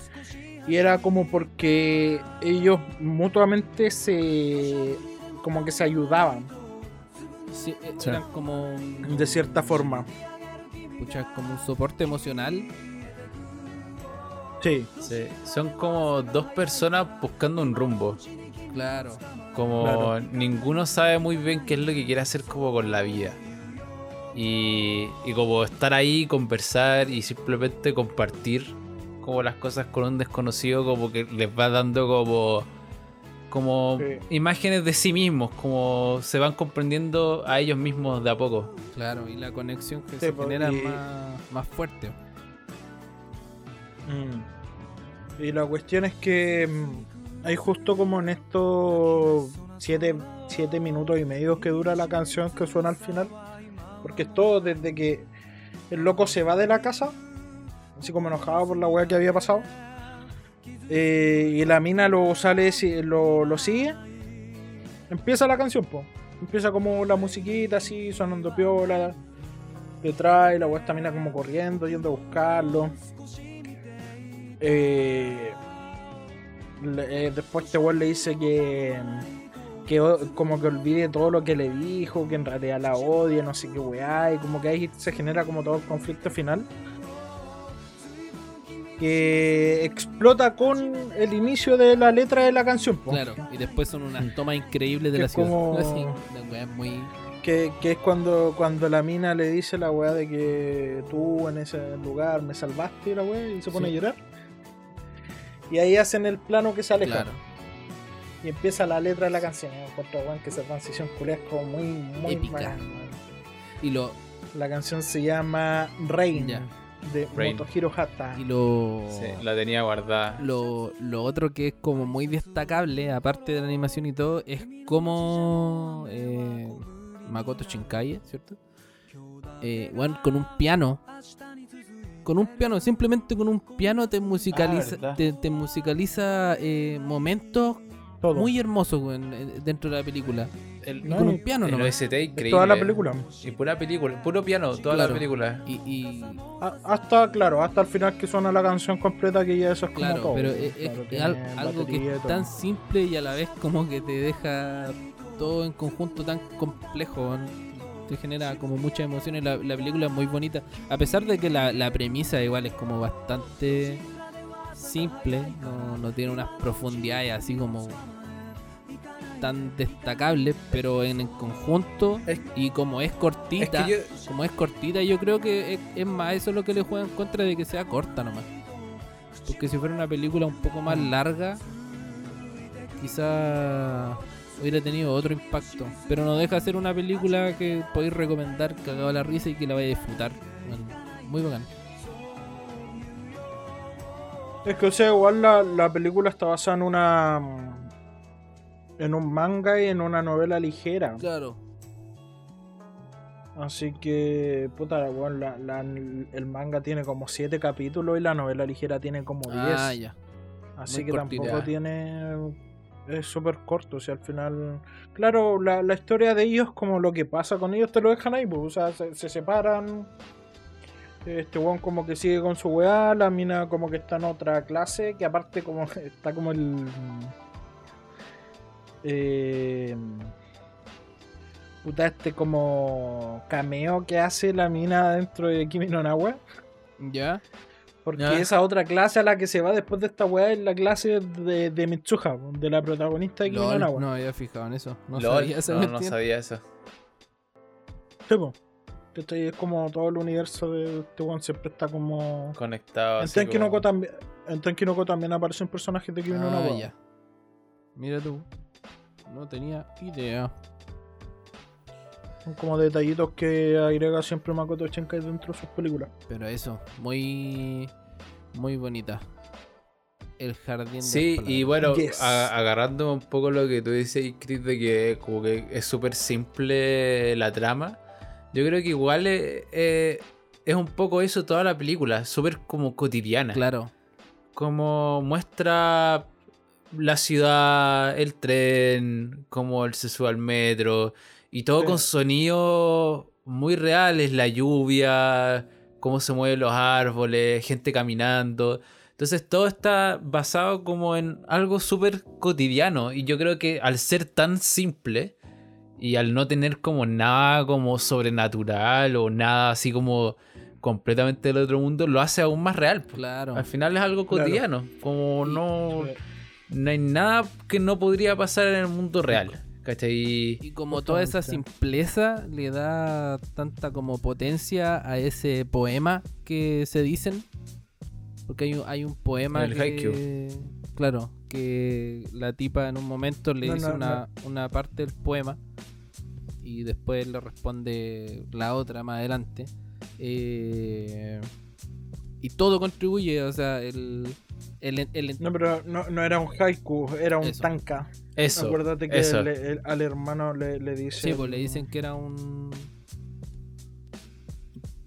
B: Y era como porque ellos mutuamente se como que se ayudaban
A: Sí, eh,
C: Sí.
A: eran como un,
B: de cierta forma.
A: pucha, como un soporte emocional.
B: Sí,
C: Sí, Son como dos personas buscando un rumbo.
A: Claro.
C: Como
B: Claro.
C: ninguno sabe muy bien qué es lo que quiere hacer como con la vida. Y, y como estar ahí, conversar y simplemente compartir como las cosas con un desconocido, como que les va dando como, como
B: Sí.
C: imágenes de sí mismos, como se van comprendiendo a ellos mismos de a poco.
A: Claro, y la conexión que
B: Sí,
A: se
B: pues,
A: genera
B: y-
A: más, más fuerte.
B: Mm. Y la cuestión es que mm, hay justo como en estos siete, siete minutos y medio que dura la canción que suena al final. Porque es todo desde que el loco se va de la casa, así como enojado por la weá que había pasado. eh, y la mina lo sale, lo, lo sigue. Empieza la canción, po. Empieza como la musiquita así, sonando piola. Detrás, y la weá esta mina como corriendo, yendo a buscarlo. Eh, eh, después este weón le dice que, que o- como que olvide todo lo que le dijo, que en realidad la odia, no sé qué weá, y como que ahí se genera como todo el conflicto final. Que explota con el inicio de la letra de la canción. po.
A: Claro, y después son unas tomas increíbles de
B: Que
A: la ciudad.
B: como-
A: Así, la weá es muy.
B: Que, que es cuando, cuando la mina le dice la weá de que tú en ese lugar me salvaste la weá y se pone
A: Sí.
B: a llorar. Y ahí hacen el plano que se aleja.
A: Claro.
B: Y empieza la letra de la canción. Encuentro, weón, que esa transición culia es como muy, muy
A: Épica. Y lo,
B: La canción se llama Rain
A: Ya.
B: de
C: Rain.
B: Motohiro Hata.
A: y lo,
C: Sí, la tenía guardada.
A: lo, lo otro que es como muy destacable, aparte de la animación y todo, es como eh, Makoto Shinkai, ¿cierto? Eh, weón, con un piano. Con un piano, simplemente con un piano te musicaliza,
C: Ah,
A: te, te musicaliza eh, momentos
B: Todo.
A: muy weón, eh, dentro de la película.
C: El,
B: No,
A: con un piano
C: el
A: nomás.
C: OST increíble.
B: toda la película.
C: Y pura película, puro piano, toda
A: Claro.
C: la película.
A: Y, y-
B: A- hasta, claro, hasta el final que suena la canción completa que ya eso es como
A: claro,
B: todo.
A: pero es, es-
B: Claro,
A: es algo que
B: batería
A: es
B: todo.
A: tan simple y a la vez como que te deja todo en conjunto tan complejo. weón. Te genera como muchas emociones. La, la película es muy bonita. A pesar de que la, la premisa igual es como bastante simple. No, no tiene unas profundidades así como tan destacables. Pero en el conjunto
C: Es-
A: y como es
C: Es
A: cortita.
C: que yo,
A: Como es cortita, yo creo que es, es más eso lo que le juega en contra de que sea corta nomás. Porque si fuera una película un poco más larga, quizá hubiera tenido otro impacto. Pero no deja de ser una película que podéis recomendar cagado a la risa y que la vais a disfrutar. Bueno, muy bacán.
B: Es que, o sea, igual la, la película está basada en una. En un manga y en una novela ligera.
A: Claro.
B: Así que, puta, weón, la- la- el manga tiene como 7 capítulos y la novela ligera tiene como 10.
A: Ah, ya.
B: Así
A: muy
B: que
A: cortita.
B: tampoco tiene. Es súper corto, o sea, al final. Claro, la, la historia de ellos, como lo que pasa con ellos, te lo dejan ahí, pues, o sea, se, se separan. Este weón como que sigue con su weá, la mina como que está en otra clase, que aparte como está como el. Eh, puta, este como cameo que hace la mina dentro de Kimi no Na wa.
A: Ya.
B: Porque
C: Ya.
B: esa otra clase a la que se va después de esta weá es la clase de, de Mitsuha, de la protagonista de Kimi no
A: Lol,
B: Na wa.
A: no había fijado en eso. No
C: LOL,
A: sabía esa
C: no, no sabía eso.
B: Sí, po. ¿Cachai? Es como todo el universo de este weón siempre está como.
C: Conectado.
B: En
C: así
B: Tenki no
C: como-
B: Ko también, en Tenki no Ko también aparecen personajes de Kimi no
A: Ah, ya. Mira tú. No tenía idea.
B: Son como detallitos que agrega siempre Makoto Shinkai dentro de sus películas.
A: Pero eso, muy muy bonita. El jardín de
C: Sí, y bueno,
B: Yes.
C: a- agarrando un poco lo que tú dices, Chris, de que como que es súper simple la trama, yo creo que igual eh, es un poco eso toda la película, súper como cotidiana.
A: Claro,
C: Como muestra la ciudad, el tren, cómo él se sube al metro, y todo
B: Sí.
C: con sonidos muy reales, la lluvia, cómo se mueven los árboles, gente caminando. Entonces todo está basado como en algo súper cotidiano, y yo creo que al ser tan simple, y al no tener como nada como sobrenatural o nada así como completamente del otro mundo, lo hace aún más real.
A: Claro.
C: Al final es algo
B: Claro.
C: cotidiano, como no,
B: Sí.
C: No hay nada que no podría pasar en el mundo real. ¿Cachai?
A: Y como toda esa simpleza le da tanta como potencia a ese poema que se dicen. Porque hay un, hay un poema
C: El
A: que... Claro, que la tipa en un momento le
B: No,
A: dice
B: no,
A: una, una parte del poema y después le responde la otra más adelante. Eh, y todo contribuye, o sea, el... el, el-
B: No, pero no, no era un haiku, era un
A: Eso.
B: tanka.
C: Eso.
B: Acuérdate que
C: eso.
B: el- el- al hermano le, le dice.
A: sí, pues le dicen que era un...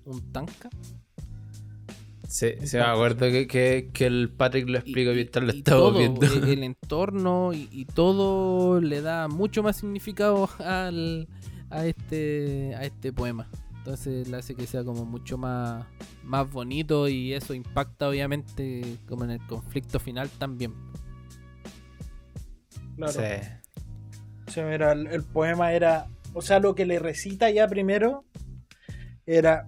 A: Un tanca.
C: Sí, sí, me acuerdo que, que, que el Patrick lo explica
A: y-
C: mientras lo
A: y
C: estaba
A: todo,
C: viendo.
A: El entorno y, y todo le da mucho más significado al, a, este, a este poema. Entonces le hace que sea como mucho más, más bonito y eso impacta obviamente como en el conflicto final también.
B: Claro.
C: Sí.
B: O sea, mira, el, el poema era. O sea, lo que le recita ya primero era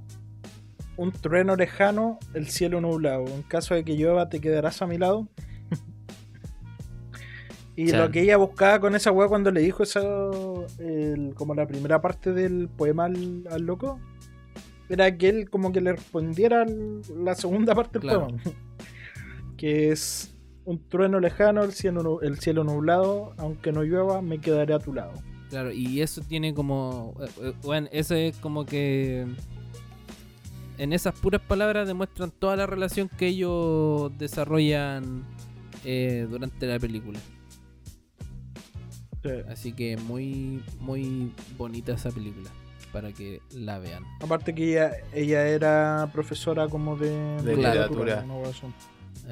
B: un trueno lejano, el cielo nublado. En caso de que llueva, te quedarás a mi lado. y lo que ella buscaba con esa weá cuando le dijo eso, el- como la primera parte del poema al, al loco, era que él como que le respondiera la segunda parte del
A: Claro.
B: poema. que es un trueno lejano, el cielo, el cielo nublado, aunque no llueva, me quedaré a tu lado.
A: Claro, y eso tiene como. eh, eh, Bueno, eso es como que. En esas puras palabras demuestran toda la relación que ellos desarrollan eh, durante la película. Así que muy, muy bonita esa película. Para que la vean.
B: Aparte que ella, ella era profesora como de,
C: De
A: literatura.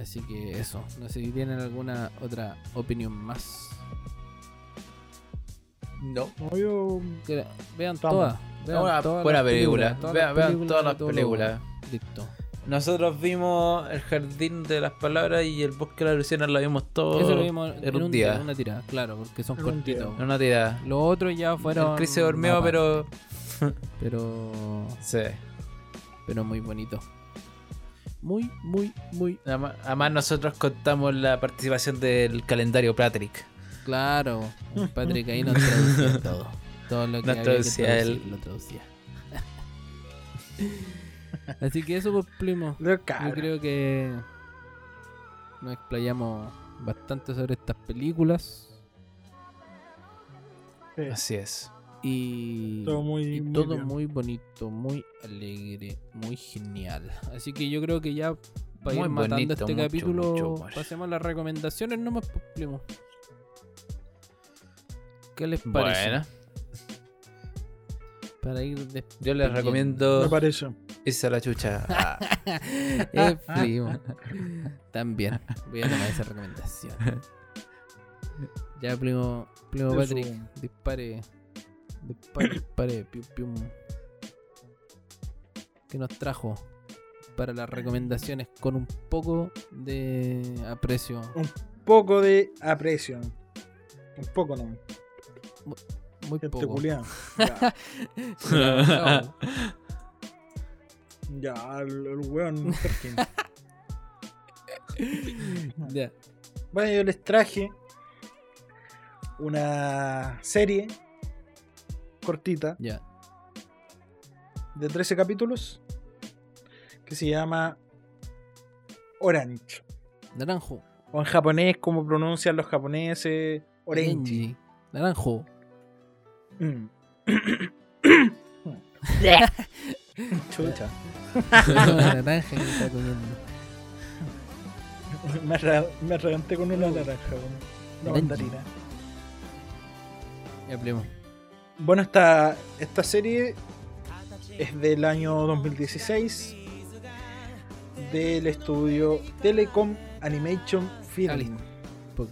B: así.
A: Que eso. No sé si tienen alguna otra opinión más.
C: No.
B: No, yo-
A: Vean
B: Estamos.
A: todas. Vean
C: Una
A: todas
C: buena
A: las
C: película.
A: películas, todas
C: Vean-
A: las
C: vean
A: películas
C: todas las
A: lo-
C: películas.
A: Listo.
C: Nosotros vimos El Jardín de las Palabras y El Bosque de la Luciana lo vimos todo
A: Eso lo vimos
C: en
A: en
C: un día.
A: día, una tirada, claro, porque son
B: En
A: cortitos.
C: en una tirada.
A: Los otros ya fueron.
C: El Chris se durmió, pero.
A: Pero.
C: Sí.
A: Pero muy bonito. Muy, muy, muy.
C: Además, nosotros contamos la participación del calendario Patrick.
A: Claro. Patrick ahí nos traducía todo. Todo lo que
C: Nos
A: había
C: traducía
A: que
C: él.
A: lo traducía. Así que eso, pues, primo.
B: de
A: Yo creo que nos explayamos bastante sobre estas películas.
B: Sí,
C: Así es.
A: Y
B: todo muy,
A: y
B: muy
A: todo muy bonito, muy alegre, muy genial. Así que yo creo que ya para
C: Muy
A: ir matando
C: bonito,
A: este
C: mucho,
A: capítulo,
C: mucho
A: pasemos a las recomendaciones nomás, pues, primo. ¿Qué les parece?
C: Bueno,
A: Para ir
C: yo les
A: despidiendo.
B: Me
C: recomiendo
B: parece.
C: irse a la chucha. Ah,
A: Eh, primo. También voy a tomar esa recomendación. Ya, primo, primo. Patrick, dispare. Dispare, dispare, pium, pium. ¿Qué nos trajo para las recomendaciones con un poco de aprecio?
B: Poco de aprecio. Un poco no.
A: Muy
B: Gente
A: poco.
B: culiada. Ya, ya, el, el weón. Perkin.
A: Ya.
B: Bueno, yo les traje una serie cortita
A: Ya.
B: de 13 capítulos que se llama Orange.
A: Naranjo.
B: O en japonés, como pronuncian los japoneses, Orange.
A: Naranjo.
B: Mm. Chucha.
A: naranja que está comiendo.
B: Me, arreganté con una naranja, weón. una mandarina.
A: Ya, primo.
B: Bueno, esta, esta serie es del año 2016 del estudio Telecom Animation
A: Ah,
B: Film.
A: Po-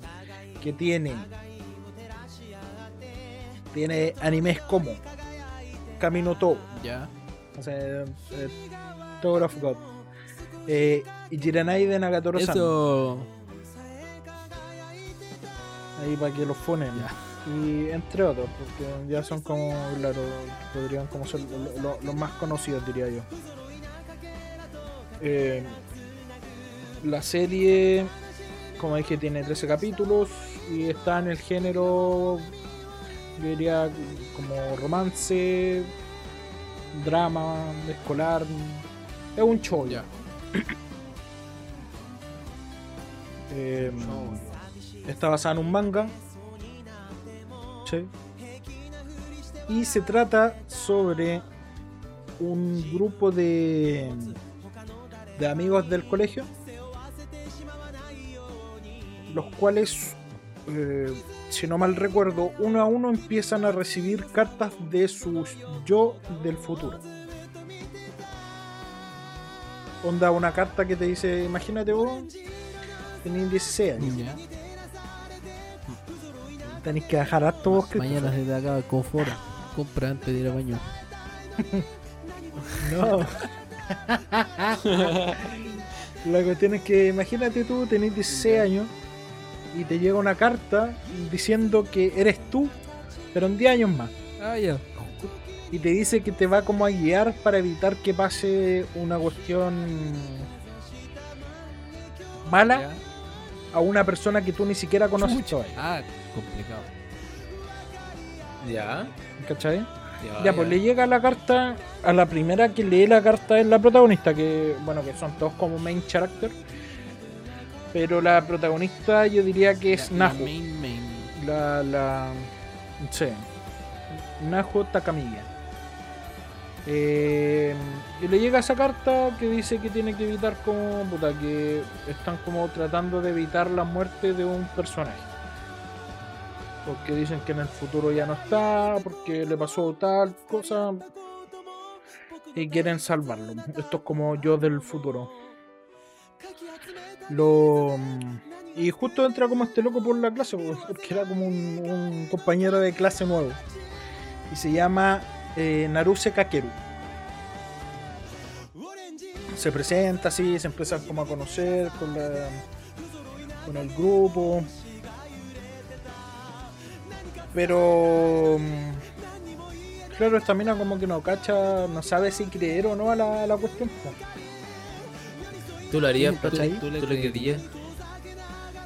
B: que tiene tiene animes como Camino To,
A: Ya.
B: o sea, eh, Tower of God, eh, Ichiranai de Nagatoro-san,
A: Eso.
B: ahí para que los funen, y entre otros, porque ya son como, claro, podrían como ser lo- lo- los más conocidos, diría yo. Eh, la serie, como dije, tiene 13 capítulos y está en el género, yo diría, como romance, drama, escolar. Es un show.
A: Ya.
B: Eh, está basada en un manga. Y se trata sobre un grupo de, de amigos del colegio, los cuales, eh, si no mal recuerdo, uno a uno empiezan a recibir cartas de su yo del futuro. Onda, una carta que te dice, imagínate vos, tenés 16 años,
A: Ya.
B: Tenés que dejar harto vos que
A: Mañana se te acaba el confort. Compra antes de ir al baño.
B: No. La cuestión es que imagínate tú, tenés 16 años y te llega una carta diciendo que eres tú, pero en 10 años más.
A: Ah, ya.
B: Y te dice que te va como a guiar para evitar que pase una cuestión mala
A: Ya.
B: a una persona que tú ni siquiera conoces.
A: Ah, complicado.
C: Ya.
B: ¿Cachai?
C: Ya,
B: Ya, pues le llega la carta a la primera que lee la carta es la protagonista, que bueno, que son todos como main character. Pero la protagonista yo diría que es
A: La- la
B: Nahu.
A: main, main.
B: La, la. Sí. Nahu Takamiya. Eh, y le llega esa carta que dice que tiene que evitar como. Puta, que están como tratando de evitar la muerte de un personaje. Porque dicen que en el futuro ya no está, porque le pasó tal cosa. Y quieren salvarlo. Esto es como yo del futuro. Lo. Y justo entra como este loco por la clase, porque era como un, un compañero de clase nuevo. Y se llama eh, Naruse Kakeru. Se presenta así, se empiezan como a conocer con, la, con el grupo. Pero. mm, Claro, esta mina como que no cacha, no sabe si creer o no a la, a la cuestión.
C: ¿Tú lo harías?
B: ¿cachai?
C: ¿Tú,
A: Tú le
C: creerías?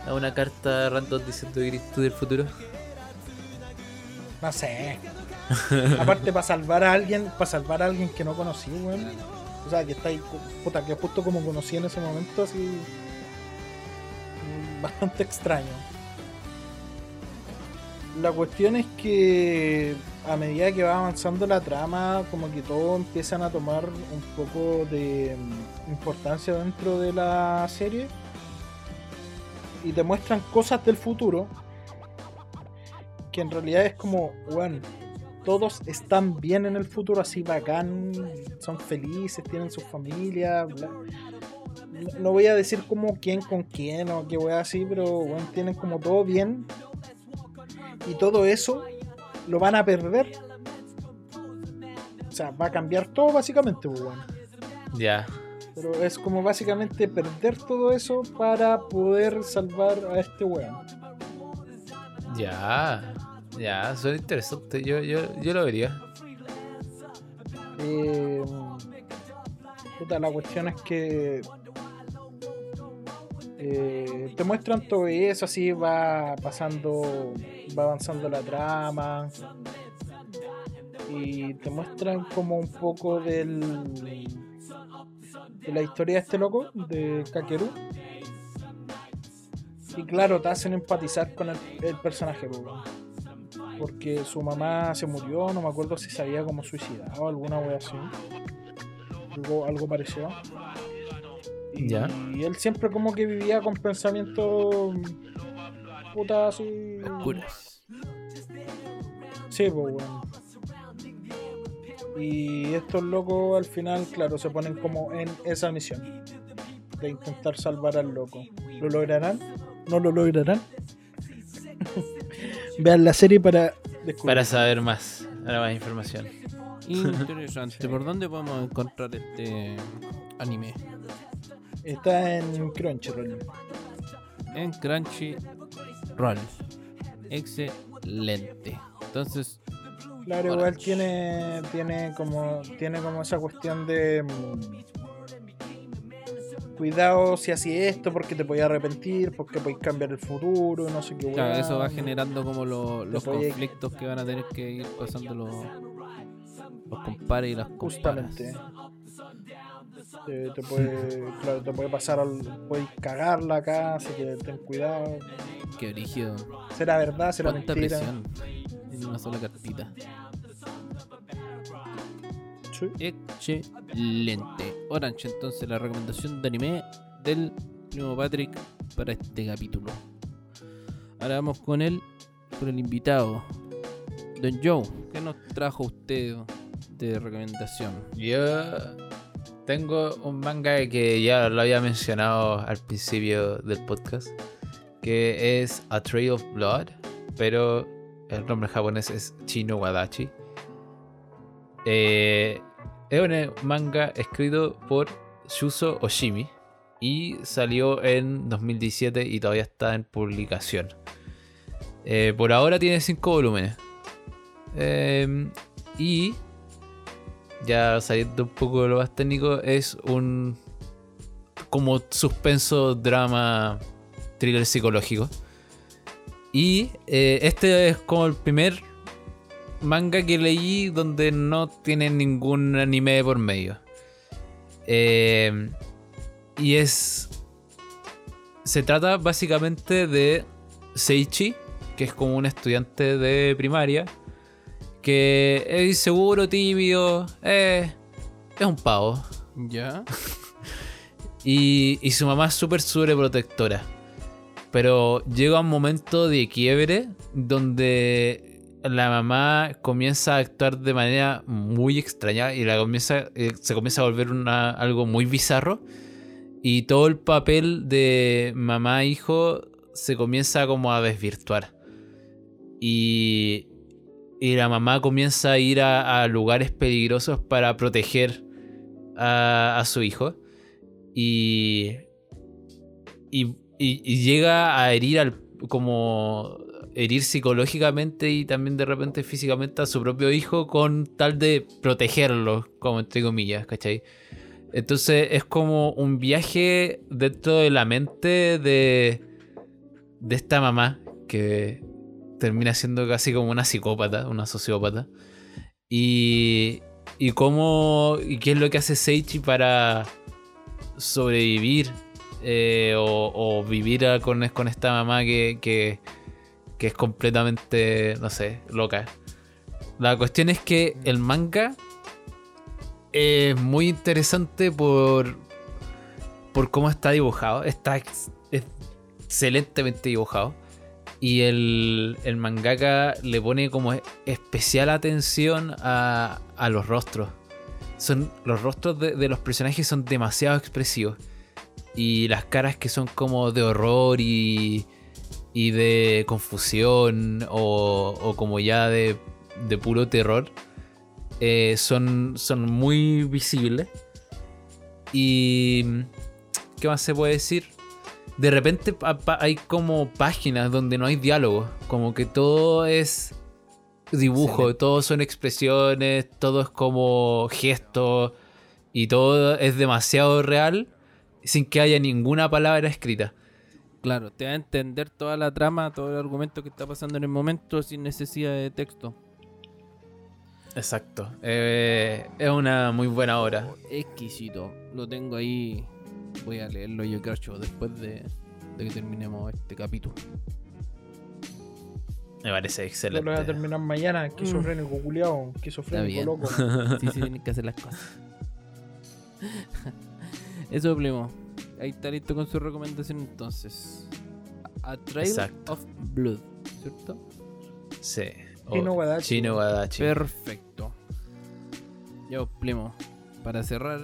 C: A una carta random diciendo que eres tú del futuro.
B: No sé. Aparte para salvar a alguien, para salvar a alguien que no conocí, weón. O sea, que está ahí, puta, que justo como conocí en ese momento, así. mm, Bastante extraño. La cuestión es que a medida que va avanzando la trama, como que todo empiezan a tomar un poco de mm, importancia dentro de la serie. Y te muestran cosas del futuro que en realidad es como, bueno, todos están bien en el futuro, así bacán, son felices, tienen su familia, bla. No- voy a decir como quién con quién o qué wea así, pero bueno, tienen como todo bien. Y todo eso lo van a perder. O sea, va a cambiar todo básicamente, pues, weón.
C: Ya.
B: Pero es como básicamente perder todo eso para poder salvar a este weón.
C: Ya. Ya, suena interesante. Yo, yo, yo lo vería.
B: Eh, puta, la cuestión es que eh, te muestran todo eso, así va pasando, va avanzando la trama y te muestran como un poco del de la historia de este loco, de Kakeru. Y claro, te hacen empatizar con el, personaje, weón. porque su mamá se murió, no me acuerdo si se había como suicidado o alguna wea así. Algo, algo parecido. Y,
C: Ya.
B: y él siempre como que vivía con pensamientos puta así.
A: Oscuras.
B: Sí, pues bueno. Y estos locos al final, claro, se ponen como en esa misión de intentar salvar al loco. ¿Lo lograrán? ¿No lo lograrán? Vean la serie para descubrir.
C: Para saber más, para más información.
A: Interesante. ¿Por dónde podemos encontrar este anime?
B: Está en Crunchyroll.
A: En Crunchyroll. Excelente. Entonces,
B: Claro, igual tiene, tiene como tiene como esa cuestión de mm, cuidado si así esto porque te podías arrepentir, porque podéis cambiar el futuro, no sé qué
A: claro,
B: weá.
A: eso va generando como lo- los conflictos que van a tener que ir pasando los, los compares y las comparas.
B: Justamente. Te, te puede, claro, te puede pasar, al, puedes cagarla acá, así que ten cuidado.
A: Qué brígido.
B: ¿Será verdad? ¿Será
A: Cuánta
B: mentira?
A: presión en una sola cartita.
B: Sí.
A: Excelente. Orange, entonces la recomendación de anime del primo Patrick para este capítulo. Ahora vamos con el, con el invitado. Don Joe, ¿qué nos trajo usted de recomendación?
C: Yo tengo un manga que ya lo había mencionado al principio del podcast, que es A Trail of Blood, pero el nombre japonés es Chino Wadachi. Eh, es un manga escrito por Shuso Oshimi y salió en 2017 y todavía está en publicación. Eh, por ahora tiene 5 volúmenes. Eh, y ya saliendo un poco de lo más técnico, es un como suspenso, drama, thriller psicológico. Y eh, este es como el primer manga que leí donde no tiene ningún anime por medio. Eh, y es... Se trata básicamente de Seichi, que es como un estudiante de primaria, que es inseguro, tímido, eh, es un pavo.
A: ¿Ya?
C: Y, y su mamá es súper sobreprotectora. Pero llega un momento de quiebre donde la mamá comienza a actuar de manera muy extraña y la comienza, eh, se comienza a volver una- algo muy bizarro. Y todo el papel de mamá-hijo se comienza como a desvirtuar. Y, y la mamá comienza a ir a, lugares peligrosos para proteger a, su hijo. Y, y, y- y llega a herir al como herir psicológicamente y también de repente físicamente a su propio hijo con tal de protegerlo, como entre comillas, ¿cachai? Entonces es como un viaje dentro de la mente de, de esta mamá que termina siendo casi como una psicópata, una sociópata. Y, y cómo, y qué es lo que hace Seichi para sobrevivir eh, o, vivir con, esta mamá que, que, es completamente, no sé, loca. La cuestión es que el manga es muy interesante por, por cómo está dibujado. Está ex- es excelentemente dibujado. Y el, el mangaka le pone como especial atención a, a los rostros. Son, los rostros de, de los personajes son demasiado expresivos. Y las caras que son como de horror y, y de confusión o, o como ya de, de puro terror eh, son, son muy visibles. Y. ¿Qué más se puede decir? De repente hay como páginas donde no hay diálogo. Como que todo es dibujo, todo son expresiones, todo es como gestos. Y todo es demasiado real sin que haya ninguna palabra escrita.
A: Claro, te va a entender toda la trama, todo el argumento que está pasando en el momento sin necesidad de texto.
C: Exacto. Eh, es una muy buena obra.
A: Exquisito. Lo tengo ahí. Voy a leerlo yo creo después de, de que terminemos este capítulo.
C: Me parece
B: Yo
C: excelente.
B: lo voy a terminar mañana. Esquizofrénico, culiao. Esquizofrénico, loco.
A: Sí, sí, tienen que hacer las cosas. Eso, primo. Ahí está listo con su recomendación entonces. A Trail
C: Exacto.
A: of Blood, ¿cierto?
C: Sí.
B: Chino
C: Oh,
B: Wadachi.
C: Chino Wadachi.
A: Perfecto. Ya, primo. Para cerrar,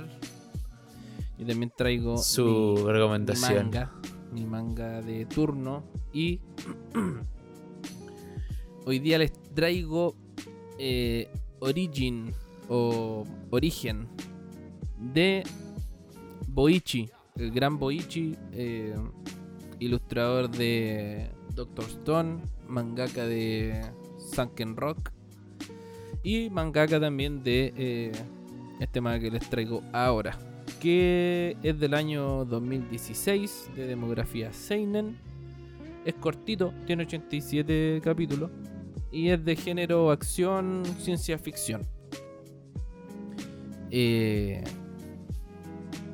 A: yo también traigo
C: Su
A: mi- mi
C: recomendación.
A: manga, mi manga de turno y hoy día les traigo eh, Origin o Origen de Boichi, el gran Boichi, eh, ilustrador de Doctor Stone, mangaka de Sunken Rock y mangaka también de eh, este manga que les traigo ahora, que es del año 2016 de demografía Seinen. Es cortito, tiene 87 capítulos y es de género acción, ciencia ficción. Eh,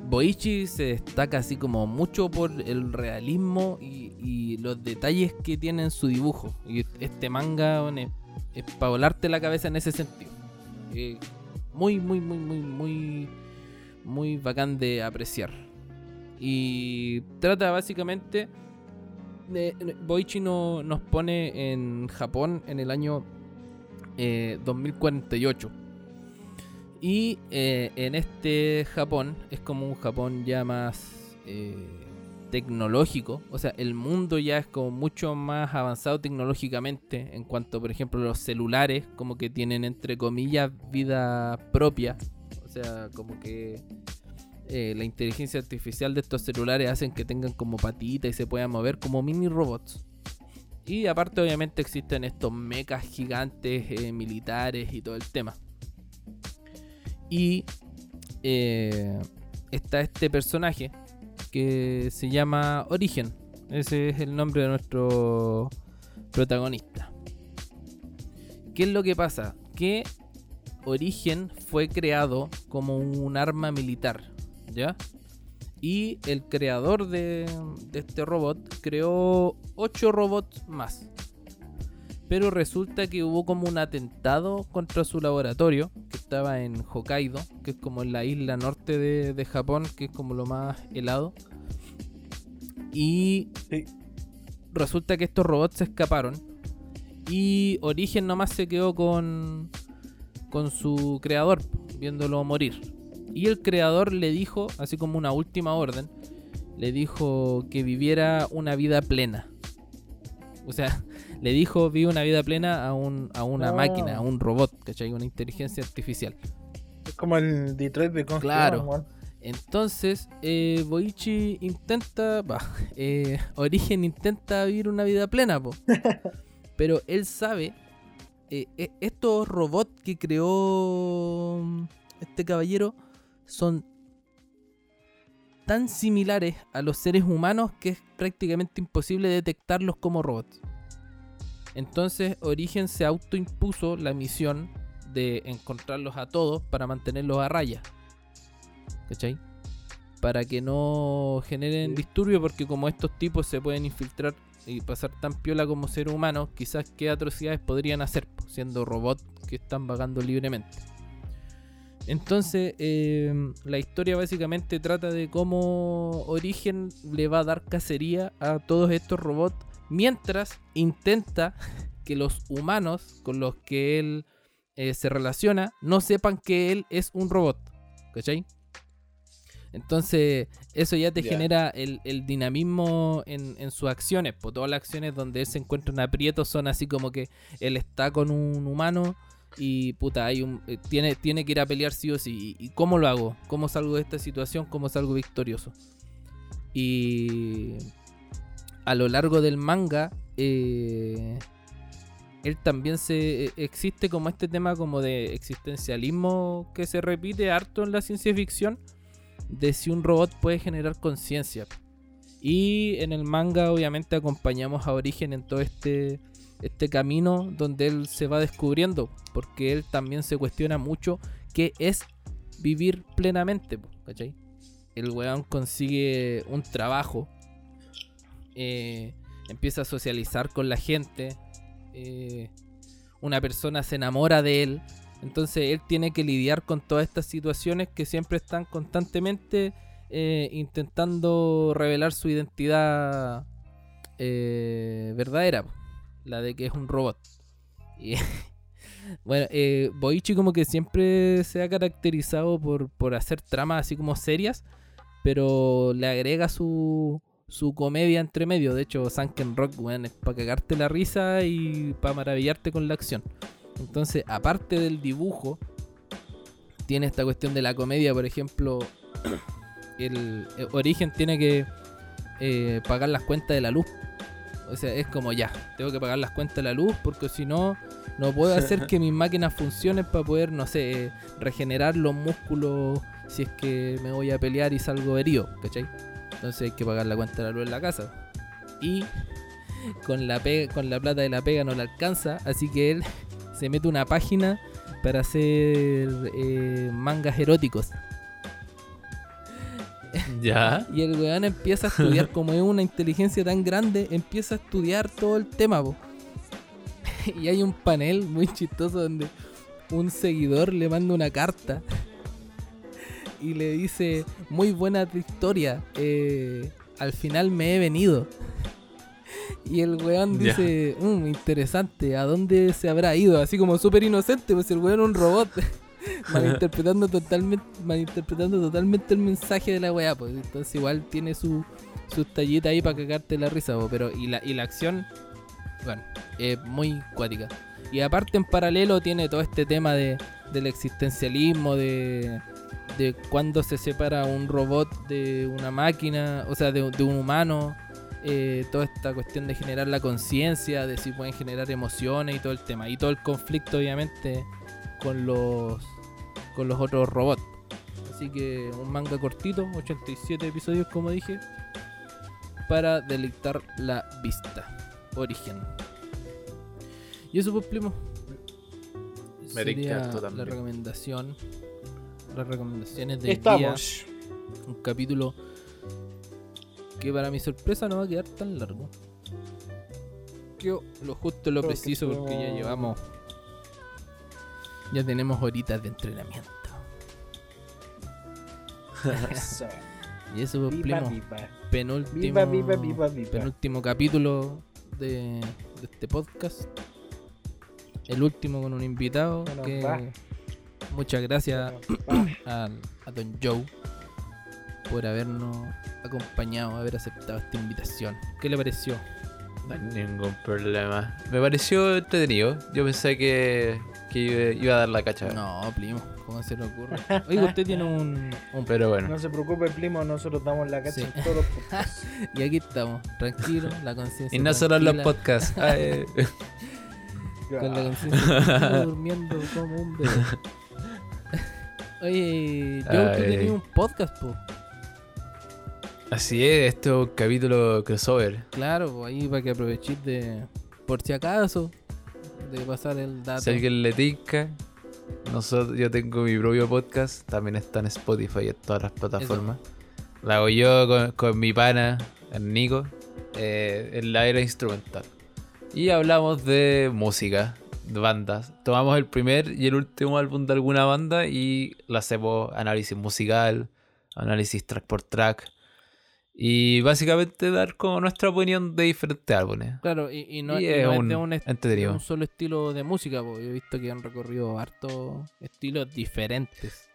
A: Boichi se destaca así como mucho por el realismo y, los detalles que tiene en su dibujo. Y este manga es, es para volarte la cabeza en ese sentido. Eh, muy, muy, muy, muy, muy, muy bacán de apreciar. Y trata básicamente de, Boichi no- nos pone en Japón en el año eh, 2048. Y eh, en este Japón es como un Japón ya más eh, tecnológico. O sea, el mundo ya es como mucho más avanzado tecnológicamente. En cuanto, por ejemplo, los celulares, como que tienen entre comillas vida propia. O sea, como que eh, la inteligencia artificial de estos celulares hacen que tengan como patitas y se puedan mover como mini robots. Y aparte, obviamente, existen estos mechas gigantes eh, militares y todo el tema. Y eh, está este personaje que se llama Origen. Ese es el nombre de nuestro protagonista. ¿Qué es lo que pasa? Que Origen fue creado como un arma militar, ¿ya? Y el creador de, de este robot creó 8 robots más. Pero resulta que hubo como un atentado contra su laboratorio, que estaba en Hokkaido, que es como en la isla norte de, de Japón, que es como lo más helado. Y
B: Sí.
A: resulta que estos robots se escaparon. Y Origen nomás se quedó con, con su creador, viéndolo morir. Y el creador le dijo, así como una última orden, le dijo que viviera una vida plena. O sea, le dijo vive una vida plena a, un, a una
B: Ah.
A: máquina, a un robot, ¿cachai? Una inteligencia artificial.
B: Es como el Detroit Become
A: Claro. Entonces, eh, Boichi intenta, va, eh, Origen intenta vivir una vida plena, po. pero él sabe, eh, eh, estos robots que creó mm, este caballero son tan similares a los seres humanos que es prácticamente imposible detectarlos como robots. Entonces, Origen se autoimpuso la misión de encontrarlos a todos para mantenerlos a raya. ¿Cachai? Para que no generen
B: Sí.
A: disturbio, porque como estos tipos se pueden infiltrar y pasar tan piola como seres humanos, quizás qué atrocidades podrían hacer, siendo robots que están vagando libremente. Entonces, eh, la historia básicamente trata de cómo Origen le va a dar cacería a todos estos robots mientras intenta que los humanos con los que él eh, se relaciona no sepan que él es un robot. ¿Cachai? Entonces, eso ya te genera el, el dinamismo en, en sus acciones. Por todas las acciones donde él se encuentra en aprietos son así como que él está con un humano y puta, hay un, eh, tiene, tiene que ir a pelear sí o sí. ¿Y cómo lo hago? ¿Cómo salgo de esta situación? ¿Cómo salgo victorioso? Y a lo largo del manga, eh, él también se eh, existe como este tema como de existencialismo que se repite harto en la ciencia ficción de si un robot puede generar conciencia. Y en el manga obviamente acompañamos a Origen en todo este este camino donde él se va descubriendo, porque él también se cuestiona mucho qué es vivir plenamente, ¿cachai? El weón consigue un trabajo, eh, empieza a socializar con la gente, eh, una persona se enamora de él, entonces él tiene que lidiar con todas estas situaciones que siempre están constantemente eh, intentando revelar su identidad eh, verdadera, la de que es un robot. Bueno, eh, Boichi como que siempre se ha caracterizado por, por hacer tramas así como serias, pero le agrega su, su comedia entre medio. De hecho, Sunken Rock, weón, es para cagarte la risa y para maravillarte con la acción. Entonces, aparte del dibujo, tiene esta cuestión de la comedia, por ejemplo, el, el Origen tiene que eh, pagar las cuentas de la luz. O sea, es como ya, tengo que pagar las cuentas de la luz porque si no, no puedo hacer que mis máquinas funcionen para poder, no sé, eh, regenerar los músculos si es que me voy a pelear y salgo herido, ¿cachai? Entonces hay que pagar la cuenta de la luz en la casa. Y con la, pega, con la plata de la pega no le alcanza, así que él se mete una página para hacer eh, mangas eróticos.
C: Ya.
A: Y el weón empieza a estudiar, como es una inteligencia tan grande, empieza a estudiar todo el tema, po. Y hay un panel muy chistoso donde un seguidor le manda una carta y le dice, muy buena tu historia, eh, al final me he venido. Y el weón dice, "Mm, interesante, ¿a dónde se habrá ido? Así como súper inocente, pues el weón es un robot. malinterpretando totalmente malinterpretando totalmente el mensaje de la weá, pues entonces igual tiene su sus tallitas ahí para cagarte la risa, po, pero y la, y la acción, bueno, es muy cuática. Y aparte en paralelo tiene todo este tema de, del existencialismo, de, de cuando se separa un robot de una máquina, o sea, de, de un humano, eh, toda esta cuestión de generar la conciencia, de si pueden generar emociones y todo el tema. Y todo el conflicto, obviamente, con los, con los otros robots. Así que un manga cortito, 87 episodios, como dije, para deleitar la vista. Origen. Y eso, pues, primo. Sería la
C: también.
A: recomendación. Las recomendaciones día.
B: Estamos.
A: Un capítulo que para mi sorpresa no va a quedar tan largo. Quedó lo justo, lo
B: Creo que
A: preciso, porque ya llevamos. Ya tenemos horitas de entrenamiento.
B: Eso.
A: Y eso, pues,
B: Viva, viva.
A: penúltimo,
B: Viva,
A: penúltimo capítulo de, de este podcast. El último con un invitado. Que muchas gracias a, a Don Joe por habernos acompañado, haber aceptado esta invitación. ¿Qué le pareció?
C: No hay ningún problema. Me pareció entretenido. Yo pensé que, que iba- a dar la cacha.
A: No, primo, ¿cómo se le ocurre? Oiga, usted tiene un, un
C: Pero bueno.
B: No se preocupe, primo, nosotros damos la cacha
A: Sí.
B: en todos los podcasts.
A: Y aquí estamos, tranquilo, la conciencia.
C: Y no solo en los podcasts. Eh,
A: Con la conciencia durmiendo como un bebé. Oye, tú
C: Ay.
A: tenías un podcast, po.
C: Así es, este es un capítulo crossover.
A: Claro, po, ahí para que aproveches de, por si acaso, de pasar el dato.
C: Si alguien le tinca, nosotros, yo tengo mi propio podcast. También está en Spotify y en todas las plataformas. La hago yo con, con mi pana, el Nico, eh, en la era instrumental. Y hablamos de música, de bandas. Tomamos el primer y el último álbum de alguna banda y le hacemos análisis musical, análisis track por track. Y básicamente dar como nuestra opinión de diferentes álbumes.
A: Claro, y, y no,
C: Y es
A: no es
C: un
A: de un, est- solo estilo de música, po. Yo he visto que han recorrido hartos estilos diferentes.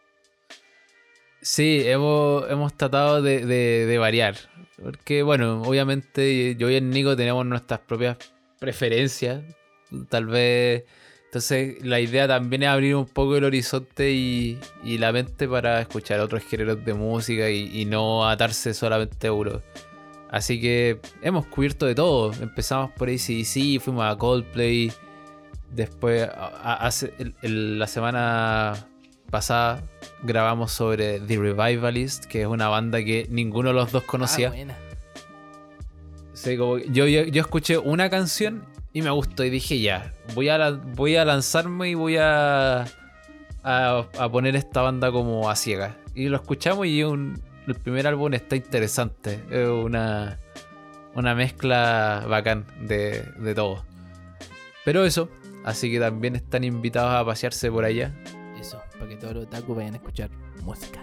C: Sí, hemos, hemos tratado de, de- de variar. Porque, bueno, obviamente yo y el Nico tenemos nuestras propias preferencias. Tal vez. Entonces, la idea también es abrir un poco el horizonte y, y la mente para escuchar otros géneros de música y, y no atarse solamente a uno. Así que hemos cubierto de todo. Empezamos por ACDC, fuimos a Coldplay. Después, a- a- hace, el- el- la semana pasada grabamos sobre The Revivalist, que es una banda que ninguno de los dos conocía.
A: Ah, buena.
C: Sí, como- yo, yo, yo escuché una canción y me gustó y dije ya, voy a, la- voy a lanzarme y voy a, a, a poner esta banda como a ciegas. Y lo escuchamos y un- el primer álbum está interesante. Es una, una mezcla bacán de, de todo. Pero eso, así que también están invitados a pasearse por allá.
A: Eso, para que todos los otaku vayan a escuchar música.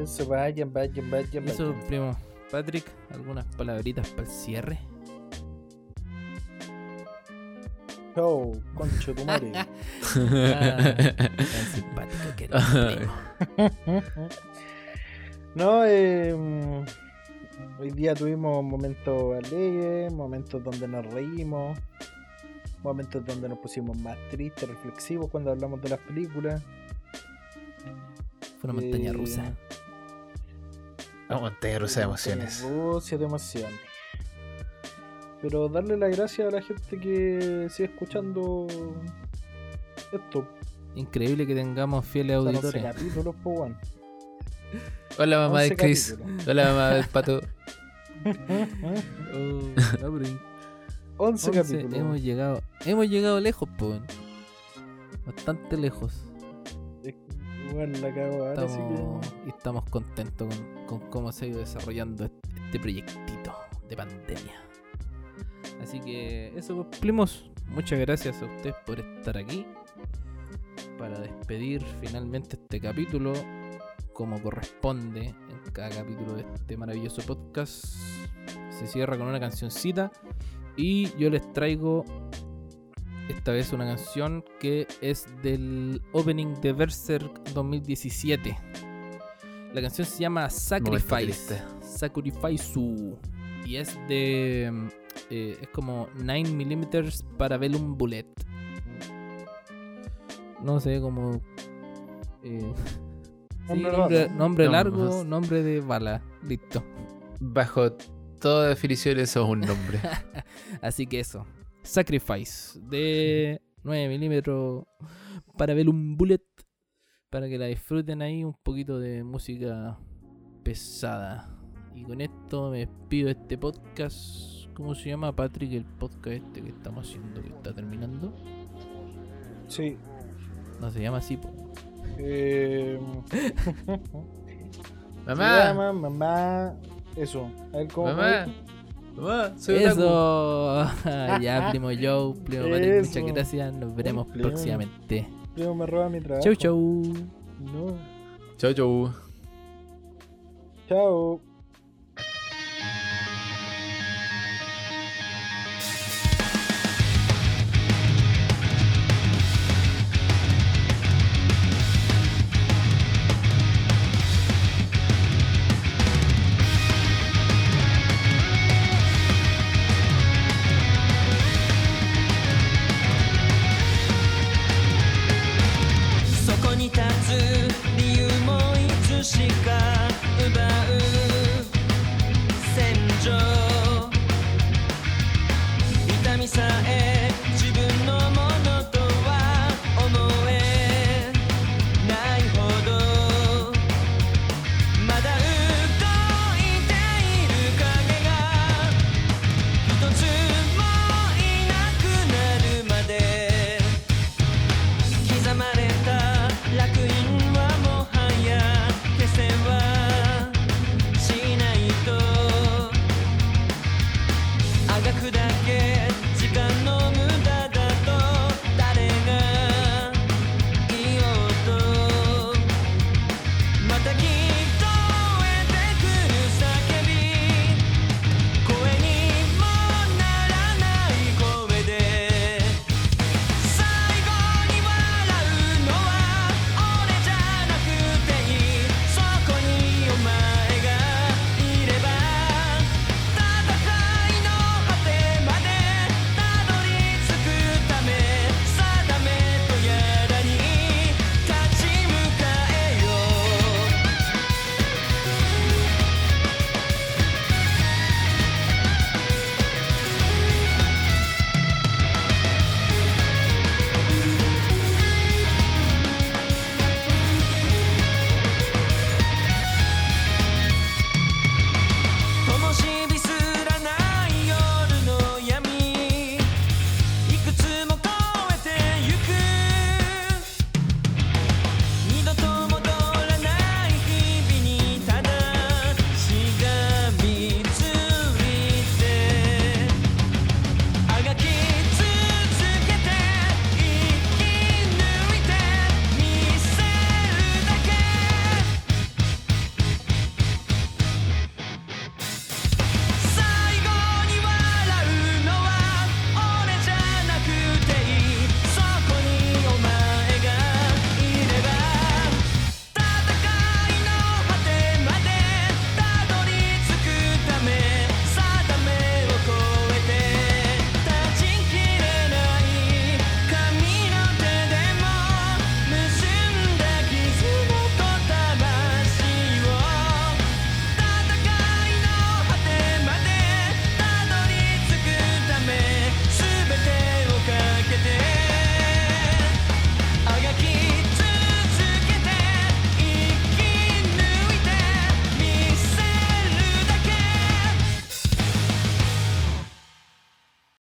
B: Eso, vayan, vayan, vayan,
A: Y Eso,
B: vayan.
A: primo. Patrick, algunas palabritas para el cierre.
B: Concho tu madre.
A: Ah, tan simpático que.
B: No, eh, Hoy día tuvimos momentos alegres, momentos donde nos reímos, momentos donde nos pusimos más tristes, reflexivos cuando hablamos de las películas.
A: Fue una montaña
B: Eh,
A: rusa.
C: Una montaña rusa de emociones.
B: Rusia de emociones. Pero darle las gracias a la gente que sigue escuchando esto.
A: Increíble que tengamos fieles
B: O sea, 11
A: auditores.
B: capítulos.
C: Hola mamá
B: 11
C: de Chris.
B: capítulos.
C: Hola mamá del pato.
A: Oh, no, pero
B: 11
A: 11,
B: capítulos.
A: hemos llegado, hemos llegado lejos, pues. Bastante lejos.
B: Bueno, la cago ahora
A: Estamos, y estamos contentos con, con cómo se ha ido desarrollando este proyectito de pandemia. Así que eso pues, primos. Muchas gracias a ustedes por estar aquí. Para despedir finalmente este capítulo. Como corresponde en cada capítulo de este maravilloso podcast. Se cierra con una cancioncita. Y yo les traigo esta vez una canción que es del opening de Berserk 2017. La canción se llama Sacrifice. Sacrifice. Y es de. Eh, es como 9mm para Velum Bullet. No sé, como. eh, sí,
B: Nombre
A: largo,
C: no.
A: nombre de bala. Listo.
C: Bajo toda definición eso es un nombre.
A: Así que eso. Sacrifice de 9 milímetros para ver un bullet. Para que la disfruten ahí un poquito de música pesada. Y con esto me despido de este podcast. ¿Cómo se llama Patrick? El podcast este que estamos haciendo que está terminando.
B: Sí.
A: No se llama así, po.
B: Eh,
C: mamá.
B: Llama, mamá. Eso. A ver cómo.
C: Mamá. Mamá. Soy.
A: Eso. ya, primo Joe, primo Patrick, muchas gracias. Nos veremos próximamente.
B: Primo me roba mi trabajo.
A: Chau, chau.
B: No.
C: Chau, chau.
B: Chao.「